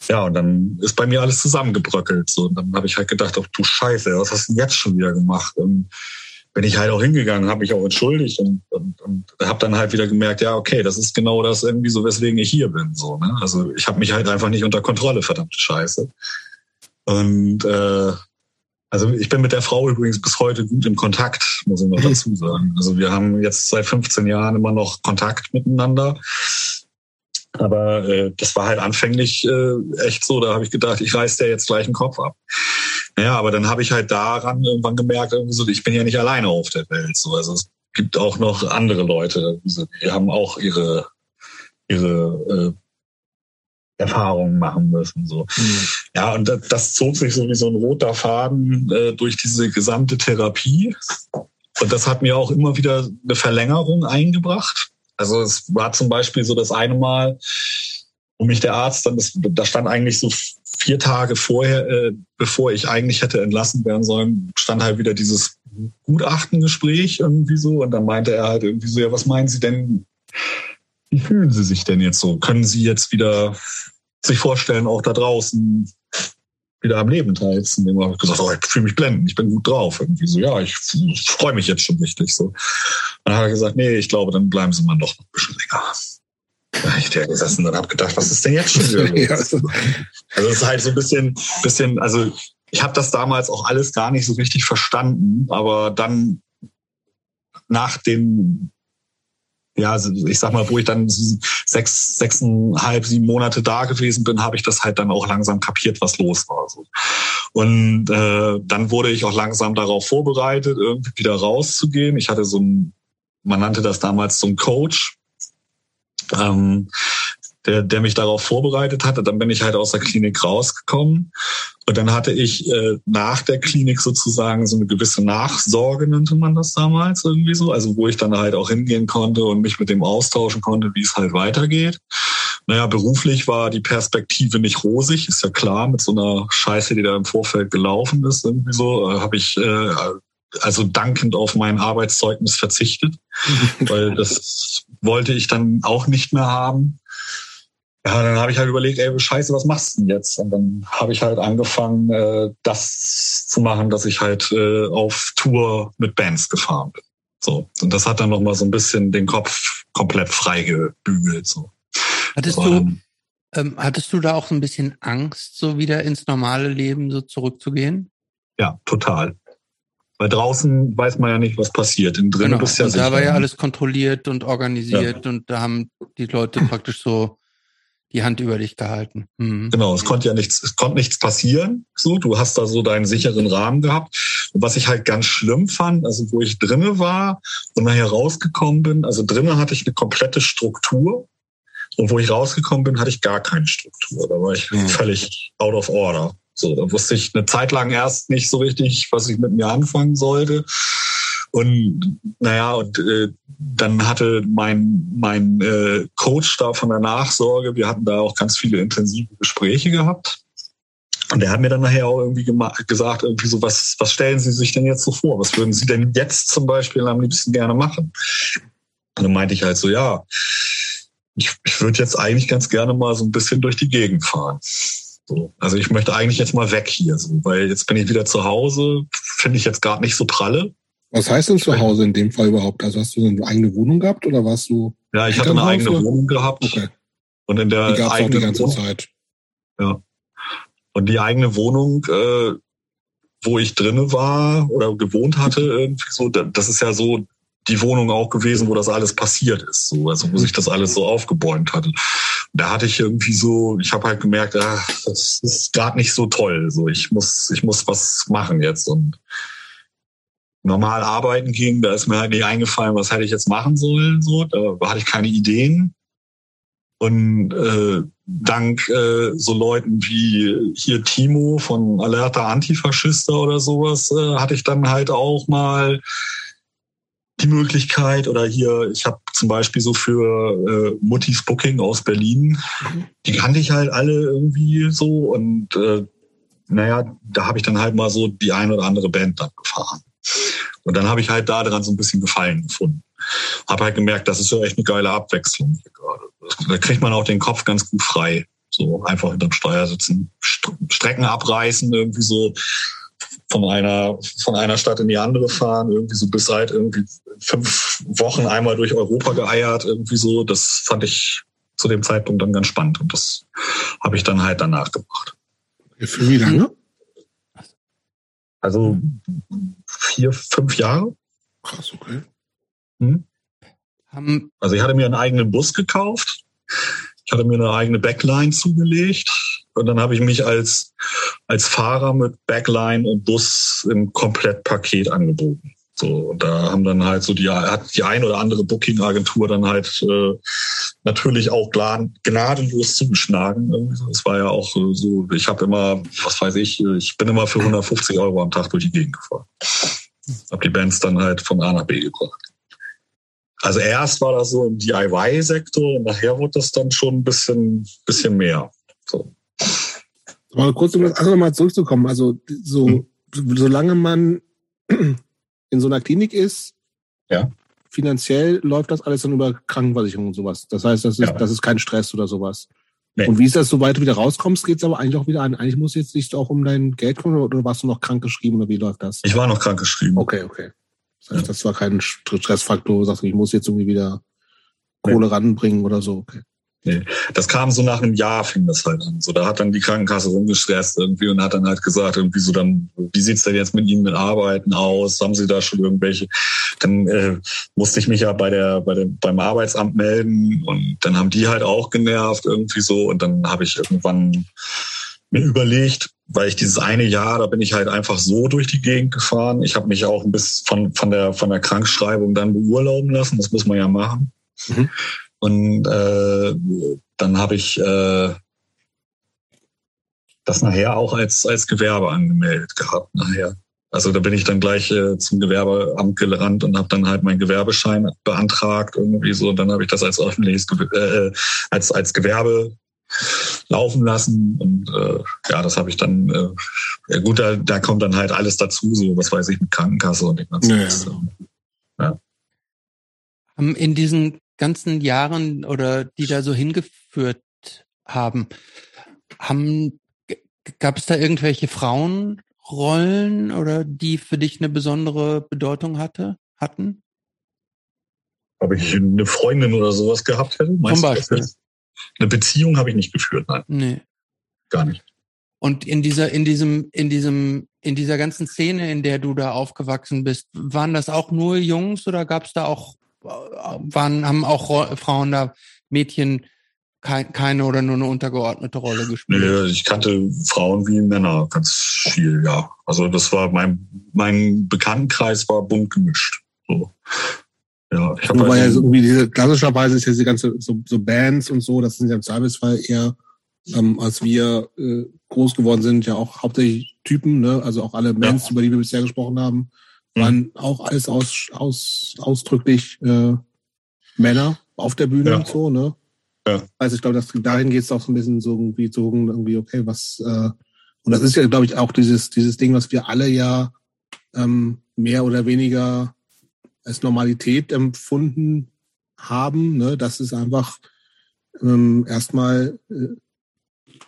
Ja, und dann ist bei mir alles zusammengebröckelt. So. Und dann habe ich halt gedacht, ach du Scheiße, was hast du denn jetzt schon wieder gemacht? Und bin ich halt auch hingegangen, habe mich auch entschuldigt und, und, und habe dann halt wieder gemerkt, ja, okay, das ist genau das irgendwie so, weswegen ich hier bin. So, ne? Also ich habe mich halt einfach nicht unter Kontrolle, verdammte Scheiße. Und äh, also ich bin mit der Frau übrigens bis heute gut im Kontakt, muss ich noch mhm. dazu sagen. Also wir haben jetzt seit 15 Jahren immer noch Kontakt miteinander. Aber äh, das war halt anfänglich äh, echt so, da habe ich gedacht, ich reiß der jetzt gleich den Kopf ab. Naja, aber dann habe ich halt daran irgendwann gemerkt, irgendwie so, ich bin ja nicht alleine auf der Welt. So. Also es gibt auch noch andere Leute, die haben auch ihre, ihre äh, Erfahrungen machen müssen. So. Mhm. Ja, und das, das, zog sich so wie so ein roter Faden äh, durch diese gesamte Therapie. Und das hat mir auch immer wieder eine Verlängerung eingebracht. Also es war zum Beispiel so das eine Mal, wo mich der Arzt dann, das, da stand eigentlich so vier Tage vorher, äh, bevor ich eigentlich hätte entlassen werden sollen, stand halt wieder dieses Gutachtengespräch irgendwie so. Und dann meinte er halt irgendwie so, ja, was meinen Sie denn, wie fühlen Sie sich denn jetzt so? Können Sie jetzt wieder sich vorstellen, auch da draußen wieder am Leben teilzunehmen? Habe ich gesagt, oh, ich fühle mich blenden, ich bin gut drauf. Irgendwie so, ja, ich, ich freue mich jetzt schon richtig. So. dann hat er gesagt, nee, ich glaube, dann bleiben Sie mal noch ein bisschen länger. Da ich da gesessen und habe gedacht, was ist denn jetzt schon wieder los? Also es ist halt so ein bisschen, bisschen, also ich habe das damals auch alles gar nicht so richtig verstanden, aber dann nach dem, ja, ich sag mal, wo ich dann sechs, sechseinhalb, sieben Monate da gewesen bin, habe ich das halt dann auch langsam kapiert, was los war. Und äh, dann wurde ich auch langsam darauf vorbereitet, irgendwie wieder rauszugehen. Ich hatte so ein, man nannte das damals so ein Coach, ähm, der, der mich darauf vorbereitet hatte. Dann bin ich halt aus der Klinik rausgekommen. Und dann hatte ich äh, nach der Klinik sozusagen so eine gewisse Nachsorge, nannte man das damals irgendwie so. Also wo ich dann halt auch hingehen konnte und mich mit dem austauschen konnte, wie es halt weitergeht. Naja, beruflich war die Perspektive nicht rosig, ist ja klar, mit so einer Scheiße, die da im Vorfeld gelaufen ist, irgendwie so, äh, habe ich äh, also dankend auf mein Arbeitszeugnis verzichtet, weil das wollte ich dann auch nicht mehr haben. Ja, dann habe ich halt überlegt, ey, scheiße, was machst du denn jetzt? Und dann habe ich halt angefangen, äh, das zu machen, dass ich halt äh, auf Tour mit Bands gefahren bin. So. Und das hat dann nochmal so ein bisschen den Kopf komplett freigebügelt. So. Hattest Aber, du, ähm, hattest du da auch so ein bisschen Angst, so wieder ins normale Leben so zurückzugehen? Ja, total. Weil draußen weiß man ja nicht, was passiert. Innen drin genau. bist ja und da war ja alles kontrolliert und organisiert ja. und da haben die Leute praktisch so die Hand über dich gehalten. Mhm. Genau, es konnte ja nichts, es konnte nichts passieren. So, du hast da so deinen sicheren Rahmen gehabt. Und was ich halt ganz schlimm fand, also wo ich drinne war und nachher rausgekommen bin, also drinnen hatte ich eine komplette Struktur. Und wo ich rausgekommen bin, hatte ich gar keine Struktur. Da war ich mhm. völlig out of order. So, da wusste ich eine Zeit lang erst nicht so richtig, was ich mit mir anfangen sollte. Und naja, und äh, dann hatte mein, mein äh, Coach da von der Nachsorge, wir hatten da auch ganz viele intensive Gespräche gehabt. Und der hat mir dann nachher auch irgendwie gesagt, irgendwie so, was, was stellen Sie sich denn jetzt so vor? Was würden Sie denn jetzt zum Beispiel am liebsten gerne machen? Und dann meinte ich halt so, ja, ich, ich würde jetzt eigentlich ganz gerne mal so ein bisschen durch die Gegend fahren. So. Also ich möchte eigentlich jetzt mal weg hier, so, weil jetzt bin ich wieder zu Hause, finde ich jetzt gerade nicht so pralle. Was heißt denn zu Hause in dem Fall überhaupt? Also hast du eine eigene Wohnung gehabt oder warst du? Ja, ich hatte eine eigene oder? Wohnung gehabt. Okay. Und in der die gab's eigenen auch die ganze Wohnung, Zeit. Ja. Und die eigene Wohnung, äh, wo ich drinne war oder gewohnt hatte, irgendwie so, das ist ja so die Wohnung auch gewesen, wo das alles passiert ist, so, also wo sich das alles so aufgebäumt hatte. Da hatte ich irgendwie so, ich habe halt gemerkt, ach, das ist gerade nicht so toll. So, ich muss, ich muss was machen jetzt und normal arbeiten ging, da ist mir halt nicht eingefallen, was hätte ich jetzt machen sollen. So, da hatte ich keine Ideen. Und äh, dank äh, so Leuten wie hier Timo von Alerta Antifaschista oder sowas, äh, hatte ich dann halt auch mal die Möglichkeit oder hier, ich habe zum Beispiel so für äh, Muttis Booking aus Berlin, mhm. die kannte ich halt alle irgendwie so und äh, naja, da habe ich dann halt mal so die ein oder andere Band dann gefahren. Und dann habe ich halt da dran so ein bisschen Gefallen gefunden. Habe halt gemerkt, das ist so echt eine geile Abwechslung hier gerade. Da kriegt man auch den Kopf ganz gut frei. So einfach hinterm Steuer sitzen, Strecken abreißen, irgendwie so von einer, von einer Stadt in die andere fahren, irgendwie so bis halt irgendwie fünf Wochen einmal durch Europa geeiert, irgendwie so. Das fand ich zu dem Zeitpunkt dann ganz spannend und das habe ich dann halt danach gemacht. Für wie lange? Also vier, fünf Jahre. Krass, okay. Hm? Also ich hatte mir einen eigenen Bus gekauft. Ich hatte mir eine eigene Backline zugelegt. Und dann habe ich mich als, als Fahrer mit Backline und Bus im Komplettpaket angeboten. So, und da haben dann halt so die, hat die ein oder andere Booking-Agentur dann halt äh, natürlich auch gnadenlos zugeschlagen. Es war ja auch so, ich habe immer, was weiß ich, ich bin immer für 150 Euro am Tag durch die Gegend gefahren. Hab die Bands dann halt von A nach B gebracht. Also erst war das so im DIY-Sektor und nachher wurde das dann schon ein bisschen, bisschen mehr. So. Mal kurz, um das andere mal zurückzukommen. Also so, hm. solange man in so einer Klinik ist, ja. finanziell läuft das alles dann über Krankenversicherung und sowas. Das heißt, das ist, ja. das ist kein Stress oder sowas. Nee. Und wie ist das, sobald du wieder rauskommst, geht's aber eigentlich auch wieder an. Eigentlich muss jetzt nicht auch um dein Geld kümmern oder warst du noch krankgeschrieben oder wie läuft das? Ich war noch krankgeschrieben. Okay, okay. Das heißt, das war kein Stressfaktor, wo du sagst, ich muss jetzt irgendwie wieder Kohle nee. ranbringen oder so. Okay. Nee, das kam so nach einem Jahr, fing das halt an. So, da hat dann die Krankenkasse rumgestresst irgendwie und hat dann halt gesagt, irgendwie so dann, wie sieht's denn jetzt mit Ihnen mit Arbeiten aus? Haben Sie da schon irgendwelche? Dann äh, musste ich mich ja bei der, bei der, beim Arbeitsamt melden und dann haben die halt auch genervt irgendwie so und dann habe ich irgendwann mir überlegt, weil ich dieses eine Jahr, da bin ich halt einfach so durch die Gegend gefahren. Ich habe mich auch ein bisschen von, von der von der Krankschreibung dann beurlauben lassen. Das muss man ja machen. Mhm. Und äh, dann habe ich äh, das nachher auch als, als Gewerbe angemeldet gehabt nachher. Also da bin ich dann gleich äh, zum Gewerbeamt gerannt und habe dann halt meinen Gewerbeschein beantragt irgendwie so. Und dann habe ich das als öffentliches äh, als als Gewerbe laufen lassen und äh, ja, das habe ich dann. Äh, ja gut, da, da kommt dann halt alles dazu, so was weiß ich mit Krankenkasse und dem ganzen. Ja. ja. In diesen ganzen Jahren oder die da so hingeführt haben, haben gab es da irgendwelche Frauenrollen oder die für dich eine besondere Bedeutung hatte, hatten? Ob ich eine Freundin oder sowas gehabt hätte? Zum Beispiel. Eine Beziehung habe ich nicht geführt, nein. Nee. Gar nicht. Und in dieser, in diesem, in diesem, in dieser ganzen Szene, in der du da aufgewachsen bist, waren das auch nur Jungs oder gab es da auch waren, haben auch Frauen da, Mädchen, kein, keine oder nur eine untergeordnete Rolle gespielt? Nee, ich kannte Frauen wie Männer ganz viel, ja. Also das war mein, mein Bekanntenkreis war bunt gemischt. So. Ja, ich habe Wobei ja so irgendwie diese, klassischerweise ist ja diese ganze so, so Bands und so, das sind ja im Zweifelsfall eher, ähm, als wir äh, groß geworden sind, ja auch hauptsächlich Typen, ne? Also auch alle Bands, ja. über die wir bisher gesprochen haben, waren mhm. auch alles aus, aus, ausdrücklich äh, Männer auf der Bühne ja. und so, ne? Ja. Also ich glaube, dass dahin geht es auch so ein bisschen so irgendwie so irgendwie, okay, was äh, und das ist ja, glaube ich, auch dieses, dieses Ding, was wir alle ja ähm, mehr oder weniger als Normalität empfunden haben. Ne? Das ist einfach ähm, erstmal äh,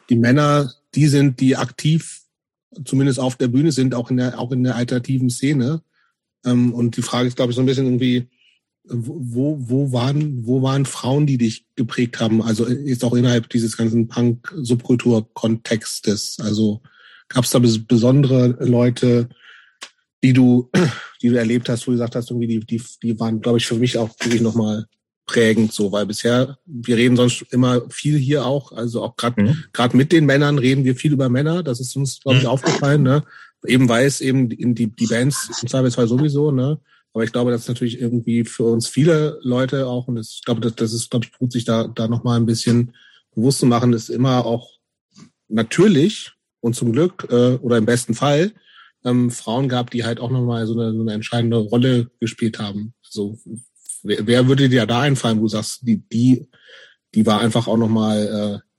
die Männer, die sind, die aktiv zumindest auf der Bühne sind, auch in der, auch in der alternativen Szene. Ähm, und die Frage ist, glaube ich, so ein bisschen irgendwie, wo, wo, waren, wo waren Frauen, die dich geprägt haben? Also jetzt auch innerhalb dieses ganzen Punk-Subkultur-Kontextes. Also gab es da besondere Leute, die du, die du erlebt hast, wo du gesagt hast, irgendwie, die, die, die waren, glaube ich, für mich auch wirklich nochmal prägend so, weil bisher, wir reden sonst immer viel hier auch, also auch gerade mhm. gerade mit den Männern reden wir viel über Männer, das ist uns, glaube ich, mhm. aufgefallen, ne? Eben weiß eben die, die Bands im Zweifelsfall sowieso, ne? Aber ich glaube, das ist natürlich irgendwie für uns viele Leute auch, und das, ich glaube, das, das ist, glaube ich, gut, sich da, da nochmal ein bisschen bewusst zu machen, ist immer auch natürlich und zum Glück äh, oder im besten Fall ähm, Frauen gab, die halt auch nochmal so eine, so eine entscheidende Rolle gespielt haben. So, wer, wer würde dir da einfallen, wo du sagst, die, die, die war einfach auch nochmal äh,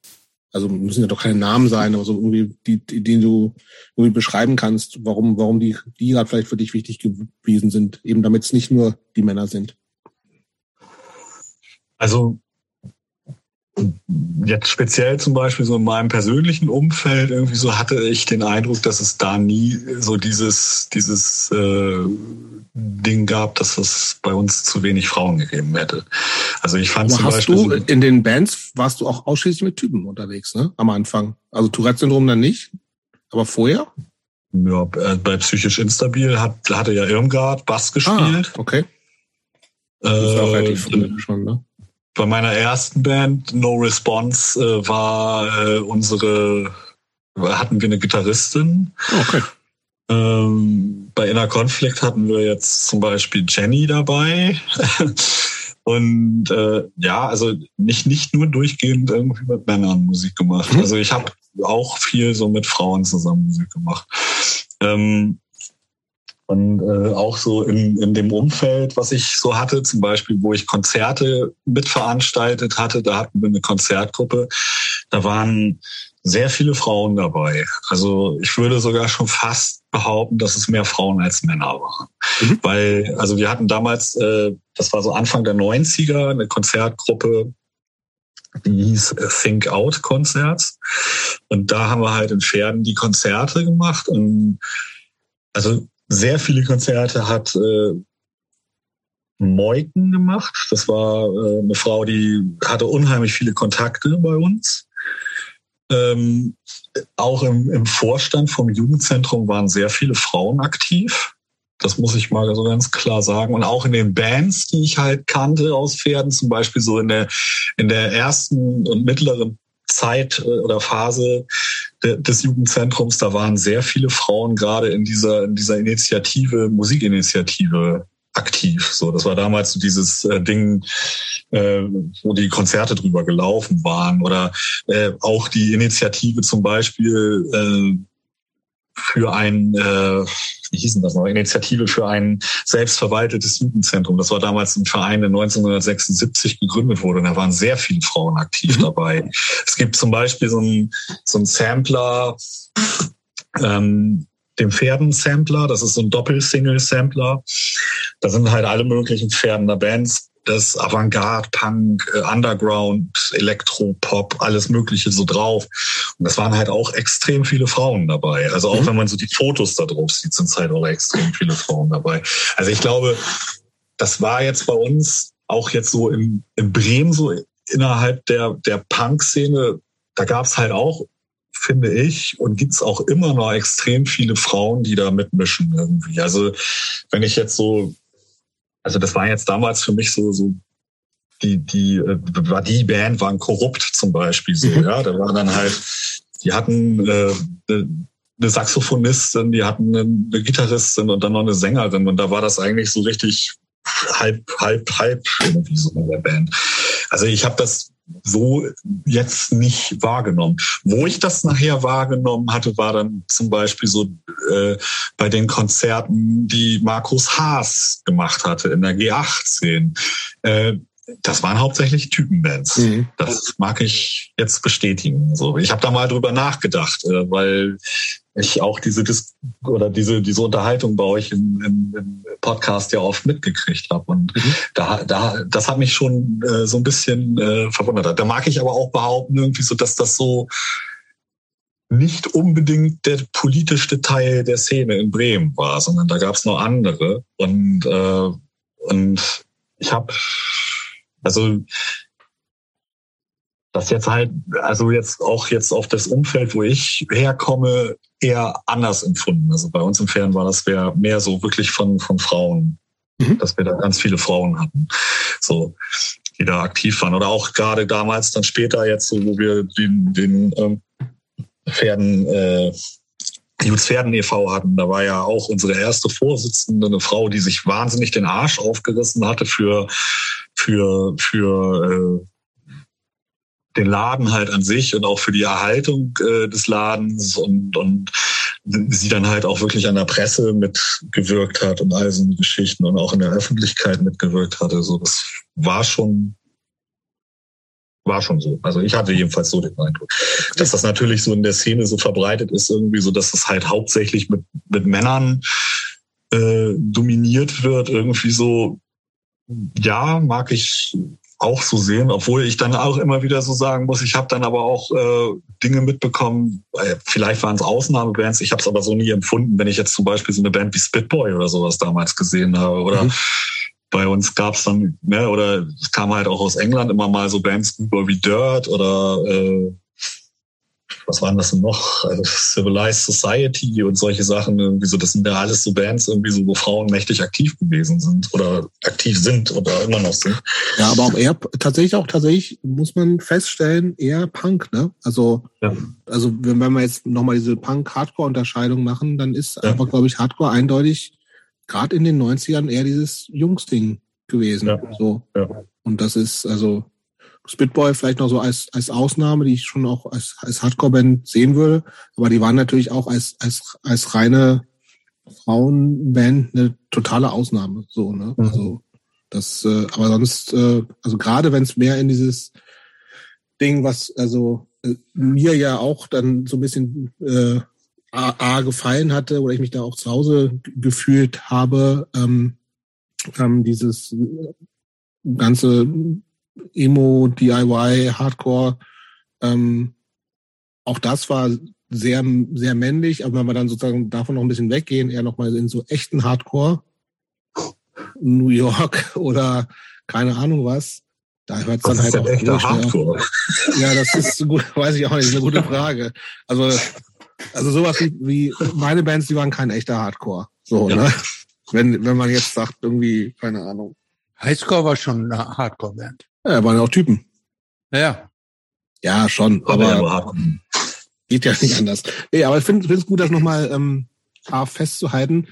also müssen ja doch keine Namen sein, aber so irgendwie, die, die, die du irgendwie beschreiben kannst, warum, warum die, die gerade vielleicht für dich wichtig gewesen sind, eben damit es nicht nur die Männer sind. Also jetzt speziell zum Beispiel so in meinem persönlichen Umfeld irgendwie so hatte ich den Eindruck, dass es da nie so dieses dieses äh, Ding gab, dass es bei uns zu wenig Frauen gegeben hätte. Also ich fand Aber zum hast Beispiel du in den Bands warst du auch ausschließlich mit Typen unterwegs, ne? Am Anfang. Also Tourette-Syndrom dann nicht, aber vorher? ja, äh, bei psychisch instabil hat hatte ja Irmgard Bass gespielt. Ah, okay. Das ist auch Äh, relativ früh schon, ne? Bei meiner ersten Band No Response äh, war äh, unsere hatten wir eine Gitarristin. Okay. Ähm, bei Inner Conflict hatten wir jetzt zum Beispiel Jenny dabei. Und äh, ja, also nicht, nicht nur durchgehend irgendwie mit Männern Musik gemacht. Mhm. Also ich habe auch viel so mit Frauen zusammen Musik gemacht. Ähm, und äh, auch so in, in dem Umfeld, was ich so hatte, zum Beispiel, wo ich Konzerte mitveranstaltet hatte, da hatten wir eine Konzertgruppe, da waren sehr viele Frauen dabei. Also ich würde sogar schon fast behaupten, dass es mehr Frauen als Männer waren. Mhm. Weil, also wir hatten damals, äh, das war so Anfang der 90er, eine Konzertgruppe, die hieß äh, Think Out Konzerts. Und da haben wir halt in Pferden die Konzerte gemacht. Und also sehr viele Konzerte hat äh, Moiken gemacht. Das war äh, eine Frau, die hatte unheimlich viele Kontakte bei uns. Ähm, auch im, im Vorstand vom Jugendzentrum waren sehr viele Frauen aktiv. Das muss ich mal so ganz klar sagen. Und auch in den Bands, die ich halt kannte aus Pferden, zum Beispiel so in der, in der ersten und mittleren Zeit äh, oder Phase des Jugendzentrums, da waren sehr viele Frauen gerade in dieser, in dieser Initiative, Musikinitiative aktiv. So, das war damals so dieses äh, Ding, äh, wo die Konzerte drüber gelaufen waren oder äh, auch die Initiative zum Beispiel äh, für ein, äh, wie hieß denn das noch, Initiative für ein selbstverwaltetes Jugendzentrum. Das war damals ein Verein, der 1976 gegründet wurde und da waren sehr viele Frauen aktiv Mhm. dabei. Es gibt zum Beispiel so ein, so ein Sampler, ähm, dem Pferden-Sampler, das ist so ein Doppel-Single-Sampler. Da sind halt alle möglichen Pferdener Bands, das Avantgarde, Punk, äh, Underground, Elektro, Pop, alles Mögliche so drauf. Und das waren halt auch extrem viele Frauen dabei. Also auch Mhm. wenn man so die Fotos da drauf sieht, sind es halt auch extrem viele Frauen dabei. Also ich glaube, das war jetzt bei uns auch jetzt so in, in Bremen so innerhalb der, der Punk-Szene, da gab es halt auch, finde ich, und gibt's auch immer noch extrem viele Frauen, die da mitmischen irgendwie. Also wenn ich jetzt so, also das war jetzt damals für mich so, so die, die, äh, war die Band waren korrupt zum Beispiel so, Mhm. ja. Da war dann halt, die hatten äh, eine Saxophonistin, die hatten eine Gitarristin und dann noch eine Sängerin und da war das eigentlich so richtig halb, halb, halb irgendwie so in der Band. Also ich habe das so jetzt nicht wahrgenommen. Wo ich das nachher wahrgenommen hatte, war dann zum Beispiel so äh, bei den Konzerten, die Markus Haas gemacht hatte in der G18. Äh, das waren hauptsächlich Typenbands. Mhm. Das mag ich jetzt bestätigen. So, ich habe da mal drüber nachgedacht, äh, weil ich auch diese Dis oder diese diese Unterhaltung bei euch im, im, im Podcast ja oft mitgekriegt habe und Mhm. da da das hat mich schon äh, so ein bisschen äh, verwundert. Da mag ich aber auch behaupten irgendwie so, dass das so nicht unbedingt der politischste Teil der Szene in Bremen war, sondern da gab es noch andere und äh, und ich habe also das jetzt halt, also jetzt auch jetzt auf das Umfeld, wo ich herkomme, eher anders empfunden. Also bei uns im Fernsehen war das wär mehr so wirklich von, von Frauen, Mhm. dass wir da ganz viele Frauen hatten, so, die da aktiv waren. Oder auch gerade damals, dann später jetzt so, wo wir den, den ähm, Pferden, äh, Juts Pferden e.V. hatten, da war ja auch unsere erste Vorsitzende eine Frau, die sich wahnsinnig den Arsch aufgerissen hatte für, für, für äh, den Laden halt an sich und auch für die Erhaltung äh, des Ladens und, und sie dann halt auch wirklich an der Presse mitgewirkt hat und all so Geschichten und auch in der Öffentlichkeit mitgewirkt hatte. So, das war schon, war schon so. Also ich hatte jedenfalls so den Eindruck, dass das natürlich so in der Szene so verbreitet ist, irgendwie so, dass es halt hauptsächlich mit, mit Männern äh, dominiert wird, irgendwie so, ja, mag ich auch so sehen, obwohl ich dann auch immer wieder so sagen muss, ich habe dann aber auch äh, Dinge mitbekommen, äh, vielleicht waren es Ausnahmebands, ich habe es aber so nie empfunden, wenn ich jetzt zum Beispiel so eine Band wie Spitboy oder sowas damals gesehen habe oder mhm. bei uns gab es dann, ne, oder es kam halt auch aus England immer mal so Bands wie Dirt oder äh, was waren das denn noch? Also Civilized Society und solche Sachen, irgendwie so, das sind ja alles so Bands, irgendwie so, wo Frauen mächtig aktiv gewesen sind oder aktiv sind oder immer noch sind. Ja, aber auch eher, tatsächlich auch, tatsächlich muss man feststellen, eher Punk, ne? Also, ja. also wenn, wenn wir jetzt nochmal diese Punk-Hardcore-Unterscheidung machen, dann ist ja. einfach, glaube ich, Hardcore eindeutig gerade in den 90ern eher dieses Jungs-Ding gewesen. Ja. So. Und das ist, also, Spitboy vielleicht noch so als, als Ausnahme, die ich schon auch als, als Hardcore-Band sehen würde. Aber die waren natürlich auch als, als, als reine Frauenband eine totale Ausnahme. So, ne? Mhm. Also das, äh, aber sonst, äh, also gerade wenn es mehr in dieses Ding, was also äh, mir ja auch dann so ein bisschen äh, A, A gefallen hatte oder ich mich da auch zu Hause gefühlt habe, ähm, ähm, dieses ganze Emo, DIY, Hardcore. Ähm, auch das war sehr, sehr männlich, aber wenn wir dann sozusagen davon noch ein bisschen weggehen, eher nochmal in so echten Hardcore, New York oder keine Ahnung was, da hört es dann halt auch echter durch, Hardcore. Ja, das ist gut, weiß ich auch nicht, ist eine gute Frage. Also, also sowas wie, wie meine Bands, die waren kein echter Hardcore. So, ja. ne? Wenn, wenn man jetzt sagt, irgendwie, keine Ahnung. Highscore war schon eine Hardcore-Band. Ja, waren ja auch Typen. Ja. Ja, schon. Aber, aber geht ja nicht anders. Nee, aber ich finde es gut, das nochmal ähm, festzuhalten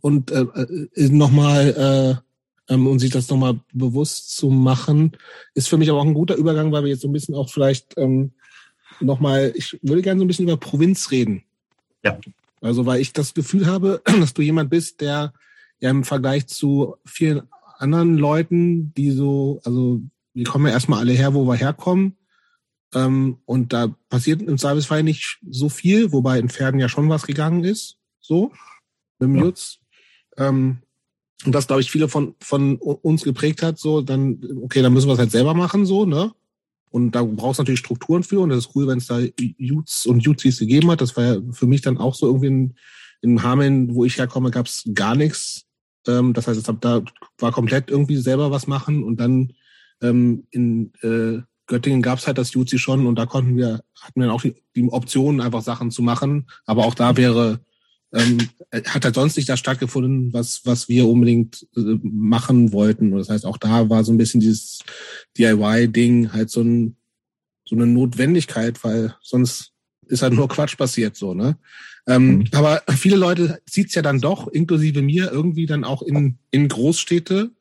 und äh, äh nochmal äh, ähm, und sich das nochmal bewusst zu machen, ist für mich aber auch ein guter Übergang, weil wir jetzt so ein bisschen auch vielleicht ähm, nochmal, ich würde gerne so ein bisschen über Provinz reden. Ja. Also, weil ich das Gefühl habe, dass du jemand bist, der ja im Vergleich zu vielen anderen Leuten, die so, also wir kommen ja erstmal alle her, wo wir herkommen. Ähm, und da passiert im Servicefall nicht so viel, wobei in Pferden ja schon was gegangen ist. So, mit dem ja. Jutz. Ähm, und das, glaube ich, viele von, von uns geprägt hat, so, dann, okay, dann müssen wir es halt selber machen, so, ne? Und da brauchst du natürlich Strukturen für. Und das ist cool, wenn es da Jutz und Jutzis gegeben hat. Das war ja für mich dann auch so irgendwie in, in Hameln, wo ich herkomme, gab es gar nichts. Ähm, das heißt, ich hab da war komplett irgendwie selber was machen und dann ähm, in äh, Göttingen gab es halt das Juzi schon und da konnten wir, hatten wir dann auch die, die Option, einfach Sachen zu machen. Aber auch da wäre, ähm, hat halt sonst nicht das stattgefunden, was, was wir unbedingt äh, machen wollten. Und das heißt, auch da war so ein bisschen dieses DIY-Ding halt so, ein, so eine Notwendigkeit, weil sonst ist halt nur Quatsch passiert so, ne? Ähm, mhm. Aber viele Leute zieht's ja dann doch, inklusive mir, irgendwie dann auch in, in Großstädte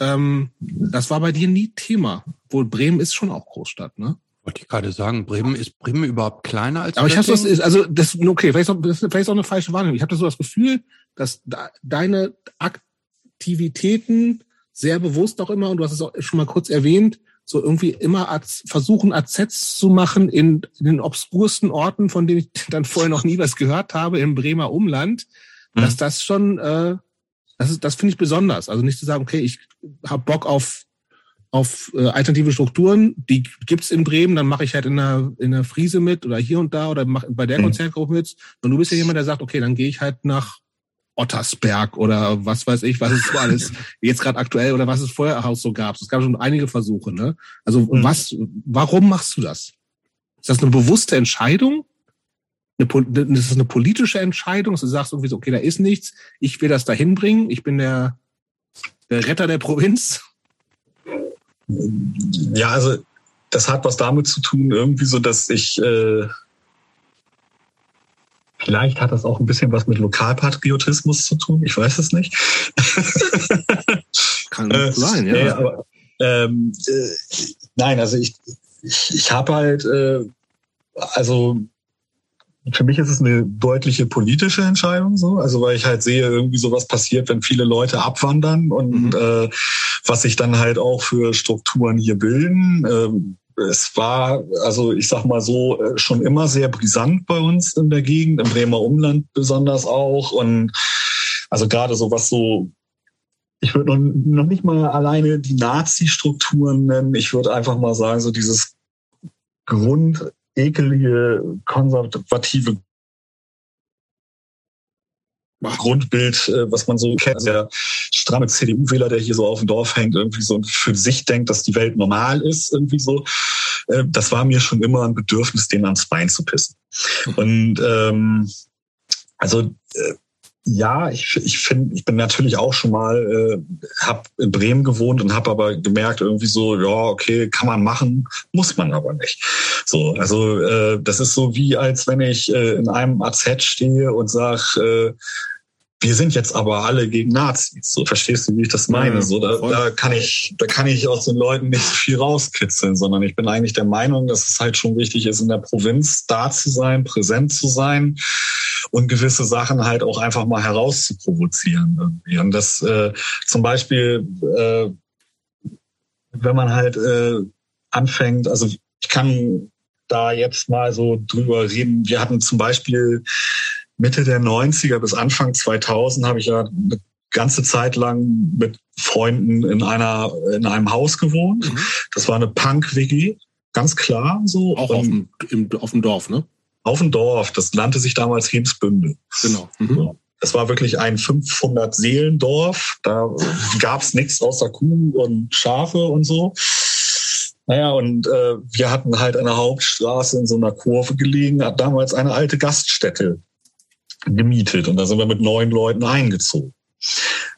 ähm, das war bei dir nie Thema. Wohl Bremen ist schon auch Großstadt, ne? Wollte ich gerade sagen, Bremen ist Bremen überhaupt kleiner als Aber ich habe das, also das, okay, vielleicht ist, das ist vielleicht auch eine falsche Wahrnehmung. Ich habe so das Gefühl, dass da, deine Aktivitäten sehr bewusst auch immer, und du hast es auch schon mal kurz erwähnt, so irgendwie immer als, versuchen, AZs zu machen in, in den obskursten Orten, von denen ich dann vorher noch nie was gehört habe, im Bremer Umland, mhm. dass das schon äh, das, ist, das finde ich besonders. Also nicht zu sagen, okay, ich habe Bock auf, auf äh, alternative Strukturen, die gibt's in Bremen, dann mache ich halt in der, in der Friese mit oder hier und da oder mach bei der mhm. Konzertgruppe mit. Und du bist ja jemand, der sagt, okay, dann gehe ich halt nach Ottersberg oder was weiß ich, was es so alles jetzt gerade aktuell oder was es vorher auch so gab. Es gab schon einige Versuche. Ne? Also mhm. was, warum machst du das? Ist das eine bewusste Entscheidung? Eine, das ist eine politische Entscheidung. Du sagst irgendwie so, okay, da ist nichts. Ich will das dahin bringen. Ich bin der, der Retter der Provinz. Ja, also das hat was damit zu tun, irgendwie so, dass ich äh, vielleicht hat das auch ein bisschen was mit Lokalpatriotismus zu tun. Ich weiß es nicht. Kann äh, sein, ja. ja aber, ähm, äh, nein, also ich, ich, ich habe halt, äh, also für mich ist es eine deutliche politische Entscheidung, so, also weil ich halt sehe, irgendwie sowas passiert, wenn viele Leute abwandern und mhm. äh, was sich dann halt auch für Strukturen hier bilden. Ähm, es war, also ich sag mal so, äh, schon immer sehr brisant bei uns in der Gegend, im Bremer Umland besonders auch. Und also gerade so was so ich würde noch, noch nicht mal alleine die Nazi-Strukturen nennen. Ich würde einfach mal sagen, so dieses grundekelige, konservative Grundbild, äh, was man so kennt, der stramme CDU-Wähler, der hier so auf dem Dorf hängt, irgendwie so für sich denkt, dass die Welt normal ist, irgendwie so. Äh, das war mir schon immer ein Bedürfnis, den ans Bein zu pissen. Mhm. Und ähm, also äh, ja, ich, ich finde, ich bin natürlich auch schon mal, äh, habe in Bremen gewohnt und habe aber gemerkt irgendwie so, ja, okay, kann man machen, muss man aber nicht. So, also äh, das ist so wie als wenn ich äh, in einem AZ stehe und sag, äh, wir sind jetzt aber alle gegen Nazis. So verstehst du, wie ich das meine? so, da, da kann ich, da kann ich aus den Leuten nicht so viel rauskitzeln, sondern ich bin eigentlich der Meinung, dass es halt schon wichtig ist, in der Provinz da zu sein, präsent zu sein und gewisse Sachen halt auch einfach mal herauszuprovozieren. Irgendwie. Und das äh, zum Beispiel, äh, wenn man halt äh, anfängt, also ich kann da jetzt mal so drüber reden. Wir hatten zum Beispiel Mitte der 90er bis Anfang 2000 habe ich ja eine ganze Zeit lang mit Freunden in einer in einem Haus gewohnt. Mhm. Das war eine Punk-WG, ganz klar so. Auch auf dem, im, auf dem Dorf, ne? Auf dem Dorf. Das nannte sich damals Hemsbünde. Genau. Mhm. Das war wirklich ein 500 Seelendorf. Da gab es nichts außer Kuh und Schafe und so. Naja, und äh, wir hatten halt eine Hauptstraße in so einer Kurve gelegen, hat damals eine alte Gaststätte gemietet und da sind wir mit neun Leuten eingezogen.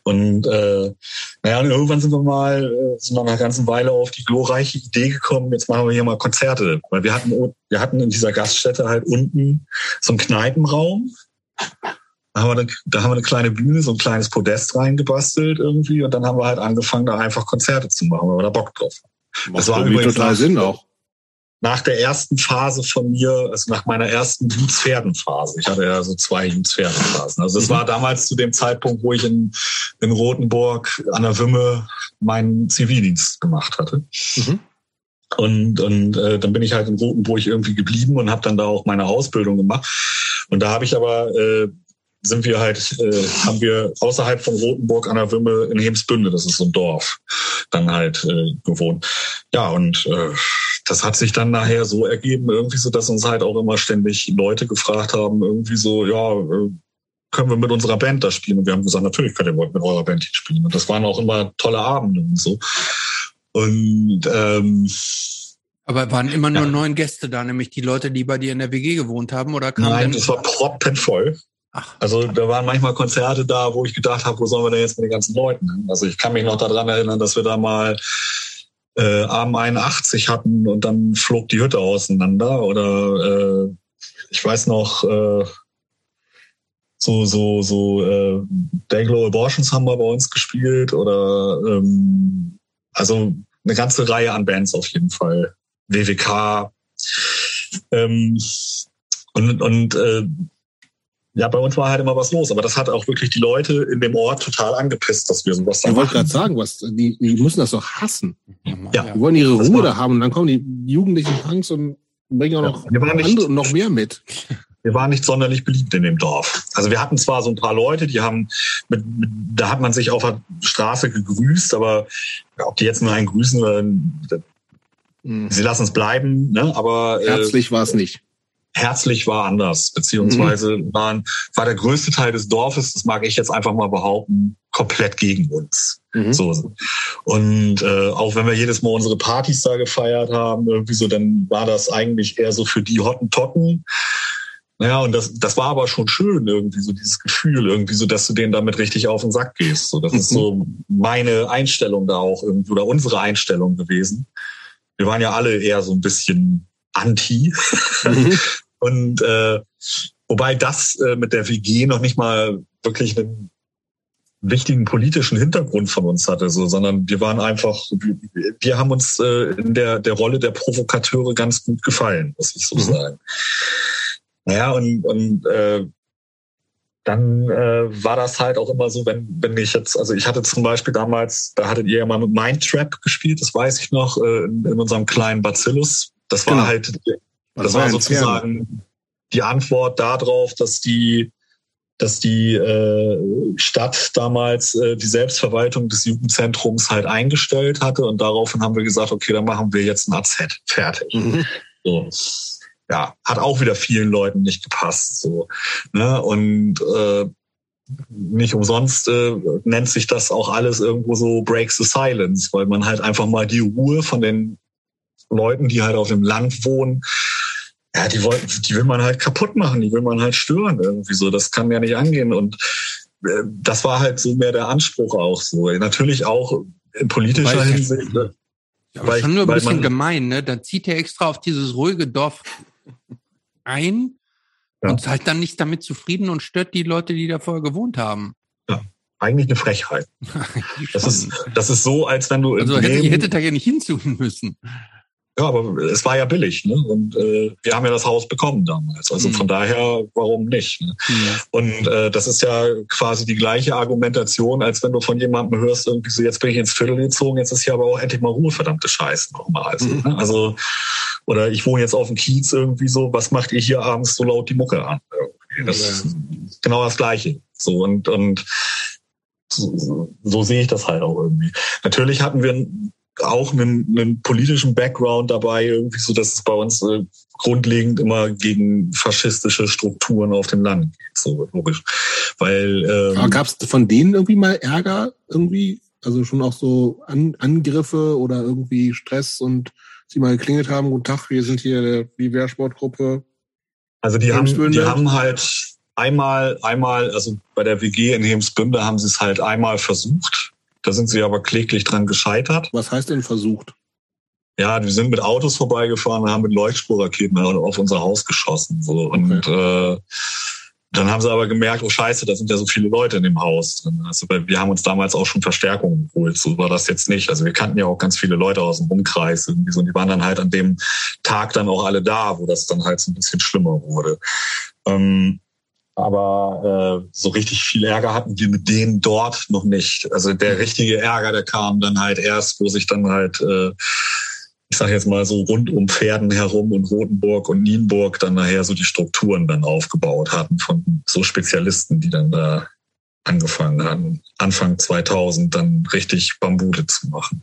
Und äh, naja, und irgendwann sind wir mal äh, sind nach einer ganzen Weile auf die glorreiche Idee gekommen, jetzt machen wir hier mal Konzerte. Weil wir hatten, wir hatten in dieser Gaststätte halt unten so einen Kneipenraum. Da haben, wir eine, da haben wir eine kleine Bühne, so ein kleines Podest reingebastelt irgendwie und dann haben wir halt angefangen, da einfach Konzerte zu machen, weil wir da Bock drauf haben. Das war irgendwie total Sinn auch nach der ersten Phase von mir, also nach meiner ersten Blutspferdenphase. Ich hatte ja so zwei Blutspferdenphasen. Also das mhm. war damals zu dem Zeitpunkt, wo ich in, in Rothenburg an der Wümme meinen Zivildienst gemacht hatte. Mhm. Und, und äh, dann bin ich halt in Rothenburg irgendwie geblieben und habe dann da auch meine Ausbildung gemacht. Und da habe ich aber äh, sind wir halt, äh, haben wir außerhalb von Rothenburg an der Wümme in Hemsbünde, das ist so ein Dorf, dann halt äh, gewohnt. Ja, und äh, das hat sich dann nachher so ergeben, irgendwie so, dass uns halt auch immer ständig Leute gefragt haben, irgendwie so, ja, äh, können wir mit unserer Band da spielen? Und wir haben gesagt, natürlich könnt ihr mit eurer Band hier spielen. Und das waren auch immer tolle Abende und so. Und ähm, aber waren immer nur ja. neun Gäste da, nämlich die Leute, die bei dir in der WG gewohnt haben, oder kam Nein, das war proppenvoll. Ach. Also da waren manchmal Konzerte da, wo ich gedacht habe, wo sollen wir denn jetzt mit den ganzen Leuten hin? Also ich kann mich noch daran erinnern, dass wir da mal äh, Arm 81 hatten und dann flog die Hütte auseinander oder äh, ich weiß noch äh, so so so äh, Dayglow Abortions haben wir bei uns gespielt oder ähm, also eine ganze Reihe an Bands auf jeden Fall WWK ähm, und und äh, ja, bei uns war halt immer was los, aber das hat auch wirklich die Leute in dem Ort total angepisst, dass wir sowas da Ich wollte gerade sagen, was, die, die müssen das doch hassen. Ja. Die wollen ihre Ruhe da haben und dann kommen die jugendlichen Punks und bringen auch noch, ja, nicht, andere, noch mehr mit. Wir waren nicht sonderlich beliebt in dem Dorf. Also wir hatten zwar so ein paar Leute, die haben, mit, mit, da hat man sich auf der Straße gegrüßt, aber ob die jetzt nur einen grüßen, äh, mhm. sie lassen es bleiben, ne? aber äh, herzlich äh, war es nicht herzlich war anders, beziehungsweise mhm. waren, war der größte Teil des Dorfes, das mag ich jetzt einfach mal behaupten, komplett gegen uns. Mhm. So. Und äh, auch wenn wir jedes Mal unsere Partys da gefeiert haben, irgendwie so, dann war das eigentlich eher so für die Hottentotten. Naja, und das, das war aber schon schön, irgendwie so dieses Gefühl, irgendwie so, dass du denen damit richtig auf den Sack gehst. So, das mhm. ist so meine Einstellung da auch irgendwie oder unsere Einstellung gewesen. Wir waren ja alle eher so ein bisschen anti. Mhm. Und äh, wobei das äh, mit der WG noch nicht mal wirklich einen wichtigen politischen Hintergrund von uns hatte, so, sondern wir waren einfach, wir haben uns äh, in der, der Rolle der Provokateure ganz gut gefallen, muss ich so mhm. sagen. Naja, und, und äh, dann äh, war das halt auch immer so, wenn, wenn ich jetzt, also ich hatte zum Beispiel damals, da hattet ihr ja mal mit Mindtrap gespielt, das weiß ich noch, äh, in, in unserem kleinen Bacillus. Das genau. war halt das, war, war sozusagen die Antwort darauf, dass die dass die äh, Stadt damals äh, die Selbstverwaltung des Jugendzentrums halt eingestellt hatte und daraufhin haben wir gesagt, okay, dann machen wir jetzt ein AZ fertig. Mhm. So. Ja, hat auch wieder vielen Leuten nicht gepasst. So, ne? Und äh, nicht umsonst äh, nennt sich das auch alles irgendwo so Breaks the Silence, weil man halt einfach mal die Ruhe von den Leuten, die halt auf dem Land wohnen, ja, die wollen, die will man halt kaputt machen, die will man halt stören irgendwie so. Das kann ja nicht angehen. Und äh, das war halt so mehr der Anspruch auch so. Natürlich auch in politischer weil Hinsicht. Ne? Ja, weil schon nur ein bisschen man, gemein, ne? Da zieht er extra auf dieses ruhige Dorf ein ja. und ist halt dann nicht damit zufrieden und stört die Leute, die da vorher gewohnt haben. Ja, eigentlich eine Frechheit. das ist, das ist so, als wenn du. Also hätte, ihr hättet da ja nicht hinzugen müssen. Ja, aber es war ja billig, ne? Und äh, wir haben ja das Haus bekommen damals. Also mhm. von daher, warum nicht? Ne? Mhm. Und äh, das ist ja quasi die gleiche Argumentation, als wenn du von jemandem hörst, irgendwie so, jetzt bin ich ins Viertel gezogen, jetzt ist hier aber auch endlich mal Ruhe, verdammte Scheiße nochmal. Also, mhm. ne? also, oder ich wohne jetzt auf dem Kiez irgendwie so, was macht ihr hier abends so laut die Mucke an? Das ja. ist genau das Gleiche. So und, und so, so sehe ich das halt auch irgendwie. Natürlich hatten wir auch einen, einen politischen Background dabei, irgendwie so, dass es bei uns äh, grundlegend immer gegen faschistische Strukturen auf dem Land geht, so logisch. Weil ähm, gab es von denen irgendwie mal Ärger irgendwie, also schon auch so An Angriffe oder irgendwie Stress und sie mal geklingelt haben, guten Tag, wir sind hier die Wehrsportgruppe. Also die haben, die haben halt einmal, einmal, also bei der WG in Hemsbünde haben sie es halt einmal versucht da sind sie aber kläglich dran gescheitert. Was heißt denn versucht? Ja, wir sind mit Autos vorbeigefahren und haben mit Leuchtspurraketen auf unser Haus geschossen. So. Und äh, dann haben sie aber gemerkt, oh scheiße, da sind ja so viele Leute in dem Haus. Also wir haben uns damals auch schon Verstärkung geholt. So war das jetzt nicht. Also wir kannten ja auch ganz viele Leute aus dem Umkreis irgendwie so. Und die waren dann halt an dem Tag dann auch alle da, wo das dann halt so ein bisschen schlimmer wurde. Ähm, aber äh, so richtig viel Ärger hatten wir mit denen dort noch nicht. Also der mhm. richtige Ärger, der kam dann halt erst, wo sich dann halt, äh, ich sage jetzt mal so rund um Pferden herum und Rotenburg und Nienburg dann nachher so die Strukturen dann aufgebaut hatten von so Spezialisten, die dann da angefangen hatten, Anfang 2000 dann richtig Bambude zu machen.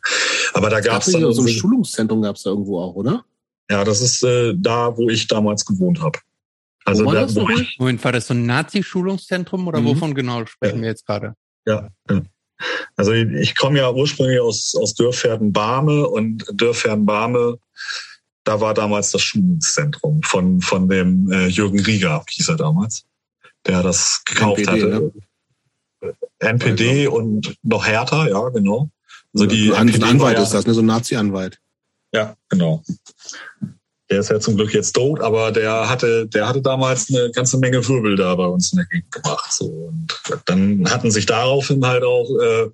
Aber da gab es dann so ein Schulungszentrum gab es da irgendwo auch, oder? Ja, das ist äh, da, wo ich damals gewohnt habe. Also war da, ich, Moment, war das so ein Nazi-Schulungszentrum oder mhm. wovon genau sprechen ja. wir jetzt gerade? Ja, also ich komme ja ursprünglich aus, aus Dörferden-Barme und Dörferden-Barme, da war damals das Schulungszentrum von, von dem äh, Jürgen Rieger, hieß er damals, der das gekauft NPD, hatte. Ne? NPD also. und noch härter, ja, genau. Also die ein Anwalt ist das, ne? so ein Nazi-Anwalt. Ja, genau. Der ist ja zum Glück jetzt tot, aber der hatte, der hatte damals eine ganze Menge Wirbel da bei uns in der Gegend gemacht. So. Und dann hatten sich daraufhin halt auch äh,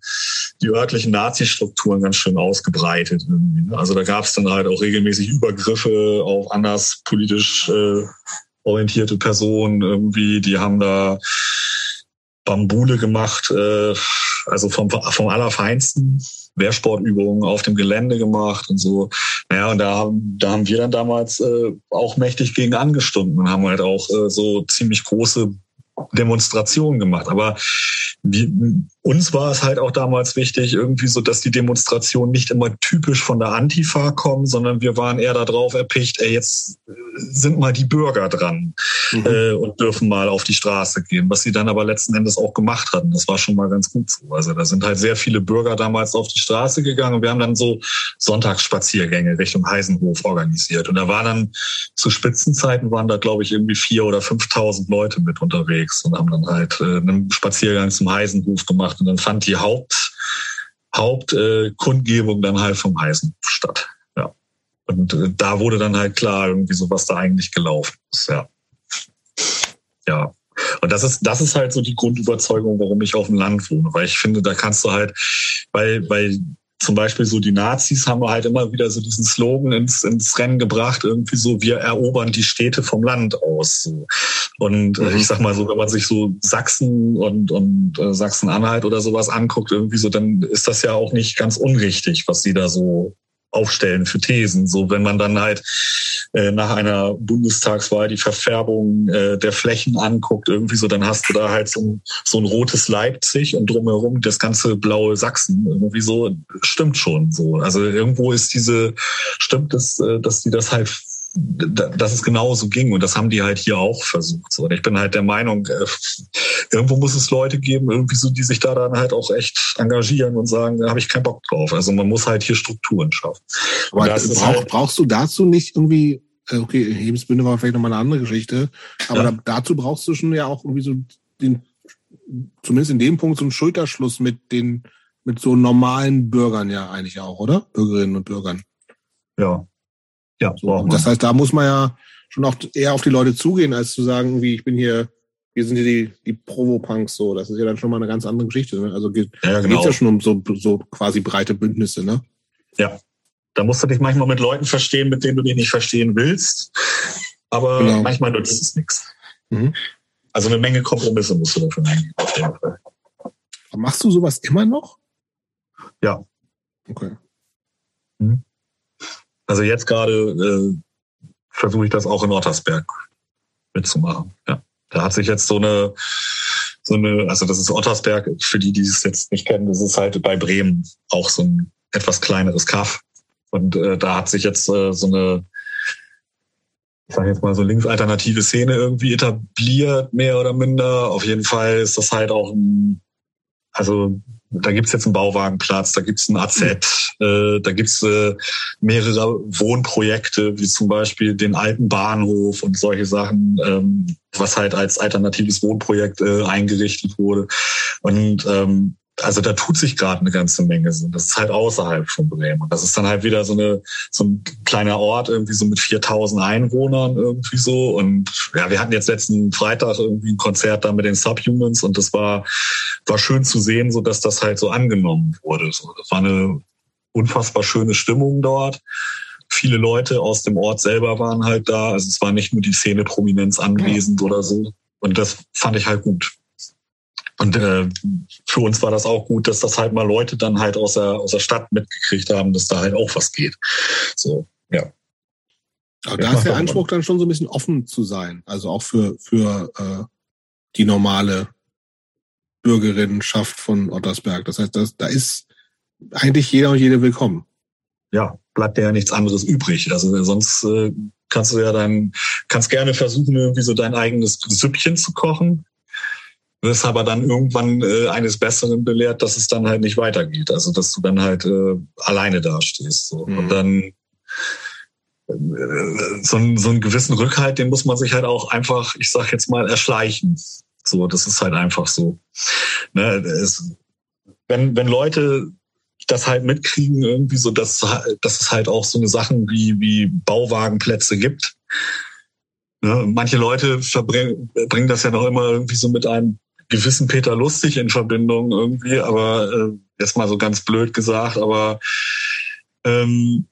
die örtlichen Nazi-Strukturen ganz schön ausgebreitet. Irgendwie, ne? Also da gab es dann halt auch regelmäßig Übergriffe auf anders politisch äh, orientierte Personen irgendwie. Die haben da Bambule gemacht, äh, also vom, vom Allerfeinsten. Wehrsportübungen auf dem Gelände gemacht und so. Naja, und da, da haben wir dann damals äh, auch mächtig gegen angestunken und haben halt auch äh, so ziemlich große Demonstrationen gemacht. Aber wir, uns war es halt auch damals wichtig, irgendwie so, dass die Demonstrationen nicht immer typisch von der Antifa kommen, sondern wir waren eher darauf erpicht, ey, jetzt sind mal die Bürger dran mhm. äh, und dürfen mal auf die Straße gehen, was sie dann aber letzten Endes auch gemacht hatten. Das war schon mal ganz gut so. Also da sind halt sehr viele Bürger damals auf die Straße gegangen und wir haben dann so Sonntagsspaziergänge Richtung Heisenhof organisiert. Und da war dann zu Spitzenzeiten waren da, glaube ich, irgendwie vier oder 5.000 Leute mit unterwegs und haben dann halt äh, einen Spaziergang zum Heisenhof gemacht und dann fand die Haupt, Hauptkundgebung äh, dann halt vom Heisenhof statt. Ja. Und äh, da wurde dann halt klar, irgendwie so, was da eigentlich gelaufen ist, ja. Ja. Und das ist, das ist halt so die Grundüberzeugung, warum ich auf dem Land wohne, weil ich finde, da kannst du halt, weil, weil zum Beispiel so die Nazis haben halt immer wieder so diesen Slogan ins, ins Rennen gebracht, irgendwie so, wir erobern die Städte vom Land aus. So. Und äh, mhm. ich sag mal so, wenn man sich so Sachsen und, und äh, Sachsen-Anhalt oder sowas anguckt, irgendwie so, dann ist das ja auch nicht ganz unrichtig, was sie da so aufstellen für Thesen. So, wenn man dann halt äh, nach einer Bundestagswahl die Verfärbung äh, der Flächen anguckt, irgendwie so, dann hast du da halt so ein, so ein rotes Leipzig und drumherum das ganze blaue Sachsen. Irgendwie so, stimmt schon so. Also irgendwo ist diese, stimmt es, äh, dass die das halt dass es genauso ging und das haben die halt hier auch versucht. Und ich bin halt der Meinung, äh, irgendwo muss es Leute geben, irgendwie so, die sich da dann halt auch echt engagieren und sagen, da habe ich keinen Bock drauf. Also man muss halt hier Strukturen schaffen. Aber brauch, halt, brauchst du dazu nicht irgendwie, äh, okay, Hebensbünde war vielleicht nochmal eine andere Geschichte, aber ja. dazu brauchst du schon ja auch irgendwie so den, zumindest in dem Punkt so einen Schulterschluss mit den, mit so normalen Bürgern ja eigentlich auch, oder? Bürgerinnen und Bürgern. Ja, ja, so, das heißt, da muss man ja schon auch eher auf die Leute zugehen, als zu sagen, wie ich bin hier, wir sind hier die, die Provo-Punks so. Das ist ja dann schon mal eine ganz andere Geschichte. Ne? Also geht ja, genau. ja schon um so, so quasi breite Bündnisse, ne? Ja. Da musst du dich manchmal mit Leuten verstehen, mit denen du dich nicht verstehen willst. Aber genau. manchmal nutzt es nichts. Mhm. Also eine Menge Kompromisse musst du dafür eingehen. Machst du sowas immer noch? Ja. Okay. Mhm. Also jetzt gerade äh, versuche ich das auch in Ottersberg mitzumachen. Ja. Da hat sich jetzt so eine, so eine, also das ist Ottersberg, für die, die es jetzt nicht kennen, das ist halt bei Bremen auch so ein etwas kleineres Kaff. Und äh, da hat sich jetzt äh, so eine, ich sage jetzt mal so linksalternative Szene irgendwie etabliert, mehr oder minder. Auf jeden Fall ist das halt auch ein, also da gibt's jetzt einen Bauwagenplatz, da gibt's ein AZ, äh, da gibt's äh, mehrere Wohnprojekte, wie zum Beispiel den alten Bahnhof und solche Sachen, ähm, was halt als alternatives Wohnprojekt äh, eingerichtet wurde. Und ähm, also da tut sich gerade eine ganze Menge. So. Das ist halt außerhalb von Bremen. Und das ist dann halt wieder so eine so ein kleiner Ort irgendwie so mit 4000 Einwohnern irgendwie so. Und ja, wir hatten jetzt letzten Freitag irgendwie ein Konzert da mit den Subhumans und das war war schön zu sehen, so dass das halt so angenommen wurde. So, das war eine unfassbar schöne Stimmung dort. Viele Leute aus dem Ort selber waren halt da. Also es war nicht nur die Szene Prominenz anwesend oder so. Und das fand ich halt gut. Und äh, für uns war das auch gut, dass das halt mal Leute dann halt aus der, aus der Stadt mitgekriegt haben, dass da halt auch was geht. So, ja. Aber da ist der Anspruch dann schon so ein bisschen offen zu sein. Also auch für, für äh, die normale Bürgerinnenschaft von Ottersberg. Das heißt, das, da ist eigentlich jeder und jede willkommen. Ja, bleibt ja nichts anderes übrig. Also sonst äh, kannst du ja dann, kannst gerne versuchen, irgendwie so dein eigenes Süppchen zu kochen wirst aber dann irgendwann äh, eines Besseren belehrt, dass es dann halt nicht weitergeht. Also dass du dann halt äh, alleine dastehst. So. Mhm. Und dann äh, so, ein, so einen gewissen Rückhalt, den muss man sich halt auch einfach, ich sag jetzt mal, erschleichen. So, das ist halt einfach so. Ne, es, wenn, wenn Leute das halt mitkriegen, irgendwie so, dass, dass es halt auch so eine Sachen wie, wie Bauwagenplätze gibt. Ne, manche Leute verbringen das ja noch immer irgendwie so mit einem gewissen Peter Lustig in Verbindung irgendwie, aber äh, jetzt mal so ganz blöd gesagt, aber ähm,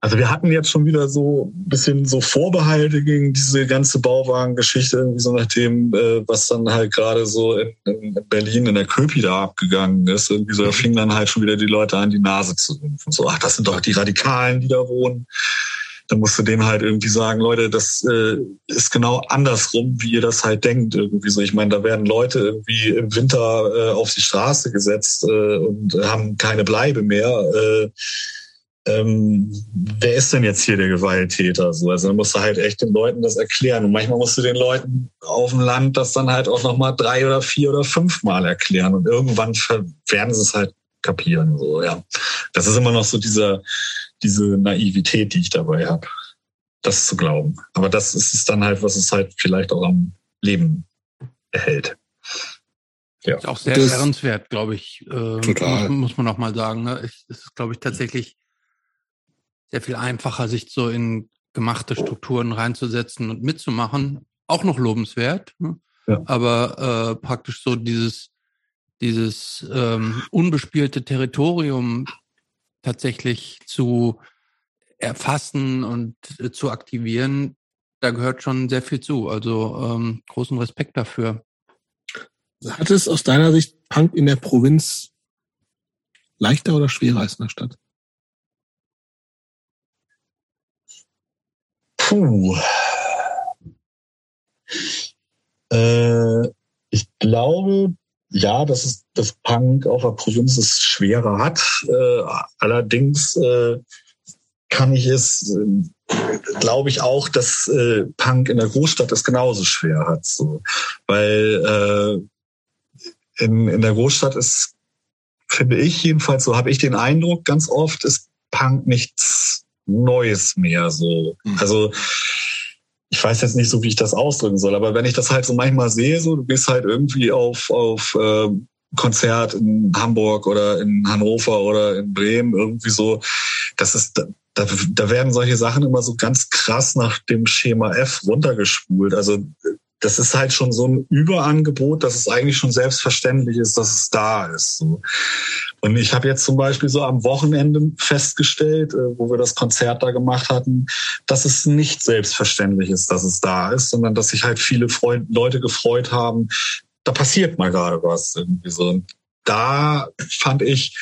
also wir hatten jetzt schon wieder so ein bisschen so Vorbehalte gegen diese ganze Bauwagengeschichte, irgendwie so nach dem, äh, was dann halt gerade so in, in, Berlin in der Köpi da abgegangen ist. Irgendwie so, da fingen dann halt schon wieder die Leute an, die Nase zu rümpfen. So, ach, das sind doch die Radikalen, die da wohnen dann musst du denen halt irgendwie sagen, Leute, das äh, ist genau andersrum, wie ihr das halt denkt. Irgendwie so. Ich meine, da werden Leute irgendwie im Winter äh, auf die Straße gesetzt äh, und haben keine Bleibe mehr. Äh, ähm, wer ist denn jetzt hier der Gewalttäter? So, also dann musst du halt echt den Leuten das erklären. Und manchmal musst du den Leuten auf dem Land das dann halt auch nochmal drei oder vier oder fünfmal erklären. Und irgendwann werden sie es halt kapieren. So, ja. Das ist immer noch so dieser, diese Naivität, die ich dabei habe, das zu glauben. Aber das ist es dann halt, was es halt vielleicht auch am Leben erhält. Ja. Ist auch sehr ehrenswert, glaube ich. Äh, total. Muss, muss man auch mal sagen. Ne? Es ist, glaube ich, tatsächlich sehr viel einfacher, sich so in gemachte Strukturen reinzusetzen und mitzumachen. Auch noch lobenswert. Ne? Ja. Aber äh, praktisch so dieses, dieses ähm, unbespielte Territorium tatsächlich zu erfassen und äh, zu aktivieren, da gehört schon sehr viel zu. Also ähm, großen Respekt dafür. Hat es aus deiner Sicht Punk in der Provinz leichter oder schwerer als in der Stadt? Puh. Äh, ich glaube, ja, dass es das Punk auf der Provinz es schwerer hat. Äh, allerdings äh, kann ich es, äh, glaube ich auch, dass äh, Punk in der Großstadt es genauso schwer hat. So. Weil äh, in, in der Großstadt ist, finde ich jedenfalls, so habe ich den Eindruck, ganz oft ist Punk nichts Neues mehr. So. Mhm. Also ich weiß jetzt nicht so, wie ich das ausdrücken soll, aber wenn ich das halt so manchmal sehe, so du gehst halt irgendwie auf auf äh, Konzert in Hamburg oder in Hannover oder in Bremen irgendwie so, das ist da, da werden solche Sachen immer so ganz krass nach dem Schema F runtergespult. Also das ist halt schon so ein Überangebot, dass es eigentlich schon selbstverständlich ist, dass es da ist. Und ich habe jetzt zum Beispiel so am Wochenende festgestellt, äh, wo wir das Konzert da gemacht hatten, dass es nicht selbstverständlich ist, dass es da ist, sondern dass sich halt viele Freund Leute gefreut haben, da passiert mal gerade was irgendwie so. Und da fand ich,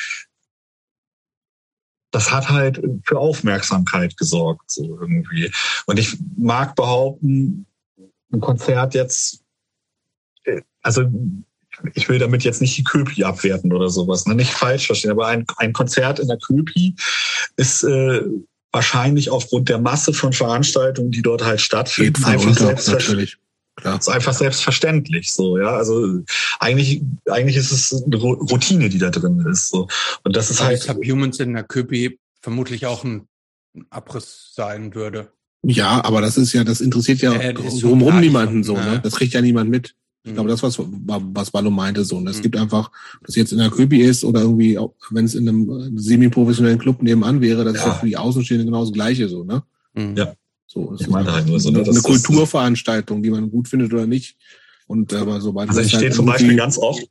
das hat halt für Aufmerksamkeit gesorgt, so irgendwie. Und ich mag behaupten, ein Konzert jetzt, äh, also ich will damit jetzt nicht die Köpi abwerten oder sowas, ne? nicht falsch verstehen, aber ein, ein Konzert in der Köpi ist äh, wahrscheinlich aufgrund der Masse von Veranstaltungen, die dort halt stattfinden, einfach selbstverständlich. Klar. ist einfach selbstverständlich so, ja. Also eigentlich, eigentlich ist es eine Routine, die da drin ist. So. Und das ist halt. Subhumans in der Köpi vermutlich auch ein Abriss sein würde. Ja, aber das ist ja, das interessiert ja, ja drumherum niemanden so, ne? Das kriegt ja niemand mit. Ich glaube, das, was, was Ballo meinte, so. Und es mhm. gibt einfach, dass jetzt in der Köpi ist oder irgendwie, wenn es in einem semi-professionellen Club nebenan wäre, das ja. ist ja für die Außenstehenden genau das Gleiche, so, ne? Mhm. Ja. So, es ich meine halt nur so, ne, eine, eine Kulturveranstaltung, die man gut findet oder nicht. Und aber sobald also ich stehe halt zum Beispiel ganz oft,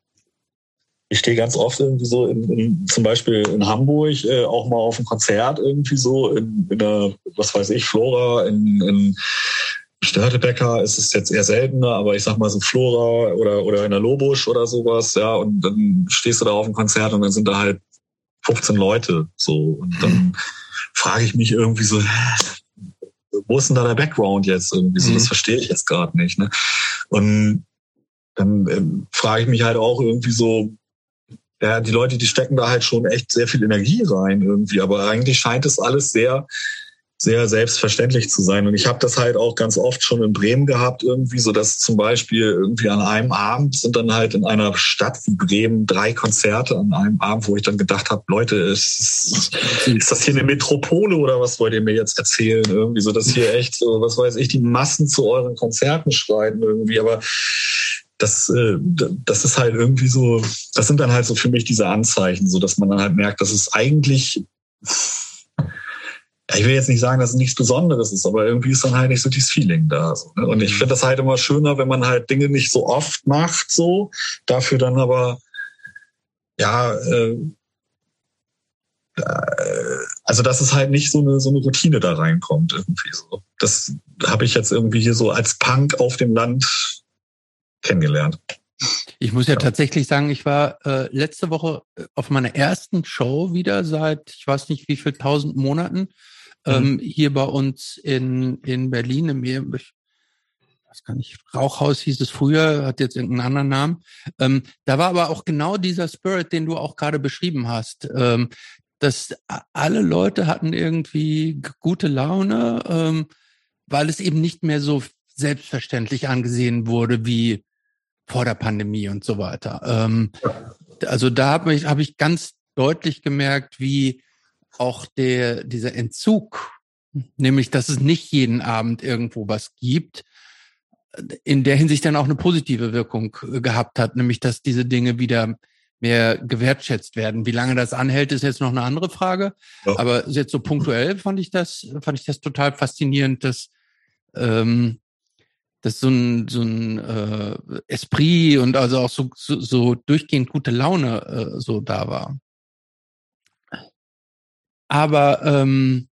ich stehe ganz oft irgendwie so in, in, zum Beispiel in Hamburg äh, auch mal auf einem Konzert irgendwie so in, in der, was weiß ich, Flora, in, in Störtebecker ist es jetzt eher seltener, aber ich sag mal so Flora oder, oder in der Lobusch oder sowas, ja, und dann stehst du da auf dem Konzert und dann sind da halt 15 Leute so und dann frage ich mich irgendwie so, wo ist denn da der Background jetzt irgendwie so? Das mhm. verstehe ich jetzt gerade nicht. Ne? Und dann ähm, frage ich mich halt auch irgendwie so, ja, die Leute, die stecken da halt schon echt sehr viel Energie rein irgendwie, aber eigentlich scheint es alles sehr sehr selbstverständlich zu sein. Und ich habe das halt auch ganz oft schon in Bremen gehabt, irgendwie, so dass zum Beispiel irgendwie an einem Abend sind dann halt in einer Stadt wie Bremen drei Konzerte an einem Abend, wo ich dann gedacht habe, Leute, ist, ist das hier eine Metropole oder was wollt ihr mir jetzt erzählen? Irgendwie so, dass hier echt so, was weiß ich, die Massen zu euren Konzerten schreiten irgendwie, aber das, äh, das ist halt irgendwie so, das sind dann halt so für mich diese Anzeichen, so dass man dann halt merkt, dass es eigentlich ich will jetzt nicht sagen, dass es nichts Besonderes ist, aber irgendwie ist dann halt nicht so dieses Feeling da. So, ne? Und ich mhm. finde das halt immer schöner, wenn man halt Dinge nicht so oft macht, so, dafür dann aber, ja, äh, äh, also dass es halt nicht so eine so eine Routine da reinkommt irgendwie so. Das habe ich jetzt irgendwie hier so als Punk auf dem Land kennengelernt. Ich muss ja, ja. tatsächlich sagen, ich war äh, letzte Woche äh, auf meiner ersten Show wieder seit ich weiß nicht wie viel tausend Monaten ähm, mhm. hier bei uns in, in Berlin im ich weiß gar nicht, Rauchhaus hieß es früher, hat jetzt irgendeinen anderen Namen. Ähm, da war aber auch genau dieser Spirit, den du auch gerade beschrieben hast. Ähm, dass alle Leute hatten irgendwie gute Laune, ähm, weil es eben nicht mehr so selbstverständlich angesehen wurde wie vor der Pandemie und so weiter. Ähm, also da habe ich, hab ich ganz deutlich gemerkt, wie auch der, dieser Entzug, nämlich, dass es nicht jeden Abend irgendwo was gibt, in der Hinsicht dann auch eine positive Wirkung äh, gehabt hat, nämlich, dass diese Dinge wieder mehr gewertschätzt werden. Wie lange das anhält, ist jetzt noch eine andere Frage. Ja. Aber jetzt so punktuell fand ich das, fand ich das total faszinierend, dass, ähm, dass so ein, so ein äh, Esprit und also auch so, so, so durchgehend gute Laune äh, so da war. Aber ähm,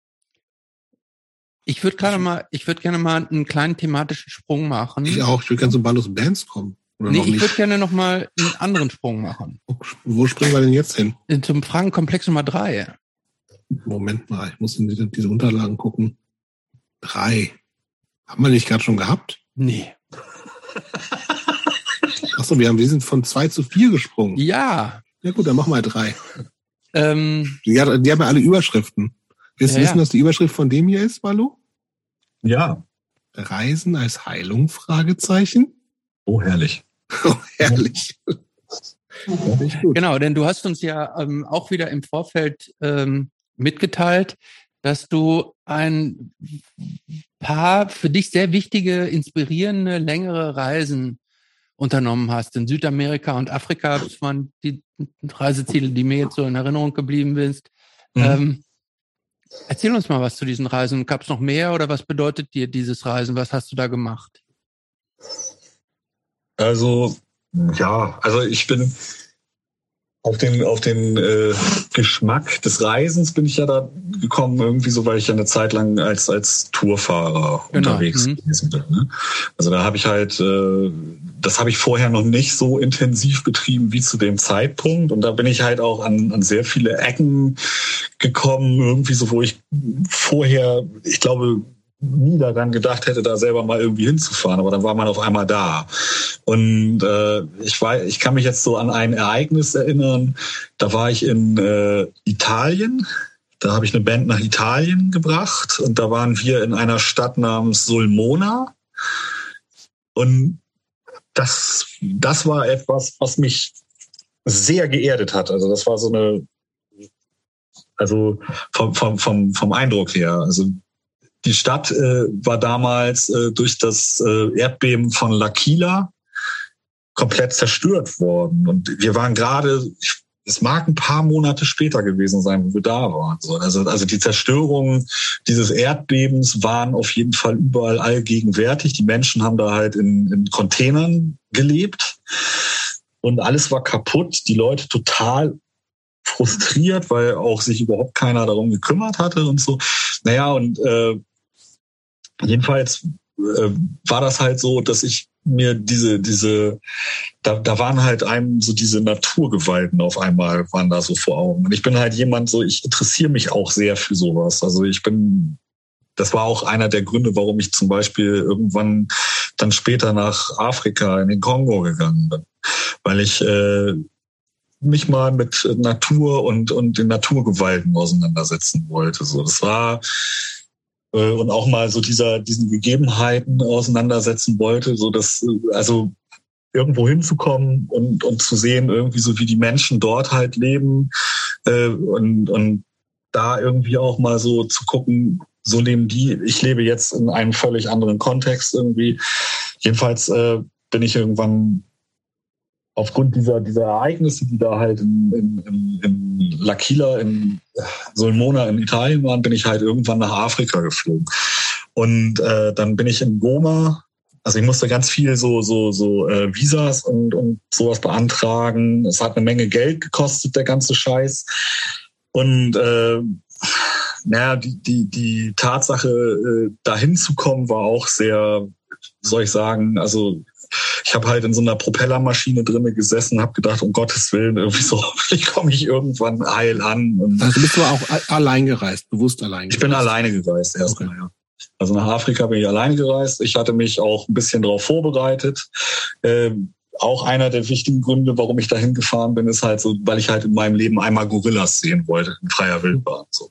ich würde gerne mal, ich würde gerne mal einen kleinen thematischen Sprung machen. Ich auch. Ich würde gerne zum Ballos Bands kommen. Oder nee, ich würde gerne noch mal einen anderen Sprung machen. Wo springen wir denn jetzt hin? Zum Fragenkomplex Nummer drei. Moment mal, ich muss in diese, diese Unterlagen gucken. Drei. Haben wir nicht gerade schon gehabt? Nee. Achso, wir, haben, wir sind von zwei zu vier gesprungen. Ja. Ja gut, dann machen wir drei. Ähm, Die, die haben ja alle Überschriften. Willst du Ja, wissen, ja. was die Überschrift von dem hier ist, Malu? Ja. Reisen als Heilung? Fragezeichen. Oh, herrlich. Oh, herrlich. Genau, denn du hast uns ja ähm, auch wieder im Vorfeld ähm, mitgeteilt, dass du ein paar für dich sehr wichtige, inspirierende, längere Reisen unternommen hast. In Südamerika und Afrika das waren die Reiseziele, die mir jetzt so in Erinnerung geblieben sind. Mhm. Ähm, erzähl uns mal was zu diesen Reisen. Gab es noch mehr oder was bedeutet dir dieses Reisen? Was hast du da gemacht? Also, ja, also ich bin auf den, auf den äh, Geschmack des Reisens bin ich ja da gekommen, irgendwie so, weil ich ja eine Zeit lang als, als Tourfahrer Genau, unterwegs mhm. gewesen bin. Ne? Also da habe ich halt, äh, das habe ich vorher noch nicht so intensiv betrieben wie zu dem Zeitpunkt. Und da bin ich halt auch an, an sehr viele Ecken gekommen, irgendwie so, wo ich vorher, ich glaube, nie daran gedacht hätte, da selber mal irgendwie hinzufahren, aber dann war man auf einmal da. Und äh, ich weiß, ich kann mich jetzt so an ein Ereignis erinnern. Da war ich in äh, Italien. Da habe ich eine Band nach Italien gebracht und da waren wir in einer Stadt namens Sulmona. Und das, das war etwas, was mich sehr geerdet hat. Also das war so eine, also vom, vom, vom, vom Eindruck her. Also die Stadt äh, war damals äh, durch das äh, Erdbeben von L'Aquila komplett zerstört worden. Und wir waren gerade, es mag ein paar Monate später gewesen sein, wo wir da waren. So, Also, also die Zerstörungen dieses Erdbebens waren auf jeden Fall überall allgegenwärtig. Die Menschen haben da halt in, in Containern gelebt und alles war kaputt. Die Leute total frustriert, weil auch sich überhaupt keiner darum gekümmert hatte und so. Naja, und äh, jedenfalls äh, war das halt so, dass ich mir diese, diese, da, da waren halt einem so diese Naturgewalten auf einmal waren da so vor Augen. Und ich bin halt jemand so, ich interessiere mich auch sehr für sowas. Also ich bin, das war auch einer der Gründe, warum ich zum Beispiel irgendwann dann später nach Afrika in den Kongo gegangen bin. Weil ich äh, mich mal mit Natur und, und den Naturgewalten auseinandersetzen wollte. So, das war äh, und auch mal so dieser diesen Gegebenheiten auseinandersetzen wollte, so dass äh, also irgendwo hinzukommen und und zu sehen irgendwie so wie die Menschen dort halt leben äh, und und da irgendwie auch mal so zu gucken, so leben die. Ich lebe jetzt in einem völlig anderen Kontext irgendwie. Jedenfalls äh, bin ich irgendwann aufgrund dieser, dieser Ereignisse, die da halt in, in, in, L'Aquila, in Sulmona in Italien waren, bin ich halt irgendwann nach Afrika geflogen. Und äh, dann bin ich in Goma, also ich musste ganz viel so, so, so äh, Visas und, und sowas beantragen. Es hat eine Menge Geld gekostet, der ganze Scheiß. Und äh, naja, die, die, die Tatsache, äh, dahin zu kommen, war auch sehr, soll ich sagen, also ich habe halt in so einer Propellermaschine drinnen gesessen, habe gedacht, um Gottes Willen, irgendwie so, hoffentlich komme ich irgendwann heil an. Und Also bist du auch allein gereist, bewusst allein ich bin gereist. alleine gereist erstmal, ja. Also nach Afrika bin ich alleine gereist. Ich hatte mich auch ein bisschen darauf vorbereitet. Ähm, auch einer der wichtigen Gründe, warum ich dahin gefahren bin, ist halt so, weil ich halt in meinem Leben einmal Gorillas sehen wollte, in freier Wildbahn. So.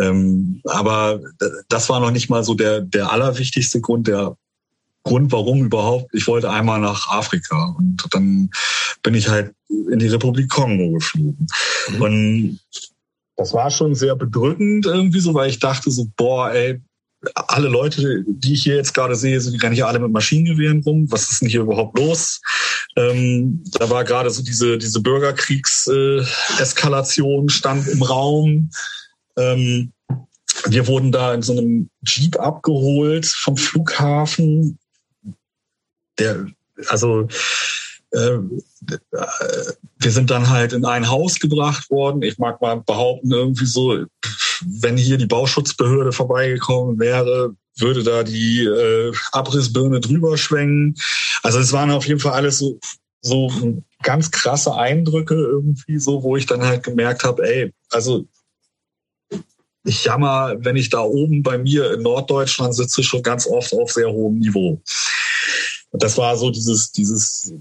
Ähm, aber das war noch nicht mal so der, der allerwichtigste Grund, der Grund, warum überhaupt. Ich wollte einmal nach Afrika und dann bin ich halt in die Republik Kongo geflogen. Mhm. Und das war schon sehr bedrückend irgendwie so, weil ich dachte so, boah, ey, alle Leute, die ich hier jetzt gerade sehe, die rennen hier alle mit Maschinengewehren rum. Was ist denn hier überhaupt los? Ähm, da war gerade so diese, diese Bürgerkriegs-Eskalation stand im Raum. Ähm, wir wurden da in so einem Jeep abgeholt vom Flughafen. Der, also äh, wir sind dann halt in ein Haus gebracht worden. Ich mag mal behaupten, irgendwie so, wenn hier die Bauschutzbehörde vorbeigekommen wäre, würde da die äh, Abrissbirne drüber schwenken. Also es waren auf jeden Fall alles so, so ganz krasse Eindrücke irgendwie so, wo ich dann halt gemerkt habe, ey, also ich jammer, wenn ich da oben bei mir in Norddeutschland sitze, schon ganz oft auf sehr hohem Niveau. Und das war so dieses, dieses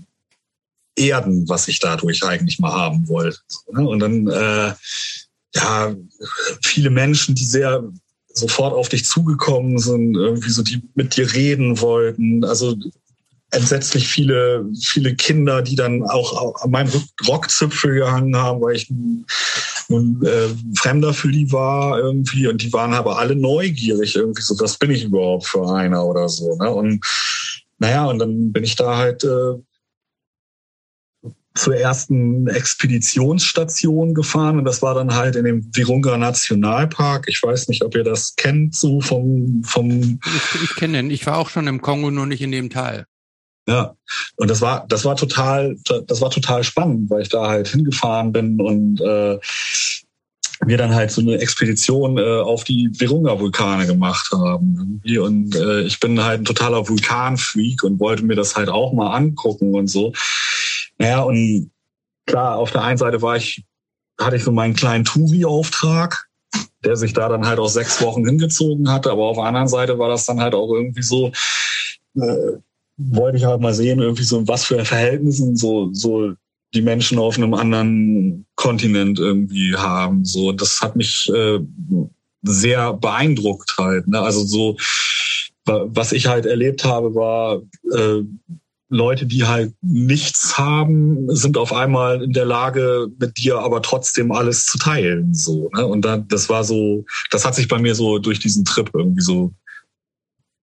Erden, was ich dadurch eigentlich mal haben wollte. Ne? Und dann, äh, ja, viele Menschen, die sehr sofort auf dich zugekommen sind, irgendwie so, die mit dir reden wollten. Also entsetzlich viele, viele Kinder, die dann auch an meinem Rockzipfel gehangen haben, weil ich ein, äh, Fremder für die war irgendwie und die waren aber alle neugierig irgendwie so, was bin ich überhaupt für einer oder so. Ne? Und naja, und dann bin ich da halt äh, zur ersten Expeditionsstation gefahren und das war dann halt in dem Virunga Nationalpark. Ich weiß nicht, ob ihr das kennt, so vom vom. Ich, ich kenne den. Ich war auch schon im Kongo, nur nicht in dem Teil. Ja, und das war das war total das war total spannend, weil ich da halt hingefahren bin und äh, wir dann halt so eine Expedition äh, auf die Virunga-Vulkane gemacht haben. Und äh, ich bin halt ein totaler Vulkanfreak und wollte mir das halt auch mal angucken und so. Naja, und klar, auf der einen Seite war ich, hatte ich so meinen kleinen Touri-Auftrag, der sich da dann halt auch sechs Wochen hingezogen hatte. Aber auf der anderen Seite war das dann halt auch irgendwie so, äh, wollte ich halt mal sehen, irgendwie so, was für Verhältnissen so, so die Menschen auf einem anderen Kontinent irgendwie haben. So, das hat mich äh, sehr beeindruckt halt. Ne? Also so, was ich halt erlebt habe, war äh, Leute, die halt nichts haben, sind auf einmal in der Lage, mit dir aber trotzdem alles zu teilen. So, ne? Und dann, das war so, das hat sich bei mir so durch diesen Trip irgendwie so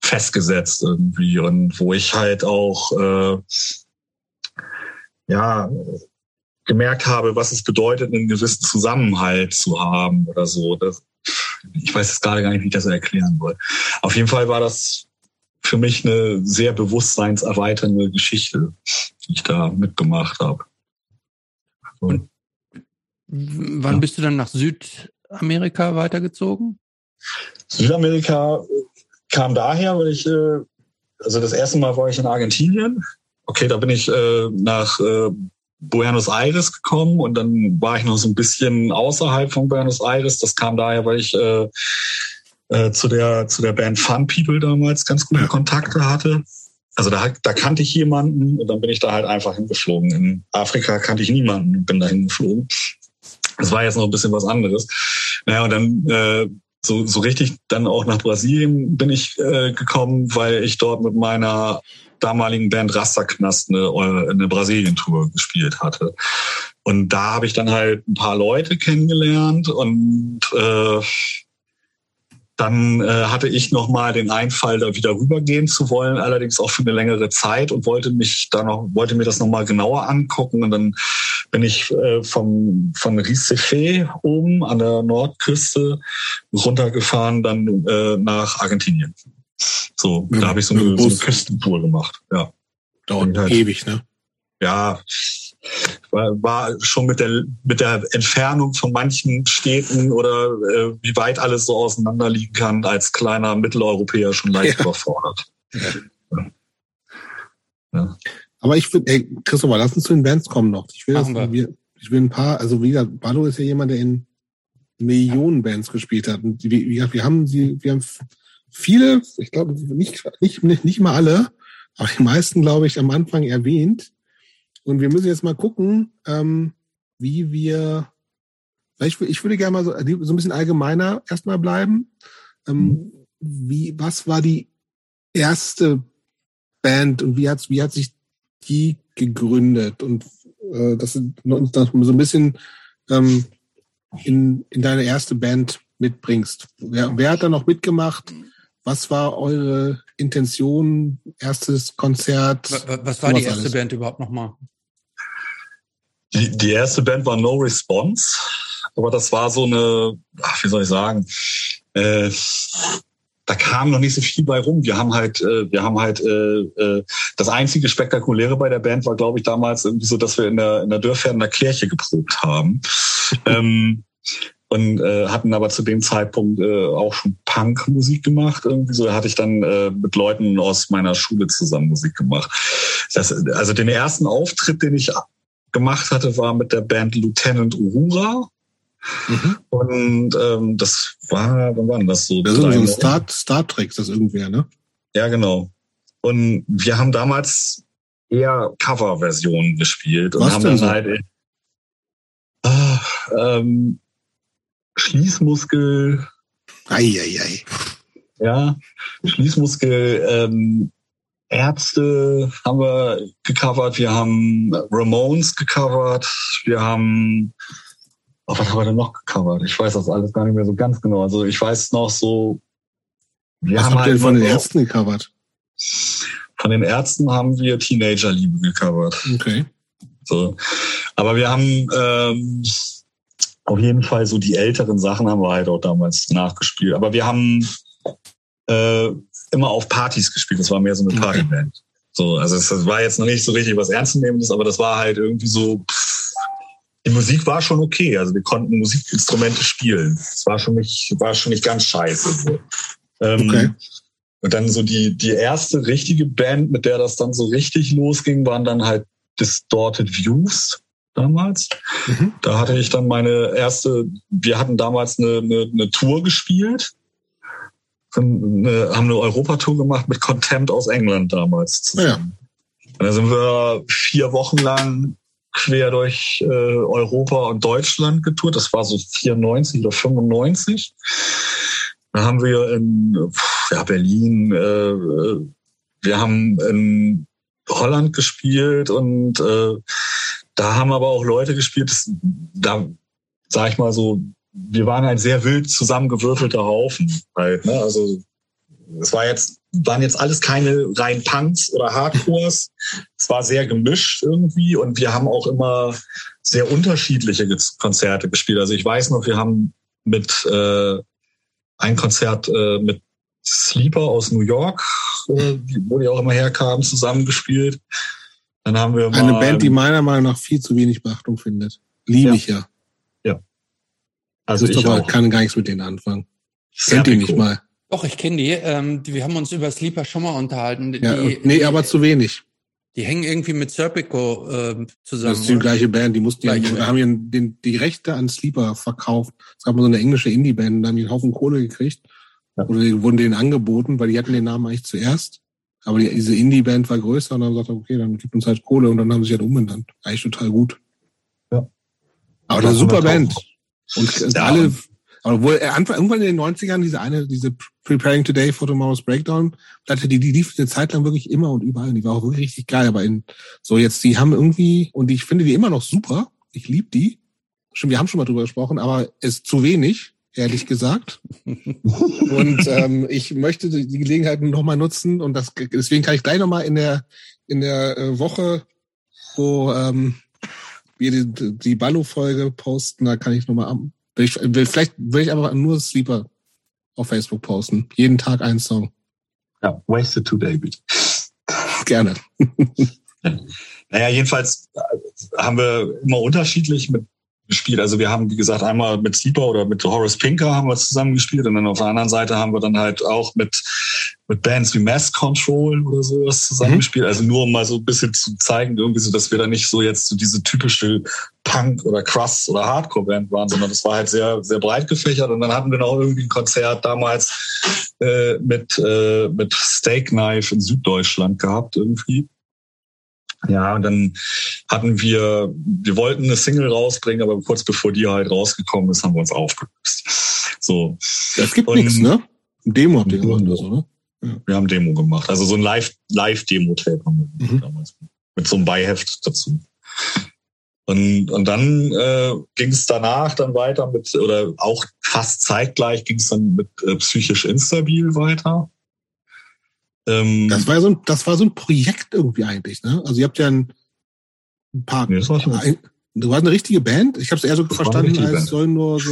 festgesetzt irgendwie und wo ich halt auch äh, ja gemerkt habe, was es bedeutet, einen gewissen Zusammenhalt zu haben oder so. Das, ich weiß jetzt gerade gar nicht, wie ich das erklären soll. Auf jeden Fall war das für mich eine sehr bewusstseinserweiternde Geschichte, die ich da mitgemacht habe. Und wann ja. bist du dann nach Südamerika weitergezogen? Südamerika kam daher, weil ich, äh, also das erste Mal war ich in Argentinien. Okay, da bin ich äh, nach äh, Buenos Aires gekommen und dann war ich noch so ein bisschen außerhalb von Buenos Aires. Das kam daher, weil ich äh, äh, zu der zu der Band Fun People damals ganz gute Kontakte hatte. Also da, da kannte ich jemanden und dann bin ich da halt einfach hingeflogen. In Afrika kannte ich niemanden und bin da hingeflogen. Das war jetzt noch ein bisschen was anderes. Naja, und dann äh, so, so richtig dann auch nach Brasilien bin ich äh, gekommen, weil ich dort mit meiner damaligen Band Rasterknast eine, äh, eine Brasilien-Tour gespielt hatte. Und da habe ich dann halt ein paar Leute kennengelernt und äh, dann äh, hatte ich noch mal den Einfall, da wieder rübergehen zu wollen, allerdings auch für eine längere Zeit und wollte mich da noch, wollte mir das noch mal genauer angucken. Und dann bin ich äh, vom von Recife oben an der Nordküste runtergefahren, dann äh, nach Argentinien. So, da habe ich so eine, so eine Küstentour gemacht. Ja. Dauert halt, ewig, ne? Ja, war, war schon mit der mit der Entfernung von manchen Städten oder äh, wie weit alles so auseinander liegen kann als kleiner Mitteleuropäer schon leicht ja. überfordert. Ja. Ja. Aber ich ey, Christopher, lass uns zu den Bands kommen noch. Ich will, das, wir. ich will ein paar, also wie gesagt, Ballo ist ja jemand, der in Millionen Bands gespielt hat. Und wie, wie wir haben sie, wir haben viele, ich glaube nicht, nicht, nicht, nicht mal alle, aber die meisten, glaube ich, am Anfang erwähnt. Und wir müssen jetzt mal gucken, ähm, wie wir, ich, ich würde gerne mal so, so ein bisschen allgemeiner erstmal bleiben. Ähm, wie, was war die erste Band und wie hat, wie hat sich die gegründet? Und äh, dass du uns das so ein bisschen ähm, in, in deine erste Band mitbringst. Wer, wer hat da noch mitgemacht? Was war eure Intention? Erstes Konzert? Was, was war die erste alles? Band überhaupt nochmal? Die, die erste Band war No Response, aber das war so eine, ach, wie soll ich sagen, äh, da kam noch nicht so viel bei rum. Wir haben halt, äh, wir haben halt äh, äh, das einzige Spektakuläre bei der Band war, glaube ich, damals irgendwie so, dass wir in der in der Dörferner Kirche geprobt haben. ähm, und äh, hatten aber zu dem Zeitpunkt äh, auch schon Punk-Musik gemacht. Irgendwie so da hatte ich dann äh, mit Leuten aus meiner Schule zusammen Musik gemacht. Das, also den ersten Auftritt, den ich gemacht hatte, war mit der Band Lieutenant Uhura. Mhm. Und ähm, das war, wann war denn das so? Das ist so ein Star, Star Trek, ist das irgendwer, ne? Ja, genau. Und wir haben damals eher Coverversionen gespielt und Was haben denn dann so? halt äh, ähm, Schließmuskel, Eieiei. ja, Schließmuskel, ähm, Ärzte haben wir gecovert, wir haben Ramones gecovert, wir haben, oh, was haben wir denn noch gecovert? Ich weiß das alles gar nicht mehr so ganz genau. Also ich weiß noch so, wir Was haben habt ihr halt von den Ärzten gecovert? von den Ärzten haben wir Teenagerliebe gecovert. Okay. So. Aber wir haben ähm, auf jeden Fall so die älteren Sachen haben wir halt auch damals nachgespielt. Aber wir haben äh, immer auf Partys gespielt. Das war mehr so eine. Partyband. So, also es das war jetzt noch nicht so richtig was Ernstzunehmendes, aber das war halt irgendwie so. Pff, die Musik war schon okay. Also wir konnten Musikinstrumente spielen. Es war schon nicht, war schon nicht ganz scheiße. So. Ähm, Okay. Und dann so die, die erste richtige Band, mit der das dann so richtig losging, waren dann halt Distorted Views damals. Mhm. Da hatte ich dann meine erste, wir hatten damals eine, eine, eine Tour gespielt. Eine, haben eine Europatour gemacht mit Contempt aus England damals. zusammen. Und da sind wir vier Wochen lang quer durch äh, Europa und Deutschland getourt. Das war so 94 oder 95. Da haben wir in ja, Berlin, äh, äh, wir haben in Holland gespielt und äh, da haben aber auch Leute gespielt, das, da sag ich mal so, wir waren ein sehr wild zusammengewürfelter Haufen halt, ne? Also es war jetzt, waren jetzt alles keine rein Punks oder Hardcores. Es war sehr gemischt irgendwie und wir haben auch immer sehr unterschiedliche Konzerte gespielt. Also ich weiß noch, wir haben mit äh, ein Konzert äh, mit Sleeper aus New York, äh, wo die auch immer herkamen, zusammengespielt. Dann haben wir mal, Eine Band, die meiner Meinung nach viel zu wenig Beachtung findet. Liebe Ja. ich ja. also ich auch. kann gar nichts mit denen anfangen. Kennt ihr Serpico. nicht mal. Doch, ich kenne die. Ähm, die. Wir haben uns über Sleeper schon mal unterhalten. Ja, die, und- nee, die, aber zu wenig. die hängen irgendwie mit Serpico ähm, zusammen. Das ist die oder? gleiche Band, die mussten ja, Gleiche die haben ja den, die Rechte an Sleeper verkauft. Es gab mal so eine englische Indie-Band, da haben die einen Haufen Kohle gekriegt. Ja. Oder die wurden denen angeboten, weil die hatten den Namen eigentlich zuerst. Aber die, diese Indie-Band war größer und dann haben sie gesagt, okay, dann gibt uns halt Kohle und dann haben sie sich halt umbenannt. Eigentlich total gut. Ja. Aber eine super 100.000. Band. Und Ja, alle, und- aber wohl, äh, Anfang, irgendwann in den 90ern, diese eine, diese Preparing Today for Tomorrow's Breakdown, Platte, die, die lief eine Zeit lang wirklich immer und überall. Die war auch wirklich richtig geil. Aber in, so jetzt, die haben irgendwie, und ich finde die immer noch super. Ich liebe die. Schon, wir haben schon mal drüber gesprochen, aber es ist zu wenig, ehrlich gesagt. und ähm, ich möchte die Gelegenheit nochmal nutzen und das, deswegen kann ich gleich nochmal in der, in der äh, Woche, wo ähm, wir die, die Ballo-Folge posten, da kann ich nochmal am, will ich, will, vielleicht will ich aber nur Sleeper auf Facebook posten. Jeden Tag einen Song. Ja, Wasted Today, bitte. Gerne. Naja, jedenfalls äh, haben wir immer unterschiedlich mit gespielt. Also wir haben, wie gesagt, einmal mit Sleeper oder mit Horace Pinker haben wir zusammen gespielt und dann auf der anderen Seite haben wir dann halt auch mit, mit Bands wie Mass Control oder sowas zusammengespielt. Also nur um mal so ein bisschen zu zeigen, irgendwie so, dass wir da nicht so jetzt so diese typische Punk oder Crust oder Hardcore-Band waren, sondern das war halt sehr, sehr breit gefächert. Und dann hatten wir noch irgendwie ein Konzert damals äh, mit, äh, mit Steak Knife in Süddeutschland gehabt irgendwie. Ja, und dann hatten wir, wir wollten eine Single rausbringen, aber kurz bevor die halt rausgekommen ist, haben wir uns aufgelöst. So, Das gibt nichts, ne? Demo habt ihr gemacht, oder so, ne? wir haben Demo gemacht. Also so ein Live, Live-Demo-Tape haben wir Mhm. damals mit so einem Beiheft dazu. Und, und dann äh, ging es danach dann weiter mit, oder auch fast zeitgleich ging es dann mit äh, psychisch instabil weiter. Ähm, Das war so ein, das war so ein Projekt irgendwie eigentlich, ne? Also ihr habt ja ein, ein paar, Nee, das war schon- ein, du warst eine richtige Band. Ich habe es eher so Das verstanden, als Band. sollen nur so,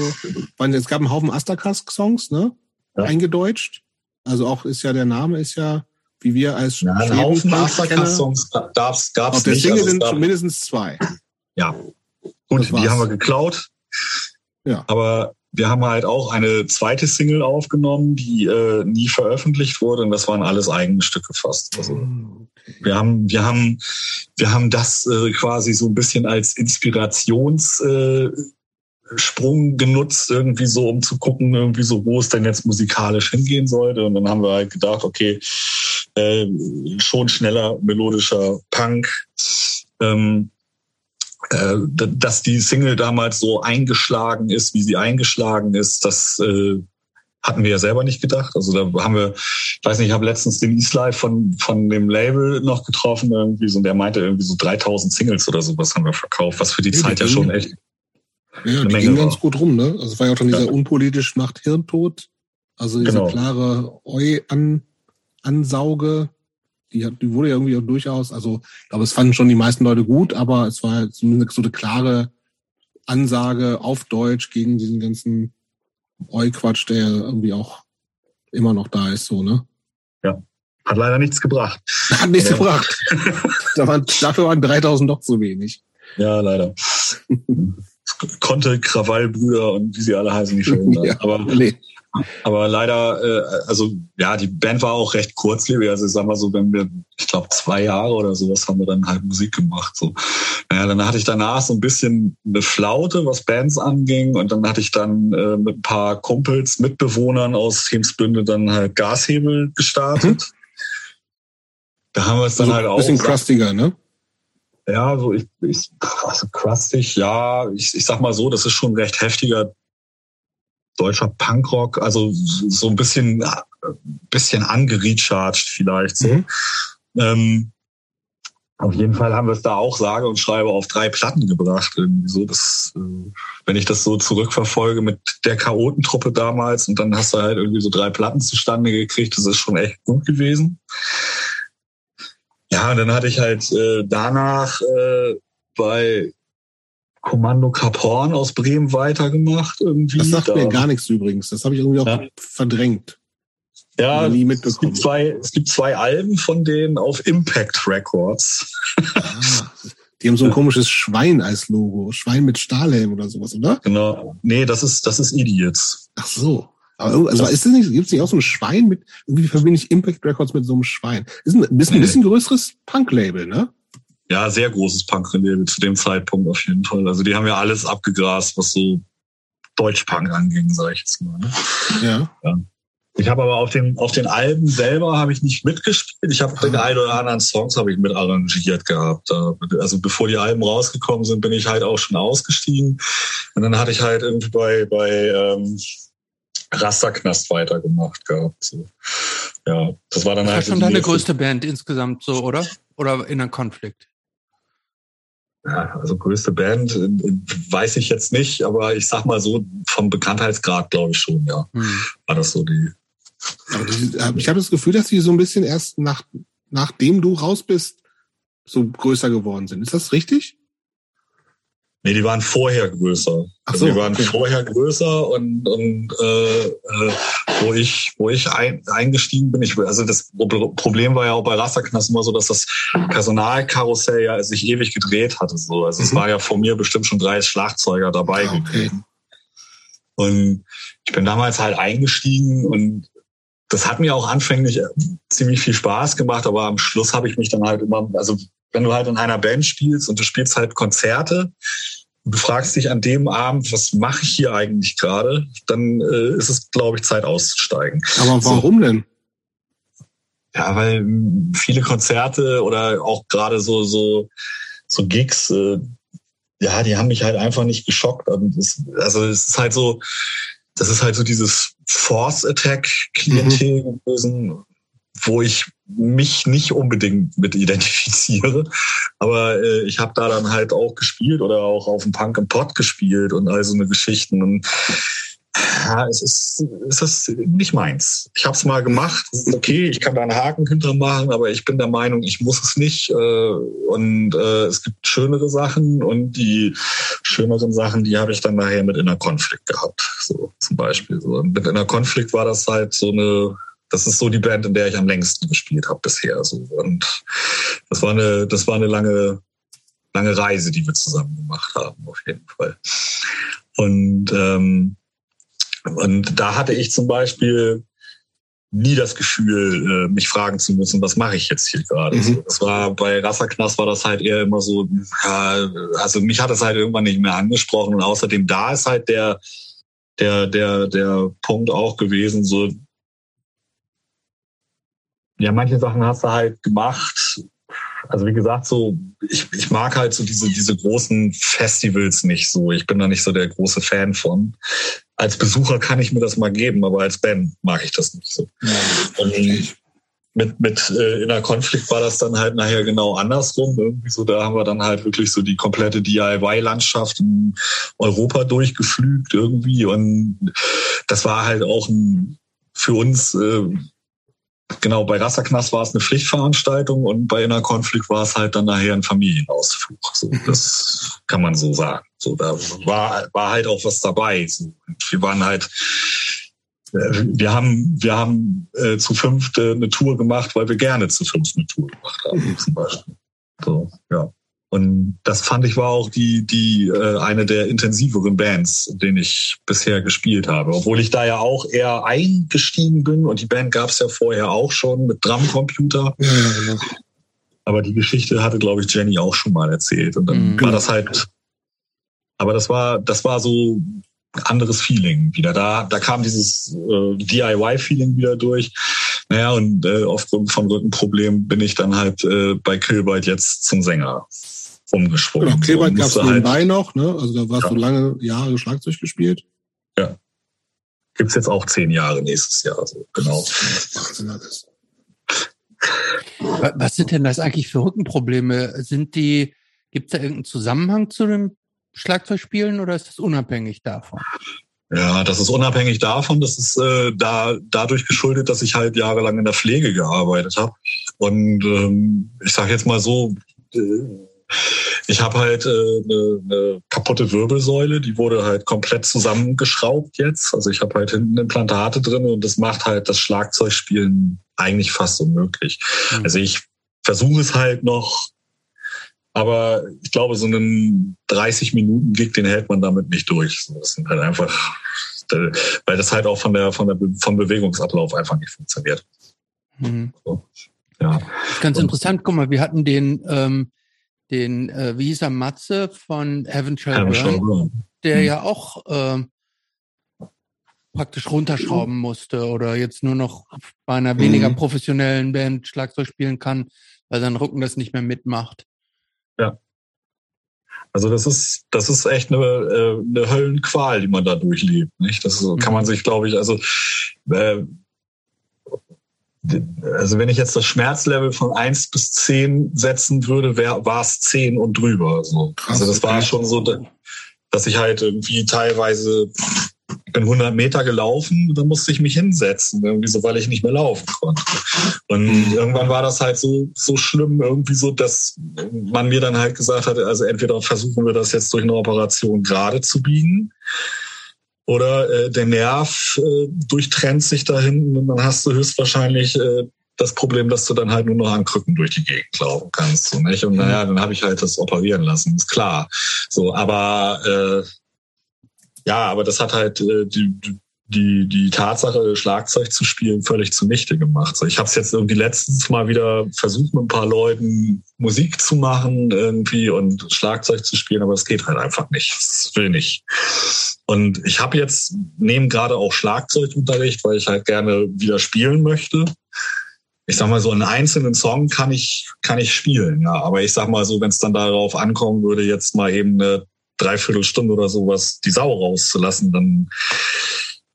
weil es gab einen Haufen Astercast-Songs, ne? Ja. Eingedeutscht. Also auch ist ja der Name ist ja, wie wir als ja, einen Haufen Masterclass-Songs gab's, gab's Auf der nicht. Single Also sind mindestens zwei. Ja. Gut, die haben wir geklaut. Ja. Aber wir haben halt auch eine zweite Single aufgenommen, die äh, nie veröffentlicht wurde und das waren alles eigene Stücke fast. Also wir haben, wir haben, wir haben das äh, quasi so ein bisschen als Inspirations äh, Sprung genutzt, irgendwie so, um zu gucken, irgendwie so, wo es denn jetzt musikalisch hingehen sollte. Und dann haben wir halt gedacht, okay, äh, schon schneller melodischer Punk. Ähm, äh, dass die Single damals so eingeschlagen ist, wie sie eingeschlagen ist, das äh, hatten wir ja selber nicht gedacht. Also da haben wir, ich weiß nicht, ich habe letztens den Islife von, von dem Label noch getroffen irgendwie so, und der meinte irgendwie so 3000 Singles oder sowas haben wir verkauft, was für die ja, Zeit die ja schon echt ja, die ging ganz gut rum, ne? Also es war ja auch dann dieser ja. unpolitisch macht Hirntod. Also diese genau. klare Eu-Ansauge, die, hat, die wurde ja irgendwie auch durchaus, also ich glaube, es fanden schon die meisten Leute gut, aber es war zumindest so eine klare Ansage auf Deutsch gegen diesen ganzen Eu-Quatsch, der irgendwie auch immer noch da ist, so, ne? Ja. Hat leider nichts gebracht. Hat nichts ja. gebracht. da waren, dafür waren 3000 doch zu wenig. Ja, leider. konnte Krawallbrüder und wie sie alle heißen nicht schön sein. Ja, aber, nee. Aber leider, äh, also ja, die Band war auch recht kurzlebig. Also ich sag mal so, wenn wir, ich glaube, zwei Jahre oder sowas haben wir dann halt Musik gemacht. So. Naja, dann hatte ich danach so ein bisschen eine Flaute, was Bands anging. Und dann hatte ich dann äh, mit ein paar Kumpels, Mitbewohnern aus Themsbünde dann halt Gashebel gestartet. Mhm. Da haben wir es dann so halt auch. Bisschen crustiger, ne? Ja, so ich, ich also crustig, ja, ich, ich sag mal so, das ist schon recht heftiger deutscher Punkrock, also so ein bisschen, bisschen angerecharged vielleicht so. Mhm. Ähm, auf jeden Fall haben wir es da auch sage und schreibe auf drei Platten gebracht. Irgendwie so, das, äh, wenn ich das so zurückverfolge mit der Chaotentruppe damals und dann hast du halt irgendwie so drei Platten zustande gekriegt, das ist schon echt gut gewesen. Ja, und dann hatte ich halt äh, danach äh, bei Kommando Kap Horn aus Bremen weitergemacht. Irgendwie. Das sagt da. mir gar nichts übrigens. Das habe ich irgendwie auch ja. verdrängt. Ja, nie mitbekommen. Es gibt, zwei, es gibt zwei Alben von denen auf Impact Records. Ah, die haben so ein komisches Schwein als Logo. Schwein mit Stahlhelm oder sowas, oder? Genau. Nee, das ist, das ist Idiots. Ach so. Aber also ist das nicht, gibt es nicht auch so ein Schwein mit, irgendwie verbinde ich Impact Records mit so einem Schwein. Ist ein bisschen, ein bisschen größeres Punk-Label, ne? Ja, sehr großes Punk-Label zu dem Zeitpunkt auf jeden Fall. Also die haben ja alles abgegrast, was so Deutsch-Punk anging, sag ich jetzt mal. Ne? Ja. ja. Ich habe aber auf den, auf den Alben selber habe ich nicht mitgespielt. Ich habe den einen oder anderen Songs habe ich mit arrangiert gehabt. Also bevor die Alben rausgekommen sind, bin ich halt auch schon ausgestiegen. Und dann hatte ich halt irgendwie bei, bei ähm, Rasterknast weitergemacht gehabt. So. Ja, das war dann das halt. Das war schon deine größte Band insgesamt so, oder? Oder in einem Konflikt? Ja, also größte Band weiß ich jetzt nicht, aber ich sag mal so vom Bekanntheitsgrad glaube ich schon, ja. Hm. War das so die. Aber ich habe das Gefühl, dass die so ein bisschen erst nach, nachdem du raus bist, so größer geworden sind. Ist das richtig? Nee, die waren vorher größer. Ach so, die waren okay. vorher größer und, und äh, äh, wo ich, wo ich ein, eingestiegen bin, ich, also das Problem war ja auch bei Rasterknast immer so, dass das Personalkarussell ja sich ewig gedreht hatte. So. Also mhm. es war ja vor mir bestimmt schon drei Schlagzeuger dabei ah, okay. gewesen. Und ich bin damals halt eingestiegen und das hat mir auch anfänglich ziemlich viel Spaß gemacht, aber am Schluss habe ich mich dann halt immer, also wenn du halt in einer Band spielst und du spielst halt Konzerte und du fragst dich an dem Abend, was mache ich hier eigentlich gerade, dann äh, ist es, glaube ich, Zeit auszusteigen. Aber warum so. denn? Ja, weil viele Konzerte oder auch gerade so so so Gigs, äh, ja, die haben mich halt einfach nicht geschockt. Es, also es ist halt so, das ist halt so dieses Force Attack Klientel mhm. gewesen, wo ich mich nicht unbedingt mit identifiziere. Aber äh, ich habe da dann halt auch gespielt oder auch auf dem Punk im Pod gespielt und all so eine Geschichten. Und ja, es ist, es ist nicht meins. Ich habe es mal gemacht. Okay, ich kann da einen Haken hinter machen, aber ich bin der Meinung, ich muss es nicht. Äh, und äh, es gibt schönere Sachen und die schöneren Sachen, die habe ich dann nachher mit Inner Konflikt gehabt. So zum Beispiel. So. Mit Inner Konflikt war das halt so eine das ist so die Band, in der ich am längsten gespielt habe bisher. So. Und das war eine, das war eine lange, lange Reise, die wir zusammen gemacht haben, auf jeden Fall. Und, ähm, und da hatte ich zum Beispiel nie das Gefühl, äh, mich fragen zu müssen, was mache ich jetzt hier gerade. Mhm. So, das war bei Rasserknast war das halt eher immer so, ja, also mich hat das halt irgendwann nicht mehr angesprochen und außerdem da ist halt der der der der Punkt auch gewesen, so ja, manche Sachen hast du halt gemacht. Also wie gesagt, so ich, ich mag halt so diese diese großen Festivals nicht so. Ich bin da nicht so der große Fan von als Besucher kann ich mir das mal geben, aber als Band mag ich das nicht so. Ja, und mit, mit äh, Inner Konflikt war das dann halt nachher genau andersrum. Irgendwie so, da haben wir dann halt wirklich so die komplette DIY-Landschaft in Europa durchgeflügt irgendwie. Und das war halt auch ein, für uns äh, Genau, bei Rasserknast war es eine Pflichtveranstaltung und bei Inner Konflikt war es halt dann nachher ein Familienausflug. So, das kann man so sagen. So, da war, war halt auch was dabei. So, wir waren halt, äh, wir haben, wir haben äh, zu fünft äh, eine Tour gemacht, weil wir gerne zu fünft eine Tour gemacht haben, zum Beispiel. So, ja. Und das fand ich war auch die, die äh, eine der intensiveren Bands, den ich bisher gespielt habe. Obwohl ich da ja auch eher eingestiegen bin und die Band gab es ja vorher auch schon mit Drumcomputer. Ja, genau. Aber die Geschichte hatte, glaube ich, Jenny auch schon mal erzählt. Und dann mhm. war das halt. Aber das war, das war so anderes Feeling wieder. Da, da kam dieses äh, DIY-Feeling wieder durch. Naja, und äh, aufgrund von Rückenproblemen bin ich dann halt äh, bei Killbyte jetzt zum Sänger umgesprungen. Genau, Kleber gab es nebenbei halt, noch, ne? Also da warst ja. du lange Jahre Schlagzeug gespielt. Ja. Gibt's jetzt auch zehn Jahre nächstes Jahr, so genau. Wahnsinn alles. Was sind denn das eigentlich für Rückenprobleme? Sind die, gibt es da irgendeinen Zusammenhang zu dem Schlagzeugspielen oder ist das unabhängig davon? Ja, das ist unabhängig davon. Das ist äh, da dadurch geschuldet, dass ich halt jahrelang in der Pflege gearbeitet habe. Und ähm, ich sage jetzt mal so, äh, ich habe halt äh, eine, eine kaputte Wirbelsäule, die wurde halt komplett zusammengeschraubt jetzt. Also ich habe halt hinten Implantate drin und das macht halt das Schlagzeugspielen eigentlich fast unmöglich. Mhm. Also ich versuche es halt noch, aber ich glaube, so einen 30 Minuten Gig, den hält man damit nicht durch. Das sind halt einfach, weil das halt auch von der, von der, vom Bewegungsablauf einfach nicht funktioniert. Mhm. So, ja. Ganz interessant, guck mal, wir hatten den, ähm, den, äh, wie hieß er, Matze von Heaven Shall Burn, der mhm. ja auch äh, praktisch runterschrauben musste oder jetzt nur noch bei einer mhm. weniger professionellen Band Schlagzeug spielen kann, weil sein Rücken das nicht mehr mitmacht. Ja. Also das ist, das ist echt eine, äh, eine Höllenqual, die man da durchlebt. Nicht? Das kann man mhm. sich, glaube ich, also äh, also wenn ich jetzt das Schmerzlevel von eins bis zehn setzen würde, war es zehn und drüber. So. also das war schon so, dass ich halt irgendwie teilweise bin 100 Meter gelaufen, dann musste ich mich hinsetzen, irgendwie so, weil ich nicht mehr laufen konnte. Und mhm. irgendwann war das halt so, so schlimm, irgendwie so, dass man mir dann halt gesagt hat, also entweder versuchen wir das jetzt durch eine Operation gerade zu biegen oder äh, der Nerv äh, durchtrennt sich da hinten und dann hast du höchstwahrscheinlich äh, das Problem, dass du dann halt nur noch an Krücken durch die Gegend laufen kannst. So, nicht? Und naja, dann habe ich halt das operieren lassen, ist klar. So, aber äh, ja, aber das hat halt äh, die, die, die Tatsache, Schlagzeug zu spielen, völlig zunichte gemacht. So, ich habe es jetzt irgendwie letztens mal wieder versucht, mit ein paar Leuten Musik zu machen irgendwie und Schlagzeug zu spielen, aber es geht halt einfach nicht. Es will nicht. Und ich habe jetzt nehme gerade auch Schlagzeugunterricht, weil ich halt gerne wieder spielen möchte. Ich sag mal so einen einzelnen Song kann ich kann ich spielen, ja. Aber ich sag mal so, wenn es dann darauf ankommen würde, jetzt mal eben eine Dreiviertelstunde oder sowas die Sau rauszulassen, dann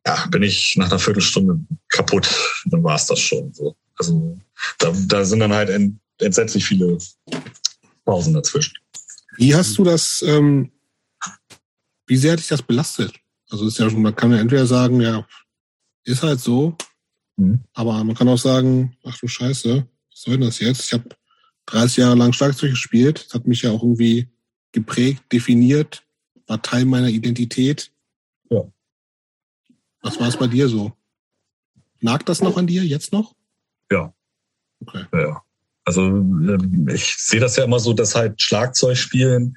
ja, bin ich nach einer Viertelstunde kaputt. Dann war es das schon. So. Also da, da sind dann halt ent, entsetzlich viele Pausen dazwischen. Wie hast du das, ähm, wie sehr hat dich das belastet? Also ist ja schon, man kann ja entweder sagen, ja, ist halt so, mhm. aber man kann auch sagen, ach du Scheiße, was soll denn das jetzt? Ich habe 30 Jahre lang Schlagzeug gespielt, das hat mich ja auch irgendwie geprägt, definiert, war Teil meiner Identität. Was war es bei dir so? Nagt das noch an dir, jetzt noch? Ja. Okay. Ja. Also ähm, ich sehe das ja immer so, dass halt Schlagzeug spielen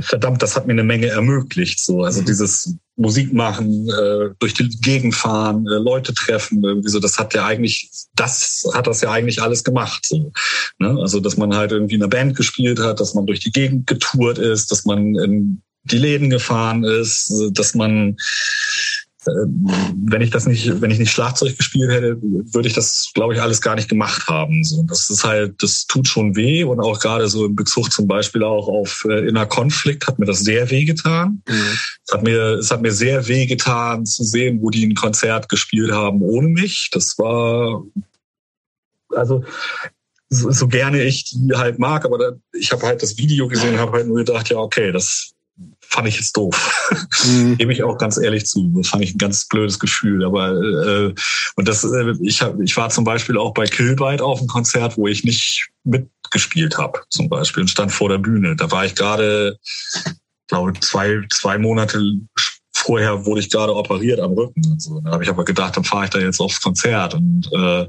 verdammt, das hat mir eine Menge ermöglicht. So, also mhm. dieses Musik machen, äh, durch die Gegend fahren, äh, Leute treffen, irgendwie so, das hat ja eigentlich, das hat das ja eigentlich alles gemacht. So, ne? Also dass man halt irgendwie in einer Band gespielt hat, dass man durch die Gegend getourt ist, dass man in die Läden gefahren ist, dass man wenn ich das nicht, wenn ich nicht Schlagzeug gespielt hätte, würde ich das, glaube ich, alles gar nicht gemacht haben. So, das ist halt, das tut schon weh und auch gerade so in Bezug zum Beispiel auch auf äh, Inner Konflikt hat mir das sehr weh getan. Mhm. Es hat mir, es hat mir sehr weh getan zu sehen, wo die ein Konzert gespielt haben ohne mich. Das war, also so, so gerne ich die halt mag, aber da, ich habe halt das Video gesehen, habe halt nur gedacht, ja okay, das fand ich jetzt doof. Mhm. Gebe ich auch ganz ehrlich zu. Das fand ich ein ganz blödes Gefühl. Aber äh, und das, äh, ich hab, ich war zum Beispiel auch bei Killbyte auf einem Konzert, wo ich nicht mitgespielt habe, zum Beispiel, und stand vor der Bühne. Da war ich gerade, glaube zwei, zwei Monate vorher wurde ich gerade operiert am Rücken und so. Da habe ich aber gedacht, dann fahre ich da jetzt aufs Konzert. Und äh,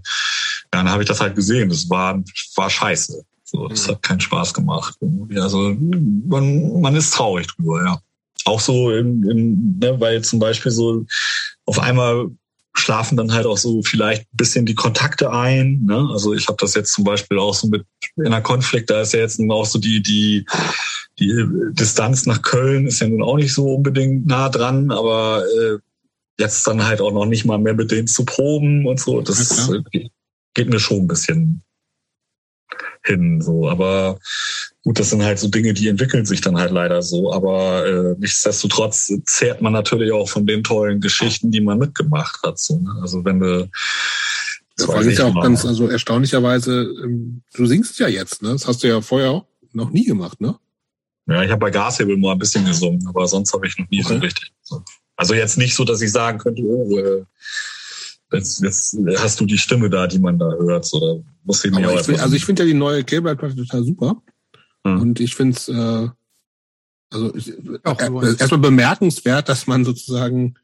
dann habe ich das halt gesehen. Das war, war scheiße. So, das hat keinen Spaß gemacht. Also man, man ist traurig drüber, ja. Auch so, im, im, ne, weil zum Beispiel so auf einmal schlafen dann halt auch so vielleicht ein bisschen die Kontakte ein. Ne? Also ich habe das jetzt zum Beispiel auch so mit in einer Konflikt, da ist ja jetzt auch so die, die, die Distanz nach Köln ist ja nun auch nicht so unbedingt nah dran, aber äh, jetzt dann halt auch noch nicht mal mehr mit denen zu proben und so, das ja, geht mir schon ein bisschen hin. So, aber gut, das sind halt so Dinge, die entwickeln sich dann halt leider so. Aber äh, nichtsdestotrotz zehrt man natürlich auch von den tollen Geschichten, die man mitgemacht hat. So, ne? Also wenn du das ja, ist ja auch ganz, also erstaunlicherweise, ähm, du singst ja jetzt, ne? Das hast du ja vorher auch noch nie gemacht, ne? Ja, ich habe bei Gashebel mal ein bisschen gesungen, aber sonst habe ich noch nie okay. so richtig. Also jetzt nicht so, dass ich sagen könnte, oh, äh, jetzt, jetzt hast du die Stimme da, die man da hört. Oder muss ich mir auch ich find, also ich finde ja die neue Kilbright-Platte total super. Hm. Und ich finde es äh, also äh, erstmal bemerkenswert, dass man sozusagen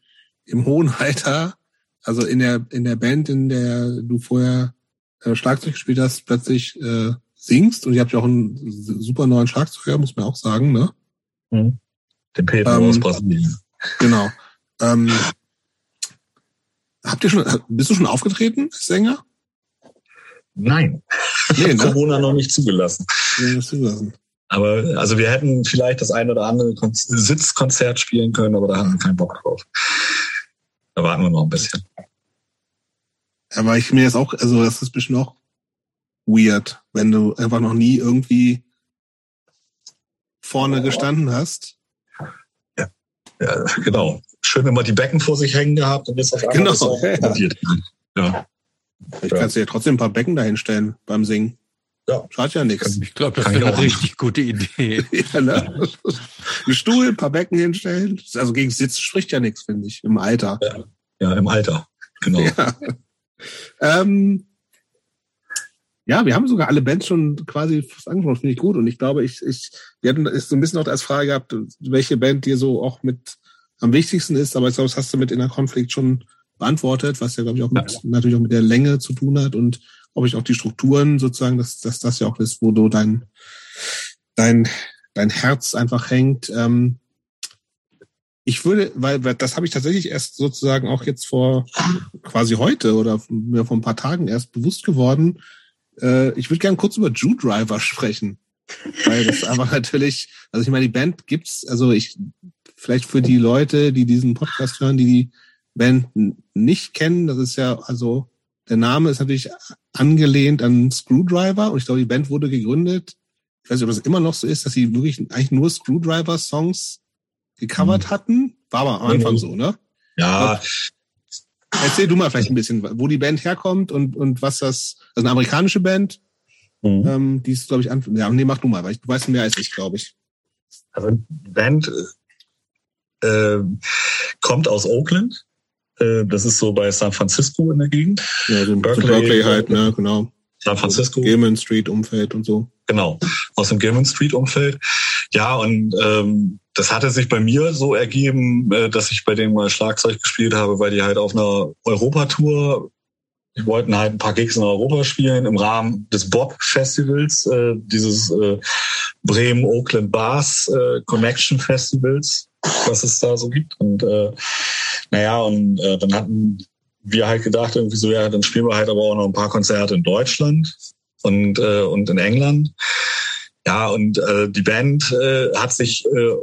im hohen Alter, also in der in der Band, in der du vorher äh, Schlagzeug gespielt hast, plötzlich äh, singst. Und ihr habt ja auch einen super neuen Schlagzeuger, muss man auch sagen, ne? Hm. Den Pedro ähm, aus Brasilien. Genau. Ähm, Habt ihr schon, bist du schon aufgetreten als Sänger? Nein. Nee, ne? Corona noch nicht zugelassen. Nee, zugelassen. Aber also wir hätten vielleicht das ein oder andere Sitzkonzert spielen können, aber da haben wir keinen Bock drauf. Da warten wir noch ein bisschen. Aber ich mir jetzt auch, also das ist bestimmt auch weird, wenn du einfach noch nie irgendwie vorne gestanden hast. Ja, genau schön immer die Becken vor sich hängen gehabt und jetzt auf einmal genau. ja. ja. Ich ja. kannst du ja trotzdem ein paar Becken dahinstellen beim Singen. Ja. Schadet ja nichts. Ich glaube, das wäre eine richtig gute Idee. ja, ne? Ein Stuhl, ein paar Becken hinstellen. Also gegen Sitz spricht ja nichts, finde ich, im Alter. Ja, ja im Alter. Genau. Ja. Ähm, ja, wir haben sogar alle Bands schon quasi fast angesprochen, finde ich gut. Und ich glaube, ich, ich, wir hatten ist so ein bisschen auch als Frage gehabt, welche Band dir so auch mit am wichtigsten ist, aber ich glaube, das hast du mit Inner Konflikt schon beantwortet, was ja, glaube ich, auch mit, ja. natürlich auch mit der Länge zu tun hat und ob ich auch die Strukturen sozusagen, dass, dass das ja auch ist, wo du dein, dein, dein Herz einfach hängt. Ähm, ich würde, weil das habe ich tatsächlich erst sozusagen auch jetzt vor quasi heute oder mir vor ein paar Tagen erst bewusst geworden. Äh, ich würde gerne kurz über Jew Driver sprechen. Weil das einfach natürlich, also ich meine, die Band gibt's, also ich vielleicht für die Leute, die diesen Podcast hören, die die Band nicht kennen, das ist ja, also der Name ist natürlich angelehnt an Screwdriver und ich glaube, die Band wurde gegründet. Ich weiß nicht, ob das immer noch so ist, dass sie wirklich eigentlich nur Screwdriver-Songs gecovert mhm. hatten. War aber am Anfang mhm. so, ne? Ja. Erzähl du mal vielleicht ein bisschen, wo die Band herkommt und, und was das, also eine amerikanische Band, mhm. ähm, die ist, glaube ich, an, ja, nee, mach du mal, weil ich, du weißt mehr als ich, glaube ich. Also Band äh, kommt aus Oakland. Äh, das ist so bei San Francisco in der Gegend. Ja, so Berkeley, Berkeley halt, ne, genau. San Francisco. Gilman Street Umfeld und so. Genau, aus dem Gilman Street Umfeld. Ja, und ähm, das hatte sich bei mir so ergeben, äh, dass ich bei denen mal Schlagzeug gespielt habe, weil die halt auf einer Europatour die wollten halt ein paar Gigs in Europa spielen im Rahmen des Bob Festivals, äh, dieses äh, Bremen, Oakland Bars äh, Connection Festivals, was es da so gibt. Und äh, naja, und äh, dann hatten wir halt gedacht, irgendwie so, ja, dann spielen wir halt aber auch noch ein paar Konzerte in Deutschland und, äh, und in England. Ja, und äh, die Band äh, hat sich äh,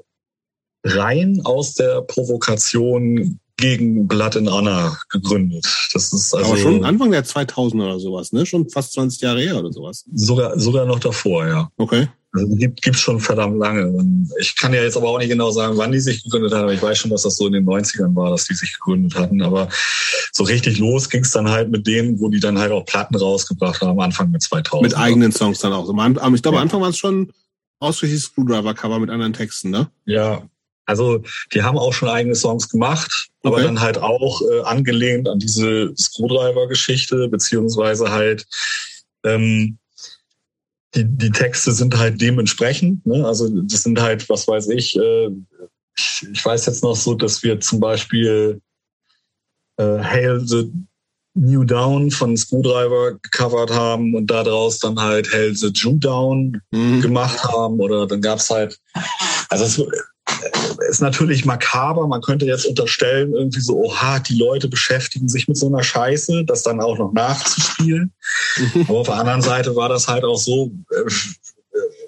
rein aus der Provokation gegen Blood and Honor gegründet. Das ist also Aber schon Anfang der 2000 oder sowas, ne? Schon fast 20 Jahre her oder sowas. Sogar, sogar noch davor, ja. Okay. Also gibt gibt's schon verdammt lange. Und ich kann ja jetzt aber auch nicht genau sagen, wann die sich gegründet haben. Ich weiß schon, dass das so in den 90ern war, dass die sich gegründet hatten. Aber so richtig los ging's dann halt mit denen, wo die dann halt auch Platten rausgebracht haben, Anfang mit 2000. Mit eigenen Songs dann auch. Ich glaube, ja. Anfang war es schon ausschließlich Screwdriver-Cover mit anderen Texten, ne? Ja, also die haben auch schon eigene Songs gemacht, okay. aber dann halt auch äh, angelehnt an diese Screwdriver-Geschichte, beziehungsweise halt ähm, die, die Texte sind halt dementsprechend. Ne? Also das sind halt, was weiß ich, äh, ich, ich weiß jetzt noch so, dass wir zum Beispiel äh, Hail the New Down von Screwdriver gecovert haben und daraus dann halt Hail the Jew Down mhm. gemacht haben. Oder dann gab's halt, also es, ist natürlich makaber. Man könnte jetzt unterstellen, irgendwie so, oha, die Leute beschäftigen sich mit so einer Scheiße, das dann auch noch nachzuspielen. Mhm. Aber auf der anderen Seite war das halt auch so, äh,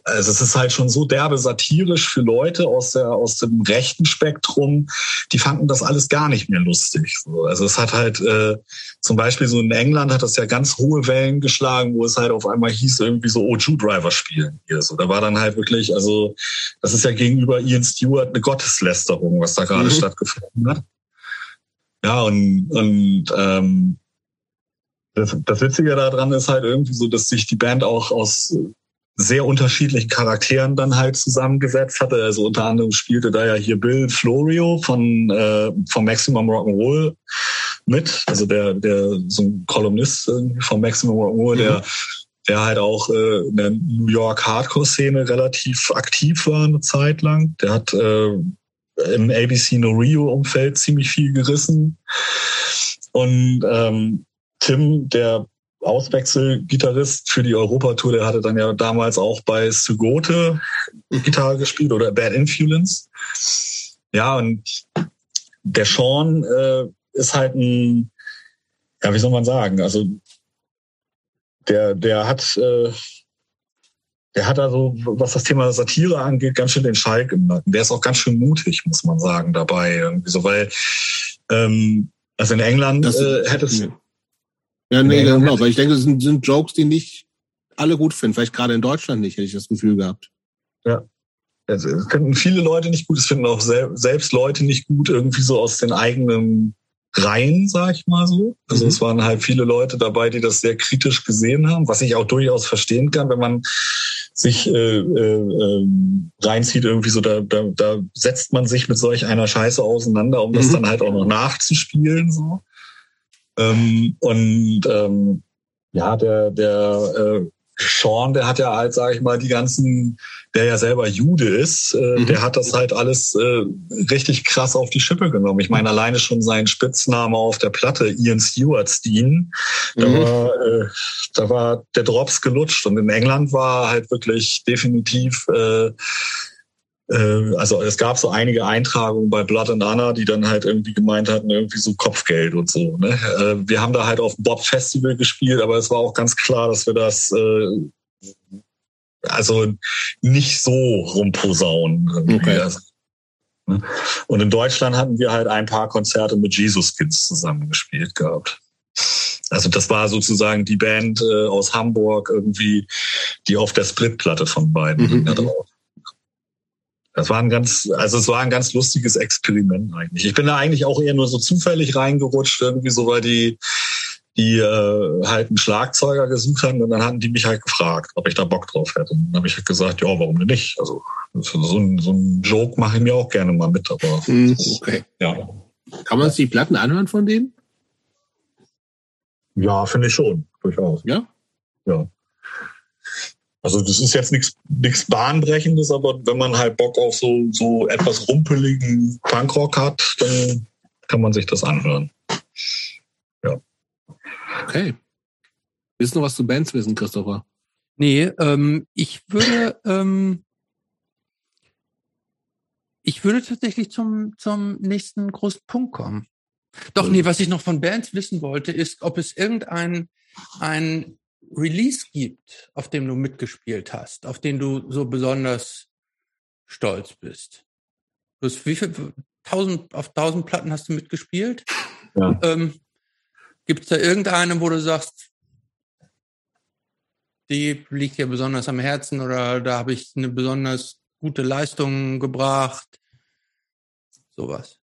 also es ist halt schon so derbe satirisch für Leute aus der aus dem rechten Spektrum, die fanden das alles gar nicht mehr lustig. Also es hat halt äh, zum Beispiel so in England hat das ja ganz hohe Wellen geschlagen, wo es halt auf einmal hieß irgendwie so oh Jew Driver spielen hier so. Da war dann halt wirklich also das ist ja gegenüber Ian Stewart eine Gotteslästerung, was da gerade mhm. stattgefunden hat. Ja und und ähm, das, das Witzige daran ist halt irgendwie so, dass sich die Band auch aus sehr unterschiedlichen Charakteren dann halt zusammengesetzt hatte. Also unter anderem spielte da ja hier Bill Florio von, äh, von Maximum Rock'n'Roll mit. Also der, der so ein Kolumnist von Maximum Rock'n'Roll, mhm. der der halt auch äh, in der New York Hardcore-Szene relativ aktiv war eine Zeit lang. Der hat äh, im ABC No Rio-Umfeld ziemlich viel gerissen. Und ähm, Tim, der Auswechselgitarrist für die Europatour, der hatte dann ja damals auch bei Sugote Gitarre gespielt oder Bad Influence. Ja, und der Sean äh, ist halt ein, ja, wie soll man sagen, also der, der hat, äh, der hat also, was das Thema Satire angeht, ganz schön den Schalk im Nacken. Der ist auch ganz schön mutig, muss man sagen, dabei irgendwie so, weil ähm, also in England das, äh, hätte es ja, nee, genau, weil ich denke, es sind, sind Jokes, die nicht alle gut finden. Vielleicht gerade in Deutschland nicht, hätte ich das Gefühl gehabt. Ja. Also, es finden viele Leute nicht gut, es finden auch sel selbst Leute nicht gut, irgendwie so aus den eigenen Reihen, sag ich mal so. Also mhm. es waren halt viele Leute dabei, die das sehr kritisch gesehen haben, was ich auch durchaus verstehen kann, wenn man sich äh, äh, reinzieht, irgendwie so, da, da, da setzt man sich mit solch einer Scheiße auseinander, um das mhm. dann halt auch noch nachzuspielen. so. Ähm, und ähm, ja, der, der äh, Sean, der hat ja halt, sage ich mal, die ganzen, der ja selber Jude ist, äh, mhm. der hat das halt alles äh, richtig krass auf die Schippe genommen. Ich meine, alleine schon sein Spitzname auf der Platte, Ian Stewart Steen, da, mhm. war, äh, da war der Drops gelutscht. Und in England war halt wirklich definitiv äh, also es gab so einige Eintragungen bei Blood and Anna, die dann halt irgendwie gemeint hatten, irgendwie so Kopfgeld und so. Ne? Äh, wir haben da halt auf dem Bob Festival gespielt, aber es war auch ganz klar, dass wir das äh, also nicht so rumposaunen. Okay. Also, ne? Und in Deutschland hatten wir halt ein paar Konzerte mit Jesus Kids zusammengespielt gehabt. Also das war sozusagen die Band äh, aus Hamburg irgendwie, die auf der Splitplatte von beiden mhm. da drauf. Das war ein ganz, also es war ein ganz lustiges Experiment eigentlich. Ich bin da eigentlich auch eher nur so zufällig reingerutscht, irgendwie so, weil die, die äh, halt einen Schlagzeuger gesucht haben und dann hatten die mich halt gefragt, ob ich da Bock drauf hätte. Und dann habe ich halt gesagt, ja, warum denn nicht? Also so ein, so ein Joke mache ich mir auch gerne mal mit, aber hm, okay. ja. Kann man sich die Platten anhören von denen? Ja, finde ich schon, durchaus. Ja? Ja. Also das ist jetzt nichts nichts bahnbrechendes, aber wenn man halt Bock auf so so etwas rumpeligen Punkrock hat, dann kann man sich das anhören. Ja. Okay. Willst du noch was zu Bands wissen, Christopher? Nee, ähm, ich würde ähm, ich würde tatsächlich zum, zum nächsten großen Punkt kommen. Doch, nee, was ich noch von Bands wissen wollte, ist, ob es irgendein ein Release gibt, auf dem du mitgespielt hast, auf den du so besonders stolz bist. Du hast wie viel, tausend, auf tausend Platten hast du mitgespielt? Ja. Ähm, Gibt es da irgendeine, wo du sagst, die liegt dir besonders am Herzen oder da habe ich eine besonders gute Leistung gebracht? Sowas.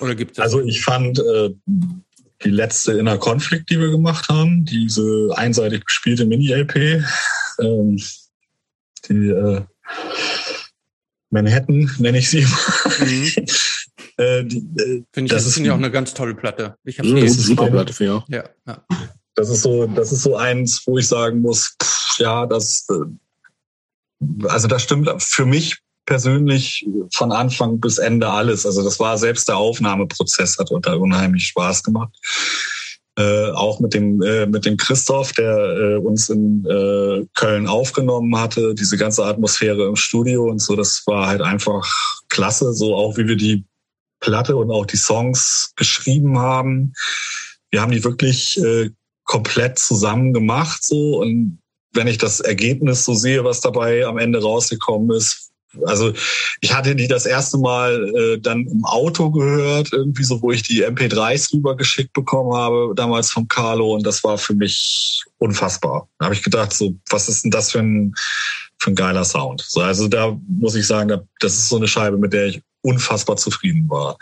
Oder gibt es Also ich fand äh, die letzte Inner Conflict, die wir gemacht haben, diese einseitig gespielte Mini-LP, ähm, die äh, Manhattan nenne ich sie. Mhm. äh, die, äh, Finde ich, das ist ja auch eine ganz tolle Platte. Ich habe ja, super Platte für ja. ja. ja. Das ist so, das ist so eins, wo ich sagen muss, pff, ja, das, äh, also das stimmt für mich persönlich von Anfang bis Ende alles. Also das war selbst der Aufnahmeprozess hat da unheimlich Spaß gemacht. Äh, auch mit dem äh, mit dem Christoph, der äh, uns in äh, Köln aufgenommen hatte, diese ganze Atmosphäre im Studio und so, das war halt einfach klasse, so auch wie wir die Platte und auch die Songs geschrieben haben. Wir haben die wirklich äh, komplett zusammen gemacht so und wenn ich das Ergebnis so sehe, was dabei am Ende rausgekommen ist, also ich hatte die das erste Mal äh, dann im Auto gehört, irgendwie so, wo ich die MP3s rübergeschickt bekommen habe, damals vom Carlo, und das war für mich unfassbar. Da habe ich gedacht, so, was ist denn das für ein, für ein geiler Sound? So, also da muss ich sagen, das ist so eine Scheibe, mit der ich unfassbar zufrieden war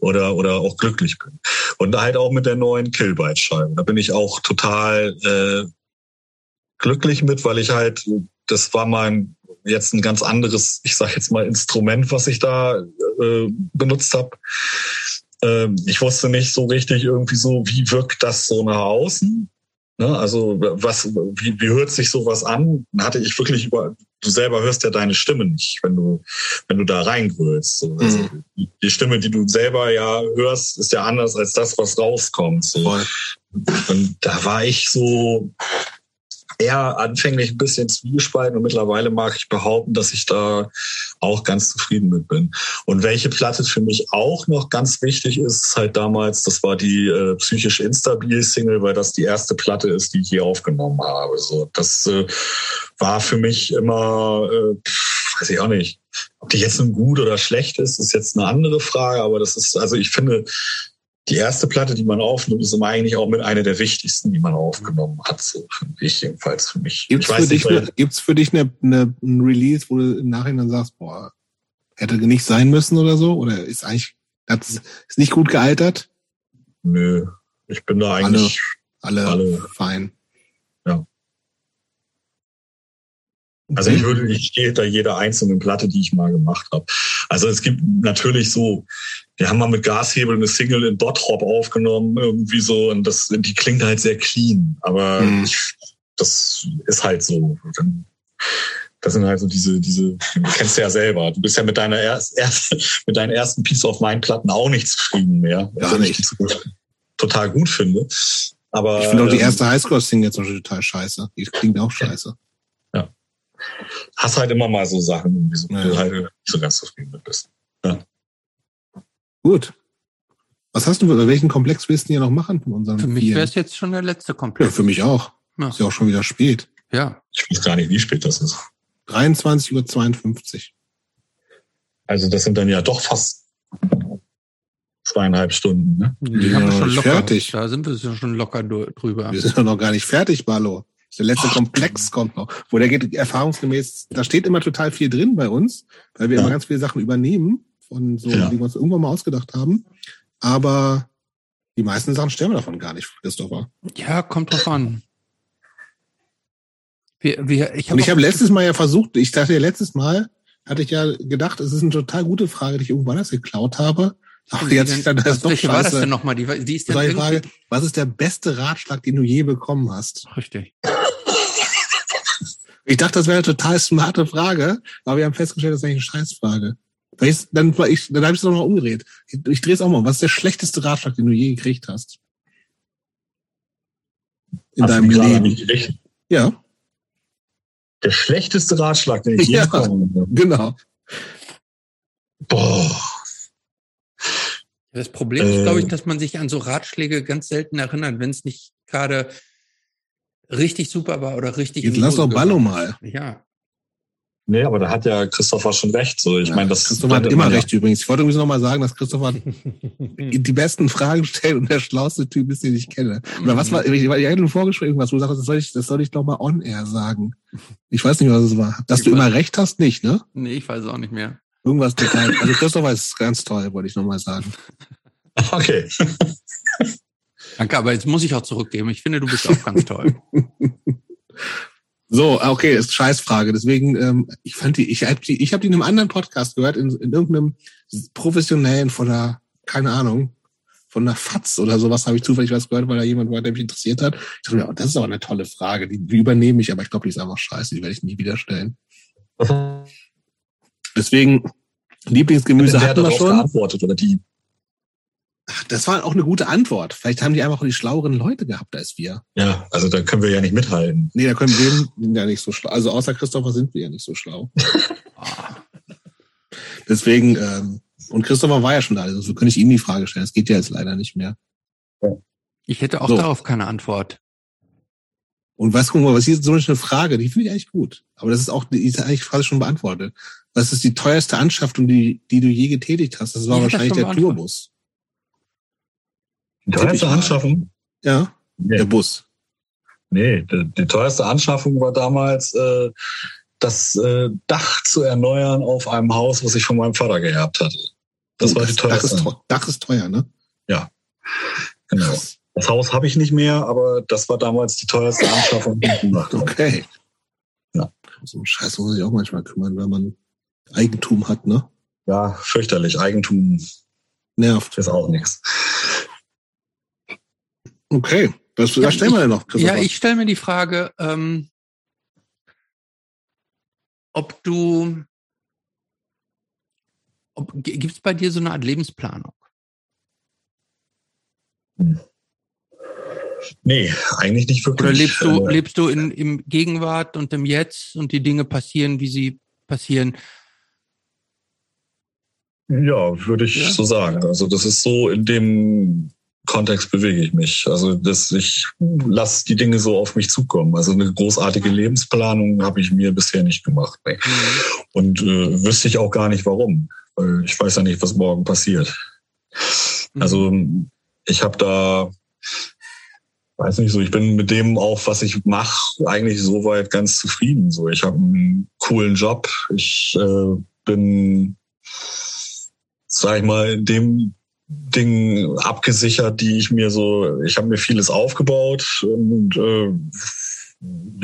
oder oder auch glücklich bin. Und halt auch mit der neuen Killbyte-Scheibe. Da bin ich auch total äh, glücklich mit, weil ich halt, das war mein jetzt ein ganz anderes, ich sage jetzt mal, Instrument, was ich da äh, benutzt habe. Ähm, ich wusste nicht so richtig irgendwie so, wie wirkt das so nach außen. Ne? Also was, wie, wie hört sich sowas an? Dann hatte ich wirklich über, du selber hörst ja deine Stimme nicht, wenn du, wenn du da reingrölst. So. Also mhm. die Stimme, die du selber ja hörst, ist ja anders als das, was rauskommt. So. Und da war ich so, eher anfänglich ein bisschen zwiegespalten und mittlerweile mag ich behaupten, dass ich da auch ganz zufrieden mit bin. Und welche Platte für mich auch noch ganz wichtig ist, halt damals, das war die äh, psychisch instabil Single, weil das die erste Platte ist, die ich hier aufgenommen habe. So, das äh, war für mich immer, äh, weiß ich auch nicht, ob die jetzt nun gut oder schlecht ist, ist jetzt eine andere Frage, aber das ist, also ich finde, die erste Platte, die man aufnimmt, ist immer eigentlich auch mit einer der wichtigsten, die man aufgenommen hat. So mich jedenfalls für mich. Gibt's für dich, eine, gibt's für dich eine, eine, ein Release, wo du im Nachhinein sagst, boah, hätte nicht sein müssen oder so? Oder ist eigentlich, ist nicht gut gealtert? Nö, ich bin da eigentlich alle, alle, alle fein. Also ich würde, ich stehe hinter jeder einzelnen Platte, die ich mal gemacht habe. Also es gibt natürlich so, wir haben mal mit Gashebel eine Single in Bottrop aufgenommen, irgendwie so, und das, die klingt halt sehr clean, aber mhm. ich, das ist halt so. Das sind halt so diese, diese, du kennst du ja selber. Du bist ja mit deiner erst, erst mit deinen ersten Piece of Mind Platten auch nicht zufrieden mehr. Gar nicht. total gut finde. Aber ich finde auch die ähm, erste Highscore-Single jetzt total scheiße. Die klingt auch scheiße hast halt immer mal so Sachen, wie so, ja. du halt nicht so ganz zufrieden mit bist. Ja. Gut. Was hast du, oder welchen Komplex willst du hier noch machen von unseren Für mich wäre es jetzt schon der letzte Komplex. Ja, für mich auch. Ja. Ist ja auch schon wieder spät. Ja. Ich weiß gar nicht, wie spät das ist. 23.52 Uhr. Also das sind dann ja doch fast zweieinhalb Stunden. Ne? Die ja, haben wir schon locker. Fertig. Da sind wir schon locker drüber. Wir sind doch noch gar nicht fertig, Ballo. Der letzte oh, Komplex kommt noch. Wo der geht erfahrungsgemäß, da steht immer total viel drin bei uns, weil wir ja. immer ganz viele Sachen übernehmen von so, ja. die wir uns irgendwann mal ausgedacht haben. Aber die meisten Sachen sterben davon gar nicht, Christopher. Ja, kommt drauf an. Wir, wir, ich hab Und ich habe letztes Mal ja versucht, ich dachte ja letztes Mal, hatte ich ja gedacht, es ist eine total gute Frage, die ich irgendwann das geklaut habe. Ach, jetzt dann das Welche war das denn nochmal? Die, die ist dann Frage, was ist der beste Ratschlag, den du je bekommen hast? Richtig. Ich dachte, das wäre eine total smarte Frage, aber wir haben festgestellt, das ist eigentlich eine Scheißfrage. Dann ich, dann habe ich es nochmal umgedreht. Ich, ich drehe es auch mal. Was ist der schlechteste Ratschlag, den du je gekriegt hast? In hast deinem Leben? Ja. Der schlechteste Ratschlag, den ich je ja, bekommen habe. Genau. Boah. Das Problem ist, glaube ich, dass man sich an so Ratschläge ganz selten erinnert, wenn es nicht gerade richtig super war oder richtig. Jetzt lass doch Ballo mal. Ja. Nee, aber da hat ja Christopher schon recht. So, ich Ja, meine, das Christopher hat immer man ja- recht übrigens. Ich wollte übrigens noch mal sagen, dass Christopher die besten Fragen stellt und der schlauste Typ ist, den ich kenne. Oder was war, ich, ich hatte im Vorgespräch irgendwas, wo du sagst, das soll ich, das soll ich noch mal on air sagen. Ich weiß nicht, was es war. Dass Ich du weiß- immer recht hast, nicht, ne? Nee, ich weiß auch nicht mehr. Irgendwas total. Also Christopher ist ganz toll, wollte ich noch mal sagen. Okay. Danke, aber jetzt muss ich auch zurückgeben. Ich finde, du bist auch ganz toll. So, okay, ist Scheißfrage. Deswegen, ähm, ich fand die, ich habe die, ich habe die in einem anderen Podcast gehört, in, in irgendeinem professionellen von der, keine Ahnung, von der FATS oder sowas habe ich zufällig was gehört, weil da jemand war, der mich interessiert hat. Ich dachte mir, oh, das ist aber eine tolle Frage. Die, die übernehme ich, aber ich glaube, die ist einfach scheiße. Die werde ich nie wieder stellen. Deswegen, Lieblingsgemüse hat hatten wir darauf schon. geantwortet oder die? Ach, Das war auch eine gute Antwort. Vielleicht haben die einfach die schlaueren Leute gehabt als wir. Ja, also da können wir ja nicht mithalten. Nee, da können wir ja nicht so schlau. Also außer Christopher sind wir ja nicht so schlau. Ah, Deswegen, ähm, und Christopher war ja schon da, also so könnte ich ihm die Frage stellen. Das geht ja jetzt leider nicht mehr. Ich hätte auch So. darauf keine Antwort. Und was, guck mal, was hier ist so eine Frage, die finde ich eigentlich gut. Aber das ist auch, die ist eigentlich fast schon beantwortet. Was ist die teuerste Anschaffung, die, die du je getätigt hast? Das war er wahrscheinlich der. Tourbus. Die ich teuerste. Anschaffung? Ja, Nee, der Bus. nee die, die teuerste Anschaffung war damals äh, das äh, Dach zu erneuern auf einem Haus, was ich von meinem Vater geerbt hatte. Das Oh, war die Dach ist, teuerste. teuer, Dach ist teuer, ne? Genau. Das Haus habe ich nicht mehr, aber das war damals die teuerste Anschaffung, die ich gemacht habe. Okay. Ja. So einen Scheiß muss sich auch manchmal kümmern, wenn man Eigentum hat, ne? Ja, fürchterlich. Eigentum Nervt. ist auch nichts. Okay. Was, Ja, was stellen wir denn noch? Ja, ich stelle mir die Frage, ähm, ob du, ob, gibt es bei dir so eine Art Lebensplanung? Nee, eigentlich nicht wirklich. Oder lebst du, Äh, lebst du in, im Gegenwart und im Jetzt und die Dinge passieren, wie sie passieren? Ja, würde ich Ja. so sagen. Also das ist so in dem Kontext bewege ich mich. Also dass ich lasse die Dinge so auf mich zukommen. Also eine großartige Lebensplanung habe ich mir bisher nicht gemacht. Nee. Und äh, wüsste ich auch gar nicht warum. Ich weiß ja nicht, was morgen passiert. Mhm. Also ich habe da, weiß nicht so, ich bin mit dem auch, was ich mache, eigentlich soweit ganz zufrieden. So, ich habe einen coolen Job. Ich äh, bin, sag ich mal, in dem Ding abgesichert, die ich mir so, ich habe mir vieles aufgebaut und äh,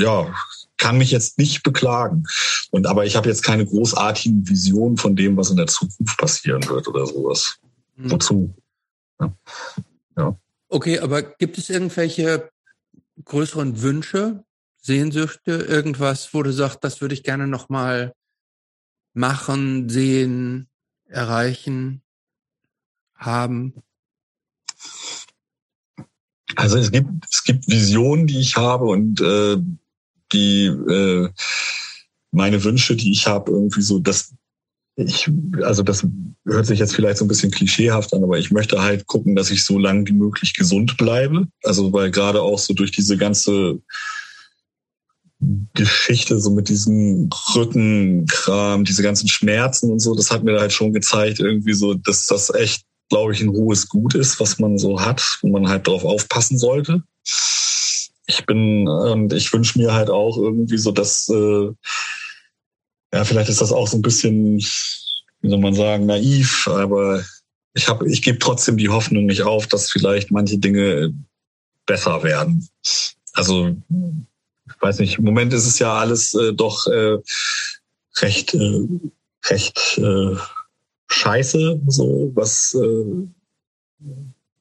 ja, kann mich jetzt nicht beklagen. Und aber ich habe jetzt keine großartigen Visionen von dem, was in der Zukunft passieren wird oder sowas. Mhm. Wozu? Okay, aber gibt es irgendwelche größeren Wünsche, Sehnsüchte, irgendwas, wo du sagst, das würde ich gerne nochmal machen, sehen, erreichen, haben? Also es gibt es gibt Visionen, die ich habe und äh, die äh, meine Wünsche, die ich habe, irgendwie so, dass ich also das hört sich jetzt vielleicht so ein bisschen klischeehaft an, aber ich möchte halt gucken, dass ich so lange wie möglich gesund bleibe. Also weil gerade auch so durch diese ganze Geschichte so mit diesem Rückenkram, diese ganzen Schmerzen und so, das hat mir halt schon gezeigt, irgendwie so, dass das echt, glaube ich, ein hohes Gut ist, was man so hat, wo man halt drauf aufpassen sollte. Ich bin und ich wünsche mir halt auch irgendwie so, dass äh, ja, vielleicht ist das auch so ein bisschen, wie soll man sagen, naiv, aber ich habe, ich gebe trotzdem die Hoffnung nicht auf, dass vielleicht manche Dinge besser werden. Also ich weiß nicht, im Moment ist es ja alles äh, doch äh, recht, äh, recht äh, scheiße, so was äh,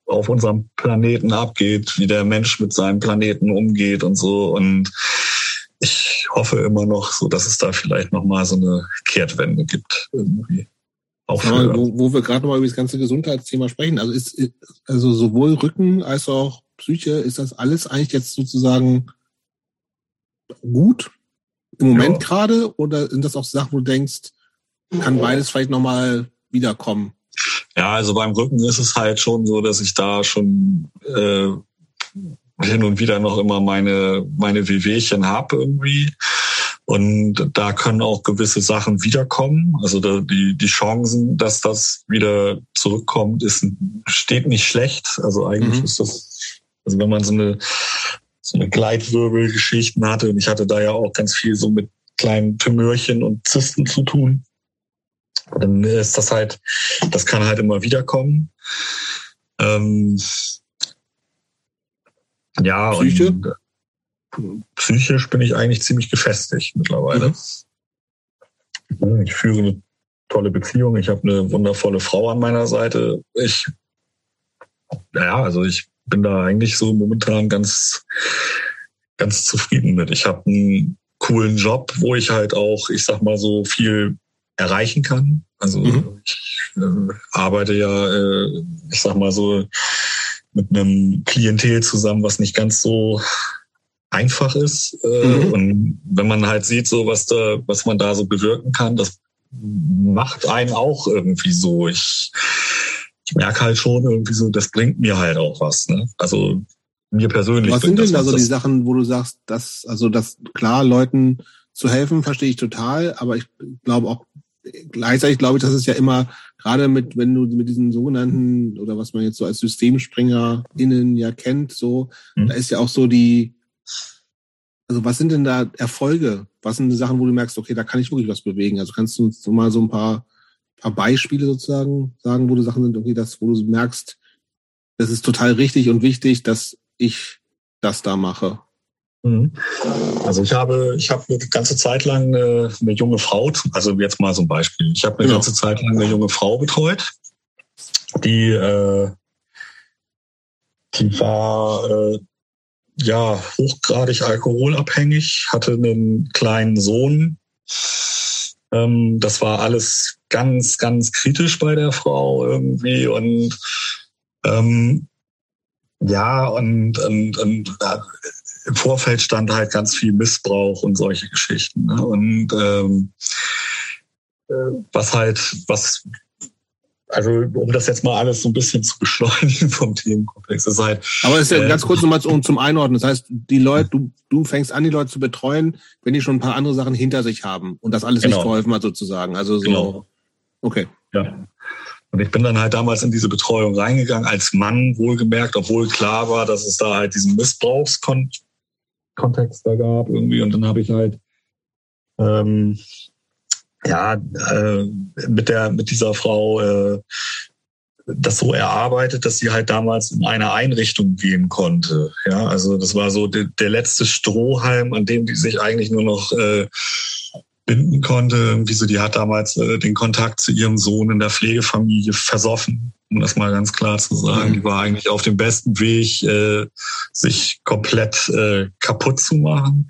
auf unserem Planeten abgeht, wie der Mensch mit seinem Planeten umgeht und so. Und ich hoffe immer noch, so dass es da vielleicht noch mal so eine Kehrtwende gibt irgendwie. Auch für, wo, wo wir gerade nochmal über das ganze Gesundheitsthema sprechen, also ist also sowohl Rücken als auch Psyche, ist das alles eigentlich jetzt sozusagen gut im Moment Ja. gerade oder sind das auch Sachen, wo du denkst, kann beides vielleicht nochmal wiederkommen? Ja, also beim Rücken ist es halt schon so, dass ich da schon äh, hin und wieder noch immer meine meine Wehwehchen habe irgendwie. Und da können auch gewisse Sachen wiederkommen. Also da, die, die Chancen, dass das wieder zurückkommt, ist, steht nicht schlecht. Also eigentlich mhm. ist das, also wenn man so eine, so eine Gleitwirbelgeschichten hatte, und ich hatte da ja auch ganz viel so mit kleinen Tumörchen und Zysten zu tun, dann ist das halt, das kann halt immer wiederkommen. Ähm, ja, Psyche? und psychisch bin ich eigentlich ziemlich gefestigt mittlerweile. Mhm. Ich führe eine tolle Beziehung. Ich habe eine wundervolle Frau an meiner Seite. Ich, ja, also ich bin da eigentlich so momentan ganz, ganz zufrieden mit. Ich habe einen coolen Job, wo ich halt auch, ich sag mal so viel erreichen kann. Also mhm. ich äh, arbeite ja, äh, ich sag mal so mit einem Klientel zusammen, was nicht ganz so einfach ist. Äh, mhm. Und wenn man halt sieht, so was da, was man da so bewirken kann, das macht einen auch irgendwie so. Ich, ich merke halt schon irgendwie so, das bringt mir halt auch was. Ne? Also mir persönlich. Was sind denn da so die Sachen, wo du sagst, dass, also das klar, Leuten zu helfen, verstehe ich total, aber ich glaube auch, gleichzeitig glaube ich, dass es ja immer, gerade mit, wenn du mit diesen sogenannten, oder was man jetzt so als SystemspringerInnen ja kennt, so, mhm. da ist ja auch so die, also was sind denn da Erfolge? Was sind die Sachen, wo du merkst, okay, da kann ich wirklich was bewegen? Also kannst du uns mal so ein paar, paar Beispiele sozusagen sagen, wo du Sachen sind, okay, das, wo du merkst, das ist total richtig und wichtig, dass ich das da mache. Mhm. Also ich habe, ich habe eine ganze Zeit lang eine, eine junge Frau, also jetzt mal so ein Beispiel. Ich habe eine genau. ganze Zeit lang eine junge Frau betreut, die, äh, die war äh, ja, hochgradig alkoholabhängig, hatte einen kleinen Sohn. Ähm, das war alles ganz, ganz kritisch bei der Frau irgendwie und ähm, ja, und, und, und äh, im Vorfeld stand halt ganz viel Missbrauch und solche Geschichten. Ne? Und ähm, äh, was halt, was also um das jetzt mal alles so ein bisschen zu beschleunigen vom Themenkomplex. ist halt, Aber es ist ja äh, ganz kurz nochmal um, zum Einordnen. Das heißt, die Leute, du, du fängst an, die Leute zu betreuen, wenn die schon ein paar andere Sachen hinter sich haben und das alles genau. nicht geholfen hat sozusagen. Also so. Genau. Okay. Ja. Und ich bin dann halt damals in diese Betreuung reingegangen, als Mann wohlgemerkt, obwohl klar war, dass es da halt diesen Missbrauchskontext da gab irgendwie. Und dann habe ich halt ähm, ja, äh, mit der, mit dieser Frau äh, das so erarbeitet, dass sie halt damals in eine Einrichtung gehen konnte. Ja, also das war so de, der letzte Strohhalm, an dem die sich eigentlich nur noch äh, binden konnte. Irgendwie so, die hat damals äh, den Kontakt zu ihrem Sohn in der Pflegefamilie versoffen, um das mal ganz klar zu sagen. Mhm. Die war eigentlich auf dem besten Weg, äh, sich komplett äh, kaputt zu machen.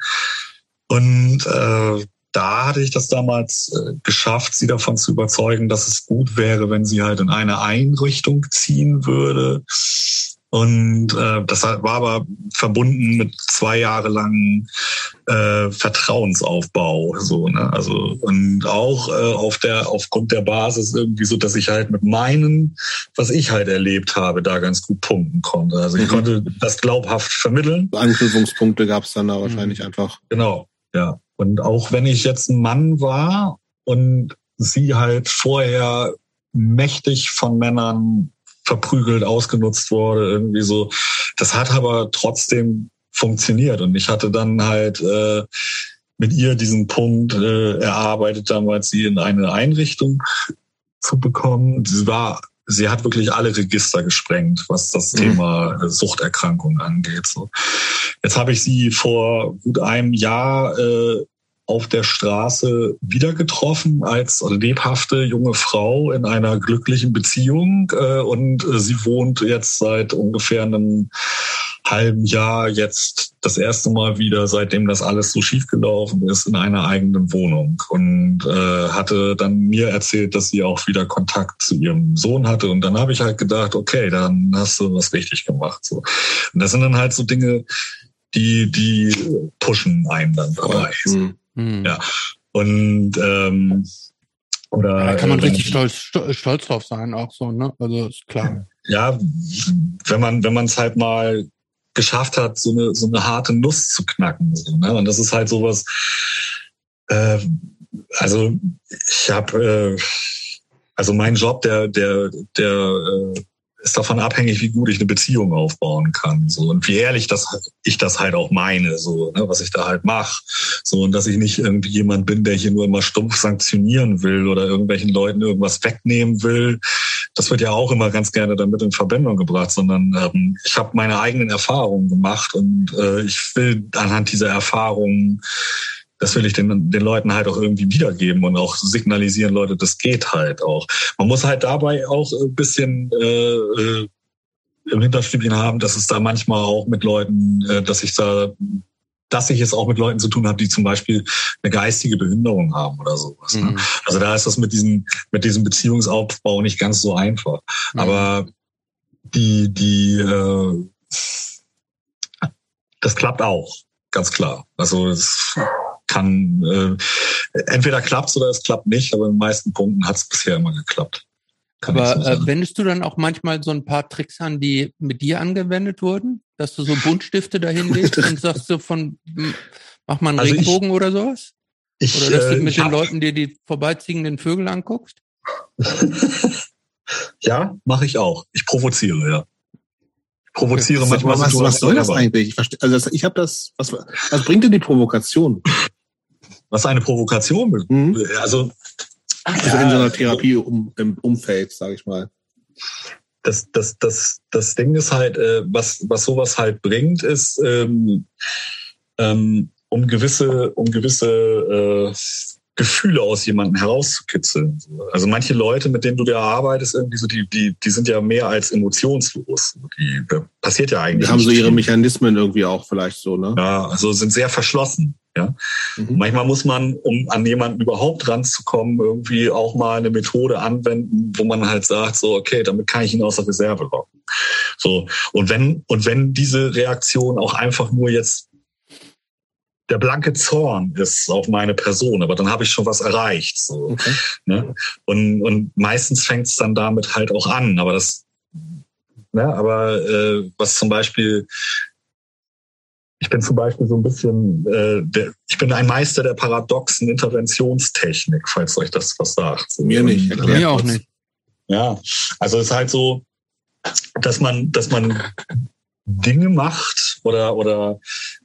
Und äh, da hatte ich das damals äh, geschafft, sie davon zu überzeugen, dass es gut wäre, wenn sie halt in eine Einrichtung ziehen würde. Und äh, das war aber verbunden mit zwei Jahre langen äh, Vertrauensaufbau. So, ne? Also und auch äh, auf der aufgrund der Basis irgendwie so, dass ich halt mit meinen, was ich halt erlebt habe, da ganz gut punkten konnte. Also ich mhm. konnte das glaubhaft vermitteln. Anknüpfungspunkte gab es dann da wahrscheinlich mhm. einfach. Genau, ja. Und auch wenn ich jetzt ein Mann war und sie halt vorher mächtig von Männern verprügelt, ausgenutzt wurde, irgendwie so, das hat aber trotzdem funktioniert. Und ich hatte dann halt äh, mit ihr diesen Punkt äh, erarbeitet, damals sie in eine Einrichtung zu bekommen. Sie war sie hat wirklich alle Register gesprengt, was das mhm. Thema äh, Suchterkrankung angeht. So. Jetzt habe ich sie vor gut einem Jahr äh, auf der Straße wieder getroffen als lebhafte junge Frau in einer glücklichen Beziehung äh, und äh, sie wohnt jetzt seit ungefähr einem halben Jahr jetzt das erste Mal wieder, seitdem das alles so schiefgelaufen ist, in einer eigenen Wohnung und äh, hatte dann mir erzählt, dass sie auch wieder Kontakt zu ihrem Sohn hatte und dann habe ich halt gedacht, okay, dann hast du was richtig gemacht. So. Und das sind dann halt so Dinge, die die pushen einen dann dabei. Mhm. Ja und ähm, Oder, da kann man äh, richtig stolz, stolz drauf sein, auch so, ne? Also ist klar. Ja, wenn man, wenn man es halt mal geschafft hat, so eine, so eine harte Nuss zu knacken. So, ne? Und das ist halt sowas, äh, also ich habe, äh, also mein Job, der, der, der äh, ist davon abhängig, wie gut ich eine Beziehung aufbauen kann. So und wie ehrlich das ich das halt auch meine, so ne, was ich da halt mache. So und dass ich nicht irgendwie jemand bin, der hier nur immer stumpf sanktionieren will oder irgendwelchen Leuten irgendwas wegnehmen will. Das wird ja auch immer ganz gerne damit in Verbindung gebracht, sondern ähm, ich habe meine eigenen Erfahrungen gemacht und äh, ich will anhand dieser Erfahrungen das will ich den, den Leuten halt auch irgendwie wiedergeben und auch signalisieren, Leute, das geht halt auch. Man muss halt dabei auch ein bisschen äh, äh, im Hinterstübchen haben, dass es da manchmal auch mit Leuten, äh, dass ich da dass ich es auch mit Leuten zu tun habe, die zum Beispiel eine geistige Behinderung haben oder sowas. Ne? Mhm. Also da ist das mit diesem, mit diesem Beziehungsaufbau nicht ganz so einfach. Mhm. Aber die, die, äh, das klappt auch, ganz klar. Also es kann äh, entweder klappt oder es klappt nicht, aber in den meisten Punkten hat es bisher immer geklappt. Kann aber so äh, wendest du dann auch manchmal so ein paar Tricks an, die mit dir angewendet wurden? Dass du so Buntstifte dahin legst und sagst so von, mach mal einen also Regenbogen ich, oder sowas? Ich, oder dass du äh, mit den hab... Leuten dir die vorbeiziehenden Vögel anguckst? ja, mache ich auch. Ich provoziere, ja provoziere okay. manchmal. Was, was soll das eigentlich? Ich, verstehe, also ich habe das. Was, was bringt denn die Provokation? Was eine Provokation mhm. Also, also ja, in so einer Therapie um, im Umfeld, sage ich mal. Das, das, das, das Ding ist halt, äh, was, was sowas halt bringt, ist, ähm, ähm, um gewisse, um gewisse äh, Gefühle aus jemandem herauszukitzeln. Also manche Leute, mit denen du da arbeitest, irgendwie so, die, die, die sind ja mehr als emotionslos. Die, passiert ja eigentlich. Die haben so ihre Mechanismen irgendwie auch vielleicht so, ne? Ja, also sind sehr verschlossen. Ja, mhm. manchmal muss man, um an jemanden überhaupt ranzukommen, irgendwie auch mal eine Methode anwenden, wo man halt sagt, so okay, damit kann ich ihn aus der Reserve locken. So und wenn und wenn diese Reaktion auch einfach nur jetzt der blanke Zorn ist auf meine Person, aber dann habe ich schon was erreicht. So, okay. ne? und, und meistens fängt es dann damit halt auch an. Aber das, ne, aber äh, was zum Beispiel, ich bin zum Beispiel so ein bisschen, äh, der, ich bin ein Meister der paradoxen Interventionstechnik, falls euch das was sagt. So, Mir nicht, erklärt mir auch nicht. Ja, also es ist halt so, dass man, dass man Dinge macht oder oder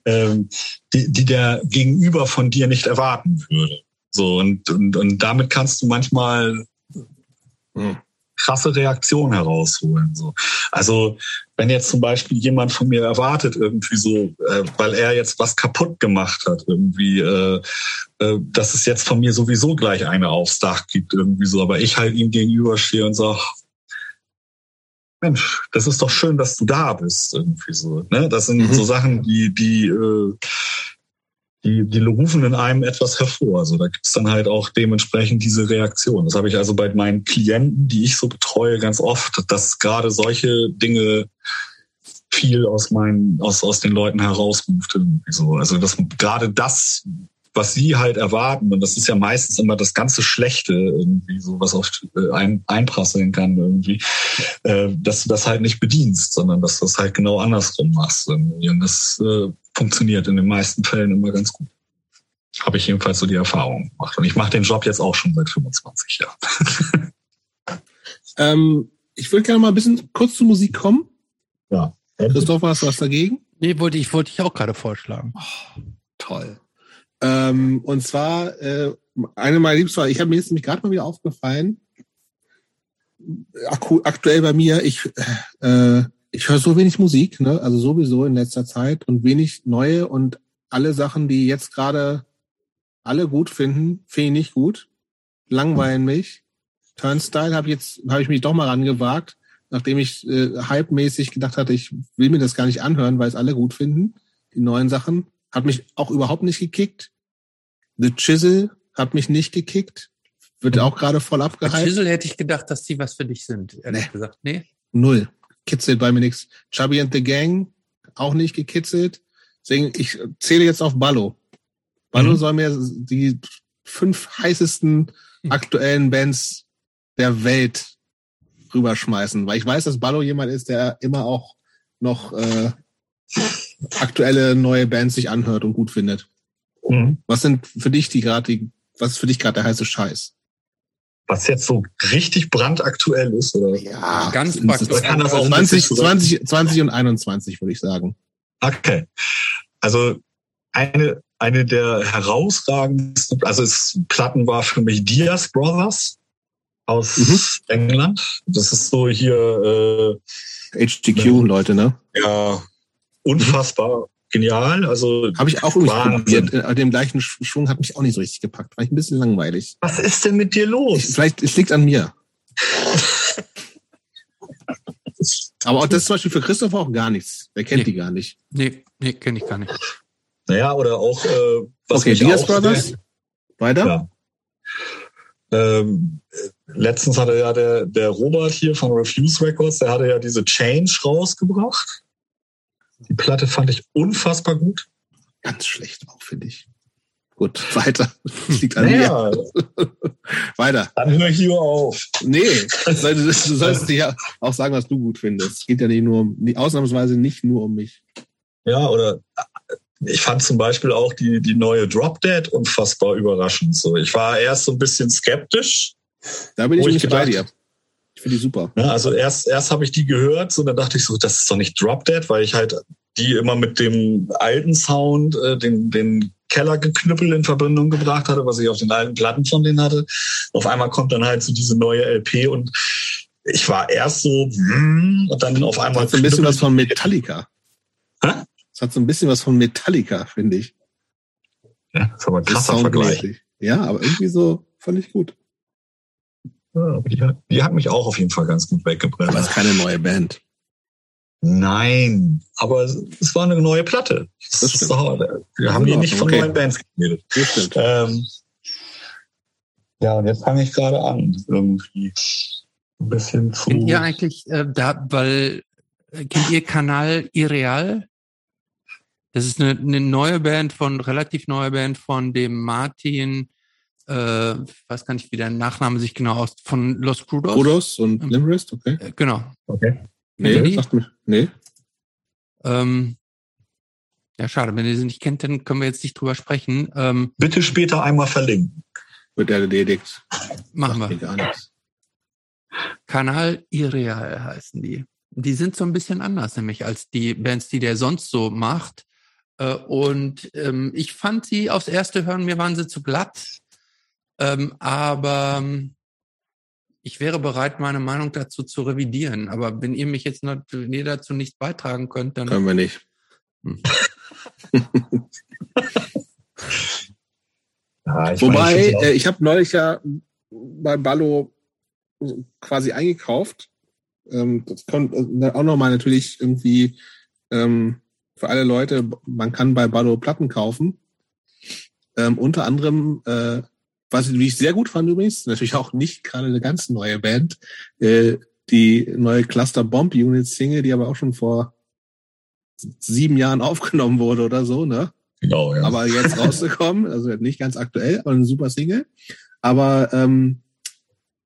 ähm, die, die der Gegenüber von dir nicht erwarten würde. So und und, und damit kannst du manchmal hm. krasse Reaktionen herausholen. So. Also wenn jetzt zum Beispiel jemand von mir erwartet irgendwie so, äh, weil er jetzt was kaputt gemacht hat irgendwie, äh, äh, dass es jetzt von mir sowieso gleich eine aufs Dach gibt irgendwie so, aber ich halt ihm gegenüberstehe und sage, Mensch, das ist doch schön, dass du da bist, irgendwie so. Ne? Das sind mhm. so Sachen, die, die, äh, die, die rufen in einem etwas hervor. Also da gibt's dann halt auch dementsprechend diese Reaktion. Das habe ich also bei meinen Klienten, die ich so betreue, ganz oft, dass gerade solche Dinge viel aus meinen, aus, aus den Leuten herausruft. So. Also dass gerade das was sie halt erwarten, und das ist ja meistens immer das ganze Schlechte, irgendwie so, was auf äh, ein, einprasseln kann, irgendwie, äh, dass du das halt nicht bedienst, sondern dass du das halt genau andersrum machst. Irgendwie. Und das äh, funktioniert in den meisten Fällen immer ganz gut. Habe ich jedenfalls so die Erfahrung gemacht. Und ich mache den Job jetzt auch schon seit 25 Jahren. ähm, ich würde gerne mal ein bisschen kurz zur Musik kommen. Ja. Christoph, hast du was dagegen? Nee, wollte ich, wollte ich auch gerade vorschlagen. Oh, toll. Ähm, und zwar, äh, eine meiner Liebsten, ich habe mir jetzt nämlich gerade mal wieder aufgefallen, aktuell bei mir, ich, äh, ich höre so wenig Musik, ne? also sowieso in letzter Zeit und wenig neue und alle Sachen, die jetzt gerade alle gut finden, finde ich nicht gut, langweilen mich. Turnstyle habe jetzt habe ich mich doch mal rangewagt, nachdem ich äh, hype-mäßig gedacht hatte, ich will mir das gar nicht anhören, weil es alle gut finden, die neuen Sachen. Hat mich auch überhaupt nicht gekickt. The Chisel hat mich nicht gekickt. Wird auch gerade voll abgehalten. The Chisel hätte ich gedacht, dass die was für dich sind, ehrlich nee. gesagt. Nee. Null. Kitzelt bei mir nichts. Chubby and the Gang auch nicht gekitzelt. Deswegen, ich zähle jetzt auf Ballo. Ballo mhm. soll mir die fünf heißesten aktuellen Bands der Welt rüberschmeißen, weil ich weiß, dass Ballo jemand ist, der immer auch noch äh, aktuelle neue Bands sich anhört und gut findet. Mhm. Was sind für dich die gerade die, was ist für dich gerade der heiße Scheiß? Was jetzt so richtig brandaktuell ist, oder? Ja, ganz das kann das auch 20, 20, 20 und 21, würde ich sagen. Okay. Also eine, eine der herausragendsten, also es Platten war für mich Diaz Brothers aus mhm. England. Das ist so hier äh, HGQ-Leute, ne? Ja, unfassbar genial. Also habe ich auch irgendwie probiert. Dem gleichen Schwung hat mich auch nicht so richtig gepackt. War ich ein bisschen langweilig. Was ist denn mit dir los? Ich, vielleicht es liegt an mir. Aber auch das ist zum Beispiel für Christoph auch gar nichts. Wer kennt nee. die gar nicht? Nee, nee kenne ich gar nicht. Naja, oder auch äh, was Okay, Diaz Brothers. Weiter? Ja. Ähm, letztens hatte ja der, der Robert hier von Refuse Records, der hatte ja diese Change rausgebracht. Die Platte fand ich unfassbar gut. Ganz schlecht auch, finde ich. Gut, weiter. Das liegt an naja, mir. weiter. Dann höre ich lieber auf. Nee, du sollst ja auch sagen, was du gut findest. Es geht ja nicht nur um, ausnahmsweise nicht nur um mich. Ja, oder ich fand zum Beispiel auch die, die neue Drop Dead unfassbar überraschend. So, ich war erst so ein bisschen skeptisch. Da bin ich nicht bei dir. Ich finde die super. Ja, also erst, erst habe ich die gehört, so dann dachte ich so, das ist doch nicht Drop Dead, weil ich halt die immer mit dem alten Sound, äh, den, den Kellergeknüppel in Verbindung gebracht hatte, was ich auf den alten Platten von denen hatte. Auf einmal kommt dann halt so diese neue LP und ich war erst so, mm, und dann auf einmal. Das hat so ein bisschen was von Metallica. Hä? Das hat so ein bisschen was von Metallica, finde ich. Ja, das ist aber ein krasser Vergleich. Ja, aber irgendwie so fand ich gut. Ja, die, hat, die hat mich auch auf jeden Fall ganz gut weggebracht. Aber es ist keine neue Band. Nein, aber es war eine neue Platte. Das ist doch, wir haben hier nicht von okay. neuen Bands geredet. Ähm, ja, und jetzt fange ich gerade an, irgendwie ein bisschen zu. Kennt ihr eigentlich äh, da, weil äh, kennt ihr Kanal Irreal? Das ist eine, eine neue Band von relativ neue Band von dem Martin äh, weiß gar nicht, wie der Nachname sich genau aus, von Los Crudos. Crudos und ähm, Limrist, okay. Äh, genau. Okay. Nee, sagt mir, nee. Ähm, ja, schade, wenn ihr sie nicht kennt, dann können wir jetzt nicht drüber sprechen. Ähm, Bitte später einmal verlinken. Wird erledigt. Machen wir. Gar nichts. Kanal Irreal heißen die. Die sind so ein bisschen anders, nämlich als die Bands, die der sonst so macht. Äh, und ähm, ich fand sie aufs erste Hören, mir waren sie zu glatt. Ähm, aber ähm, ich wäre bereit, meine Meinung dazu zu revidieren. Aber wenn ihr mich jetzt noch, wenn ihr dazu nicht beitragen könnt, dann. Können wir nicht. Hm. ja, ich Wobei, meine, ich, äh, ich habe neulich ja bei Ballo quasi eingekauft. Ähm, das kommt äh, auch nochmal natürlich irgendwie ähm, für alle Leute, man kann bei Ballo Platten kaufen. Ähm, unter anderem äh, was wie ich sehr gut fand übrigens, natürlich auch nicht gerade eine ganz neue Band, äh, die neue Cluster Bomb Unit Single, die aber auch schon vor sieben Jahren aufgenommen wurde oder so, ne? Genau, ja. Aber jetzt rausgekommen, also nicht ganz aktuell, aber eine super Single. Aber ähm,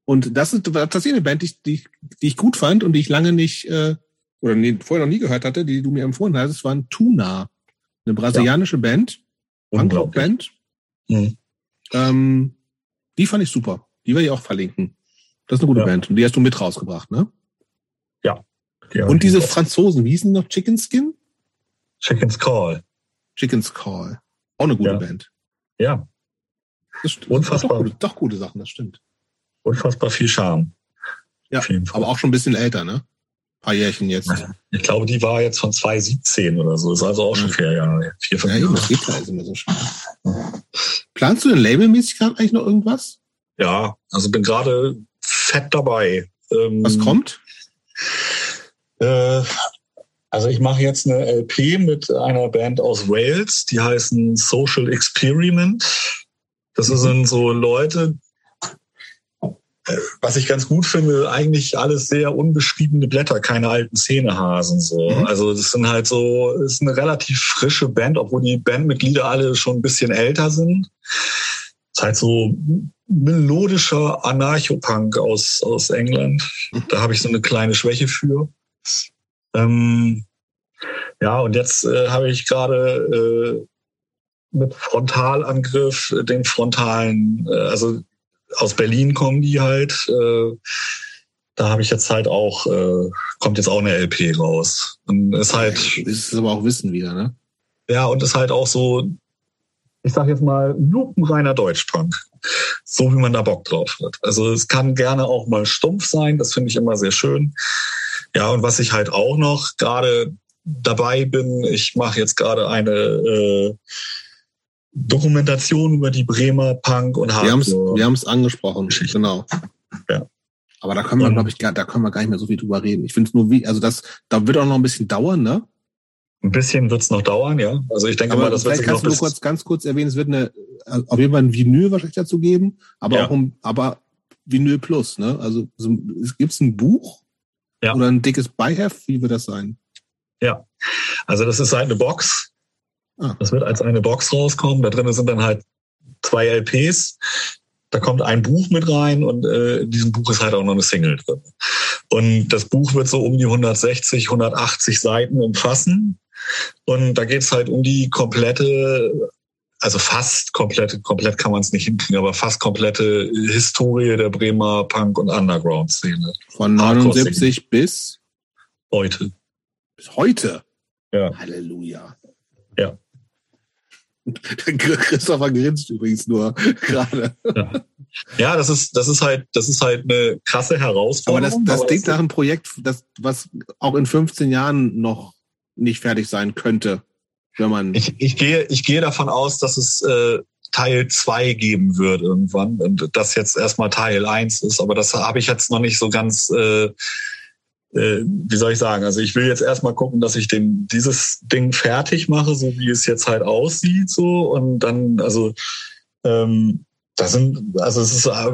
und das ist tatsächlich eine Band, die, die, die ich gut fand und die ich lange nicht äh, oder nie, vorher noch nie gehört hatte, die du mir empfohlen hast. Es war ein Tuna, eine brasilianische ja. Band, Punkrock-Band. Mhm. Ähm, die fand ich super. Die werde ich auch verlinken. Das ist eine gute ja. Band. Und die hast du mit rausgebracht, ne? Ja. Die und diese Franzosen, wie hießen die noch? Chicken Skin? Chicken's Call. Chicken's Call. Auch eine gute ja. Band. Ja. Unfassbar. Doch gute, doch gute Sachen, das stimmt. Unfassbar viel Charme. Ja, aber auch schon ein bisschen älter, ne? Paar Jährchen jetzt. Ich glaube, die war jetzt von 2017 oder so. Ist also auch schon vier Jahre. Vier, fünf ja, Jahre. das geht immer so schnell. Planst du denn labelmäßig gerade eigentlich noch irgendwas? Ja, also bin gerade fett dabei. Ähm, Was kommt? Äh, also ich mache jetzt eine LP mit einer Band aus Wales, die heißen Social Experiment. Das mhm. sind so Leute, was ich ganz gut finde, eigentlich alles sehr unbeschriebene Blätter, keine alten Szenehasen so. Mhm. Also das sind halt so, es ist eine relativ frische Band, obwohl die Bandmitglieder alle schon ein bisschen älter sind. ist halt so melodischer Anarchopunk aus, aus England. Da habe ich so eine kleine Schwäche für. Ähm, ja, und jetzt äh, habe ich gerade äh, mit Frontalangriff den frontalen, äh, also aus Berlin kommen die halt. Äh, da habe ich jetzt halt auch, äh, kommt jetzt auch eine LP raus. Und ist halt. Das ist aber auch Wissen wieder, ne? Ja, und ist halt auch so, ich sag jetzt mal, lupenreiner Deutschpunk. So wie man da Bock drauf hat. Also es kann gerne auch mal stumpf sein, das finde ich immer sehr schön. Ja, und was ich halt auch noch gerade dabei bin, ich mache jetzt gerade eine äh, Dokumentation über die Bremer Punk und Hardcore. Wir haben es angesprochen, genau. Ja. Aber da können wir, glaube ich, gar, da können wir gar nicht mehr so viel drüber reden. Ich finde es nur wie, also das, da wird auch noch ein bisschen dauern, ne? Ein bisschen wird es noch dauern, ja. Also ich denke aber mal, das wird kannst noch du kurz, ganz kurz erwähnen, es wird eine, auf jeden Fall ein Vinyl wahrscheinlich dazu geben, aber ja. auch um, aber Vinyl Plus, ne? Also so, gibt es ein Buch ja. oder ein dickes Beiheft? Wie wird das sein? Ja, also das ist halt eine Box Ah. Das wird als eine Box rauskommen. Da drin sind dann halt zwei LPs. Da kommt ein Buch mit rein und äh, in diesem Buch ist halt auch noch eine Single drin. Und das Buch wird so um die 160, 180 Seiten umfassen. Und da geht's halt um die komplette, also fast komplette, komplett kann man es nicht hinkriegen, aber fast komplette Historie der Bremer Punk- und Underground-Szene. Von 79 bis heute. Bis heute? Ja. Halleluja. Ja. Christopher grinst übrigens nur gerade. Ja. ja. das ist, das ist halt, das ist halt eine krasse Herausforderung. Aber das, das klingt nach einem Projekt, das, was auch in 15 Jahren noch nicht fertig sein könnte, wenn man. Ich, ich gehe, ich gehe davon aus, dass es äh, Teil 2 geben wird irgendwann und das jetzt erstmal Teil 1 ist, aber das habe ich jetzt noch nicht so ganz äh, äh, wie soll ich sagen, also ich will jetzt erstmal gucken, dass ich den, dieses Ding fertig mache, so wie es jetzt halt aussieht, so und dann, also ähm, da sind, also es ist äh,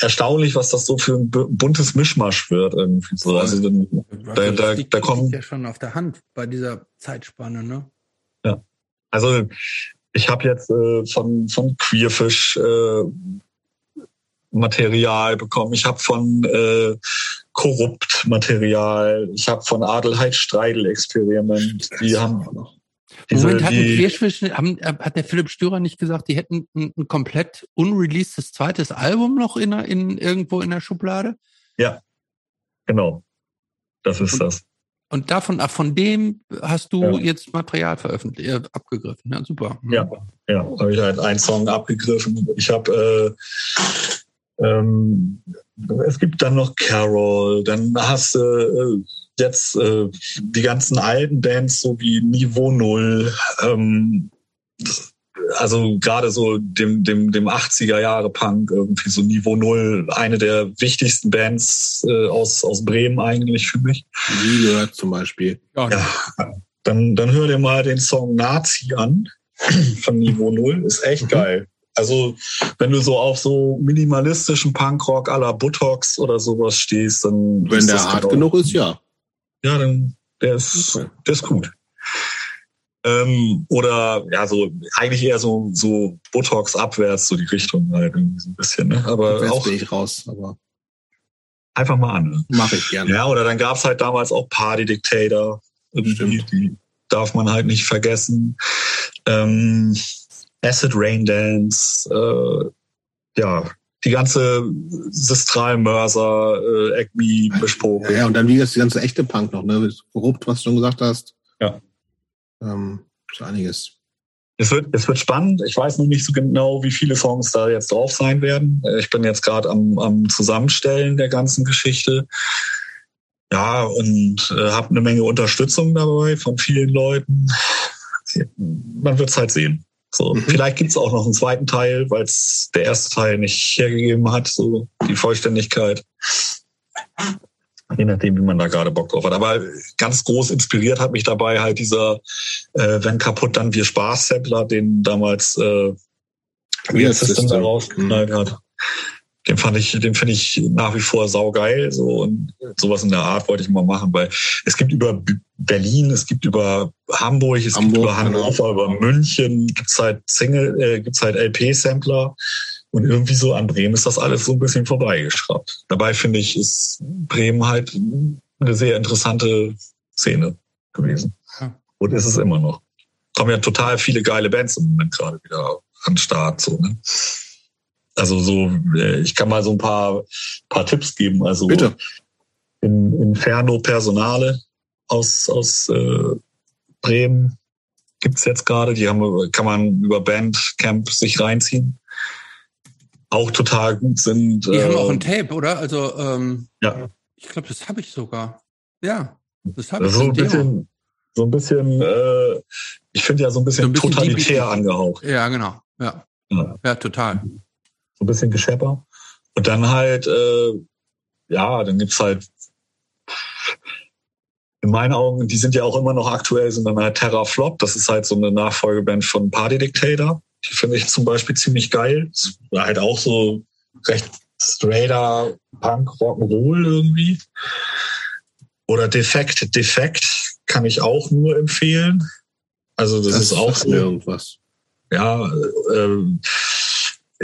erstaunlich, was das so für ein buntes Mischmasch wird irgendwie so. Also dann, da, da, da kommen ja schon auf der Hand bei dieser Zeitspanne, ne? Ja, also ich habe jetzt äh, von von Queerfish äh, Material bekommen. Ich habe von äh, korrupt Material. Ich habe von Adelheid Streidel Experiment. Die haben diese, Moment, die, haben, äh, hat der Philipp Stürer nicht gesagt, die hätten ein, ein komplett unreleasedes zweites Album noch in, in irgendwo in der Schublade? Ja, genau. Das ist und, das. Und davon, von dem hast du ja. jetzt Material veröffentlicht, äh, abgegriffen. Ja, super. Ja, ja, habe ich halt einen Song abgegriffen. Ich habe äh, ähm, es gibt dann noch Carol, dann hast du äh, jetzt äh, die ganzen alten Bands, so wie Niveau Null, ähm, also gerade so dem, dem, dem 80er Jahre Punk, irgendwie so Niveau Null, eine der wichtigsten Bands äh, aus, aus Bremen eigentlich für mich. Wie gehört zum Beispiel. Ja, dann, dann hör dir mal den Song Nazi an von Niveau Null, ist echt mhm. geil. Also wenn du so auf so minimalistischen Punkrock à la Buttocks oder sowas stehst, dann... Wenn der hart genau, genug ist, ja. Ja, dann der ist, okay. der ist gut. Ähm, oder ja, so eigentlich eher so so Botox abwärts, so die Richtung halt irgendwie so ein bisschen. Ne? Aber Jetzt auch bin ich raus, aber einfach mal an. Ne? Mache ich gerne. Ja, oder dann gab's halt damals auch Party Dictator. Irgendwie, die darf man halt nicht vergessen. Ähm, Acid Rain Dance, äh, ja, die ganze Sistral Mörser, äh, Acme, Bespoke. Ja, ja, und dann wie das die ganze echte Punk noch, ne? Korrupt, was du schon gesagt hast. Ja. Ähm, so einiges. Es wird, es wird spannend. Ich weiß noch nicht so genau, wie viele Songs da jetzt drauf sein werden. Äh, ich bin jetzt gerade am, am Zusammenstellen der ganzen Geschichte. Ja, und äh, habe eine Menge Unterstützung dabei von vielen Leuten. Man wird es halt sehen. So, mhm. vielleicht gibt's auch noch einen zweiten Teil, weil es der erste Teil nicht hergegeben hat, so die Vollständigkeit. Je nachdem, wie man da gerade Bock drauf hat. Aber ganz groß inspiriert hat mich dabei halt dieser äh, Wenn kaputt, dann wir Spaß-Sampler, den damals äh, Real System da rausgeknallt mhm. hat den fand ich, den finde ich nach wie vor saugeil. So und sowas in der Art wollte ich mal machen, weil es gibt über Berlin, es gibt über Hamburg, es Hamburg, gibt über genau. Hannover, über München, gibt's halt Single, äh, gibt's halt LP-Sampler. Und irgendwie so an Bremen ist das alles so ein bisschen vorbeigeschraubt. Dabei finde ich, ist Bremen halt eine sehr interessante Szene gewesen. Ja. Und ist es immer noch. Kommen ja total viele geile Bands im Moment gerade wieder an den Start. So, ne? Also so, äh, ich kann mal so ein paar, paar Tipps geben. Also Bitte. In, Inferno Personale aus, aus äh, Bremen gibt's jetzt gerade. Die haben, kann man über Bandcamp sich reinziehen. Auch total gut sind. Die äh, haben auch ein Tape, oder? Also ähm, ja. ich glaube, das habe ich sogar. Ja, das habe ich. So ein bisschen, so ein bisschen, äh, ich finde ja so ein bisschen, so ein bisschen totalitär angehaucht. Ja, genau. Ja. ja. Ja, total so ein bisschen Geschepper. Und dann halt, äh, ja, dann gibt's halt in meinen Augen, die sind ja auch immer noch aktuell, sind dann halt Terra Flop. Das ist halt so eine Nachfolgeband von Party Dictator. Die finde ich zum Beispiel ziemlich geil. Ist halt auch so recht straighter Punk, Rock'n'Roll irgendwie. Oder Defekt, Defekt kann ich auch nur empfehlen. Also das, das ist auch so. Irgendwas. Ja, äh,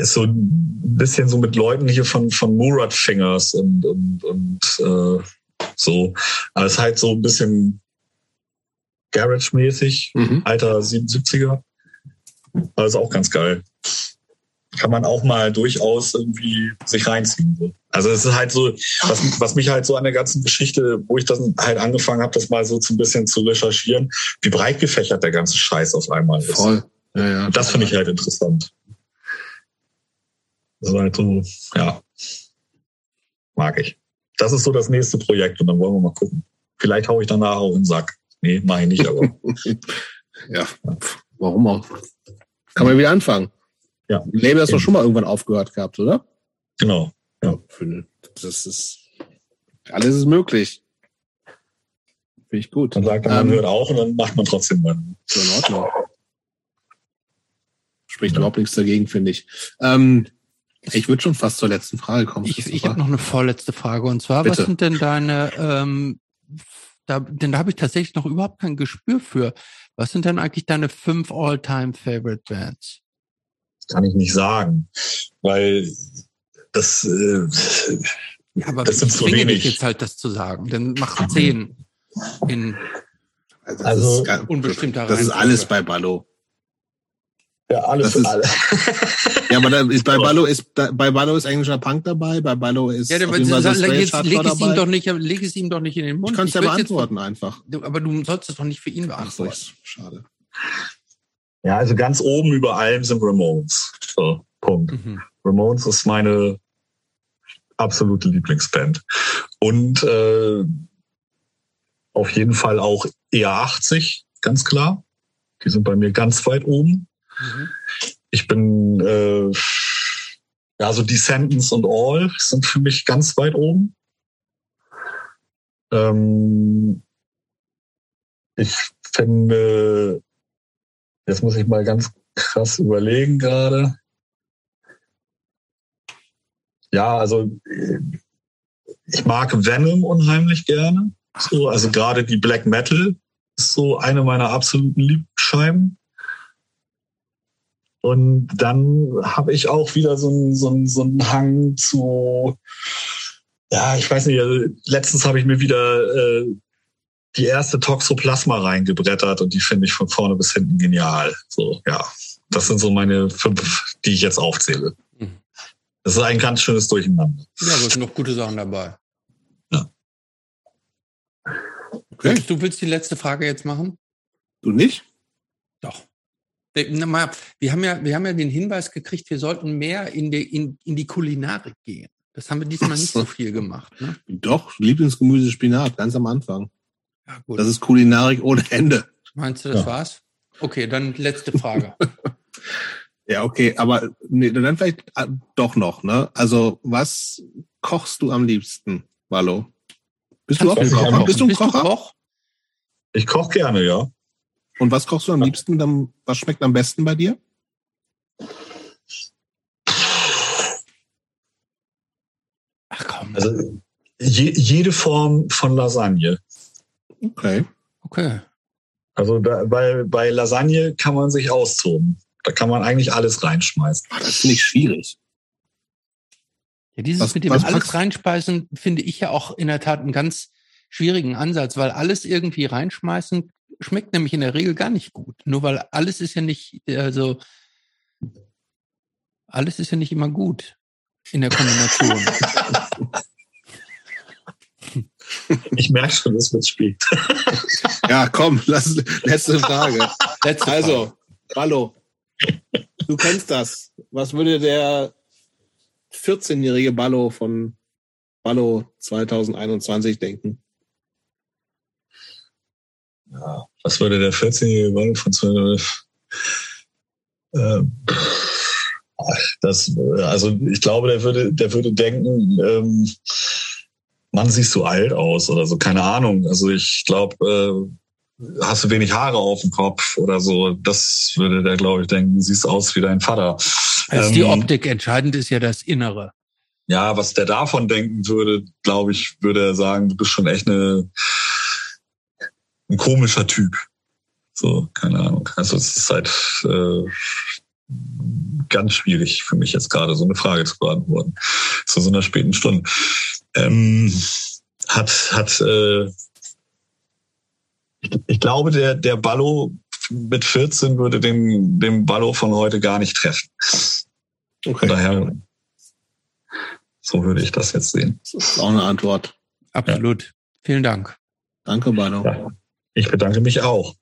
ist so ein bisschen so mit Leuten hier von, von Murat Fingers und, und, und äh, so. Aber es ist halt so ein bisschen Garage-mäßig, mhm. alter 77er. Aber ist auch ganz geil. Kann man auch mal durchaus irgendwie sich reinziehen. Also es ist halt so, was, was mich halt so an der ganzen Geschichte, wo ich dann halt angefangen habe, das mal so ein bisschen zu recherchieren, wie breit gefächert der ganze Scheiß auf einmal ist. Voll. Ja, ja, das finde ich halt interessant. Das war halt so, ja, mag ich. Das ist so das nächste Projekt und dann wollen wir mal gucken. Vielleicht haue ich danach auch in den Sack. Nee, mache ich nicht, aber. ja, warum auch? Kann man wieder anfangen. Ja. Label hast du schon mal irgendwann aufgehört gehabt, oder? Genau. Ja, das ist, alles ist möglich. Finde ich gut. Dann sagt man, ähm, hört auch und dann macht man trotzdem mal. So in Ordnung. Spricht ja. überhaupt nichts dagegen, finde ich. Ähm, ich würde schon fast zur letzten Frage kommen. Ich, ich habe noch eine vorletzte Frage und zwar, Bitte. was sind denn deine, ähm, da, denn da habe ich tatsächlich noch überhaupt kein Gespür für. Was sind denn eigentlich deine fünf All-Time-Favorite Bands? Das kann ich nicht sagen, weil das, äh, ja, aber das sind zu wenig. jetzt halt das zu sagen. Dann mach zehn in also, also unbestimmter Das ist alles bei Ballo. Ja, alles für alle. ja, aber da ist, bei Ballo ist bei Ballo ist englischer Punk dabei, bei Ballo ist ja, aber sag, so jetzt leg es ihm doch nicht, leg es ihm doch nicht in den Mund. Ich kann es ja beantworten jetzt, einfach. Aber du sollst es doch nicht für ihn beantworten. Ach so, schade. Ja, also ganz oben über allem sind Ramones. So, Punkt. Mhm. Ramones ist meine absolute Lieblingsband. Und äh, auf jeden Fall auch eher 80, ganz klar. Die sind bei mir ganz weit oben. Mhm. Ich bin, äh, ja, so Descendants und All sind für mich ganz weit oben. Ähm, ich finde, jetzt muss ich mal ganz krass überlegen gerade. Ja, also ich mag Venom unheimlich gerne. So, also gerade die Black Metal ist so eine meiner absoluten Lieblingsscheiben. Und dann habe ich auch wieder so einen so so einen Hang zu, ja, ich weiß nicht, also letztens habe ich mir wieder äh, die erste Toxoplasma reingebrettert und die finde ich von vorne bis hinten genial. So, ja. Das sind so meine fünf, die ich jetzt aufzähle. Mhm. Das ist ein ganz schönes Durcheinander. Ja, da sind noch gute Sachen dabei. Ja. Okay. Du willst die letzte Frage jetzt machen? Du nicht? Doch. Äh, wir haben ja, wir haben ja den Hinweis gekriegt, wir sollten mehr in die, in, in die Kulinarik gehen. Das haben wir diesmal nicht so viel gemacht. Ne? Doch, Lieblingsgemüse Spinat, ganz am Anfang. Ja, gut. Das ist Kulinarik ohne Ende. Meinst du, das ja. war's? Okay, dann letzte Frage. ja, okay, aber nee, dann vielleicht äh, doch noch, ne? Also, was kochst du am liebsten, Wallo? Bist du auch ein Kocher? Bist du ein Kocher? Ich koche gerne, ja. Und was kochst du am liebsten? Dann, was schmeckt am besten bei dir? Ach komm. Also je, jede Form von Lasagne. Okay. Okay. Also da, bei, bei Lasagne kann man sich austoben. Da kann man eigentlich alles reinschmeißen. Ach, das finde ich schwierig. Ja, dieses was, mit dem alles reinspeisen finde ich ja auch in der Tat einen ganz schwierigen Ansatz, weil alles irgendwie reinschmeißen schmeckt nämlich in der Regel gar nicht gut. Nur weil alles ist ja nicht, also alles ist ja nicht immer gut in der Kombination. Ich merke schon, es wird spät. Ja, komm, lass, letzte Frage. Letzte also, Ballo, du kennst das. Was würde der 14-jährige Ballo von Ballo 2021 denken? Ja, was würde der 14-jährige Ballo von 2021 ähm, das, also ich glaube, der würde, der würde denken, ähm, Mann, siehst du alt aus oder so, keine Ahnung. Also ich glaube, äh, hast du wenig Haare auf dem Kopf oder so. Das würde der, glaube ich, denken, siehst aus wie dein Vater. Also ähm, die Optik entscheidend ist ja das Innere. Ja, was der davon denken würde, glaube ich, würde er sagen, du bist schon echt eine, ein komischer Typ. So, keine Ahnung. Also es ist halt äh, ganz schwierig für mich jetzt gerade so eine Frage zu beantworten zu so einer späten Stunde. Ähm, hat hat äh, ich, ich glaube der der Ballo mit 14 würde den den Ballo von heute gar nicht treffen. Okay. Von daher so würde ich das jetzt sehen. Das ist auch eine Antwort. Absolut. Ja. Vielen Dank. Danke, Ballo. Ja. Ich bedanke mich auch.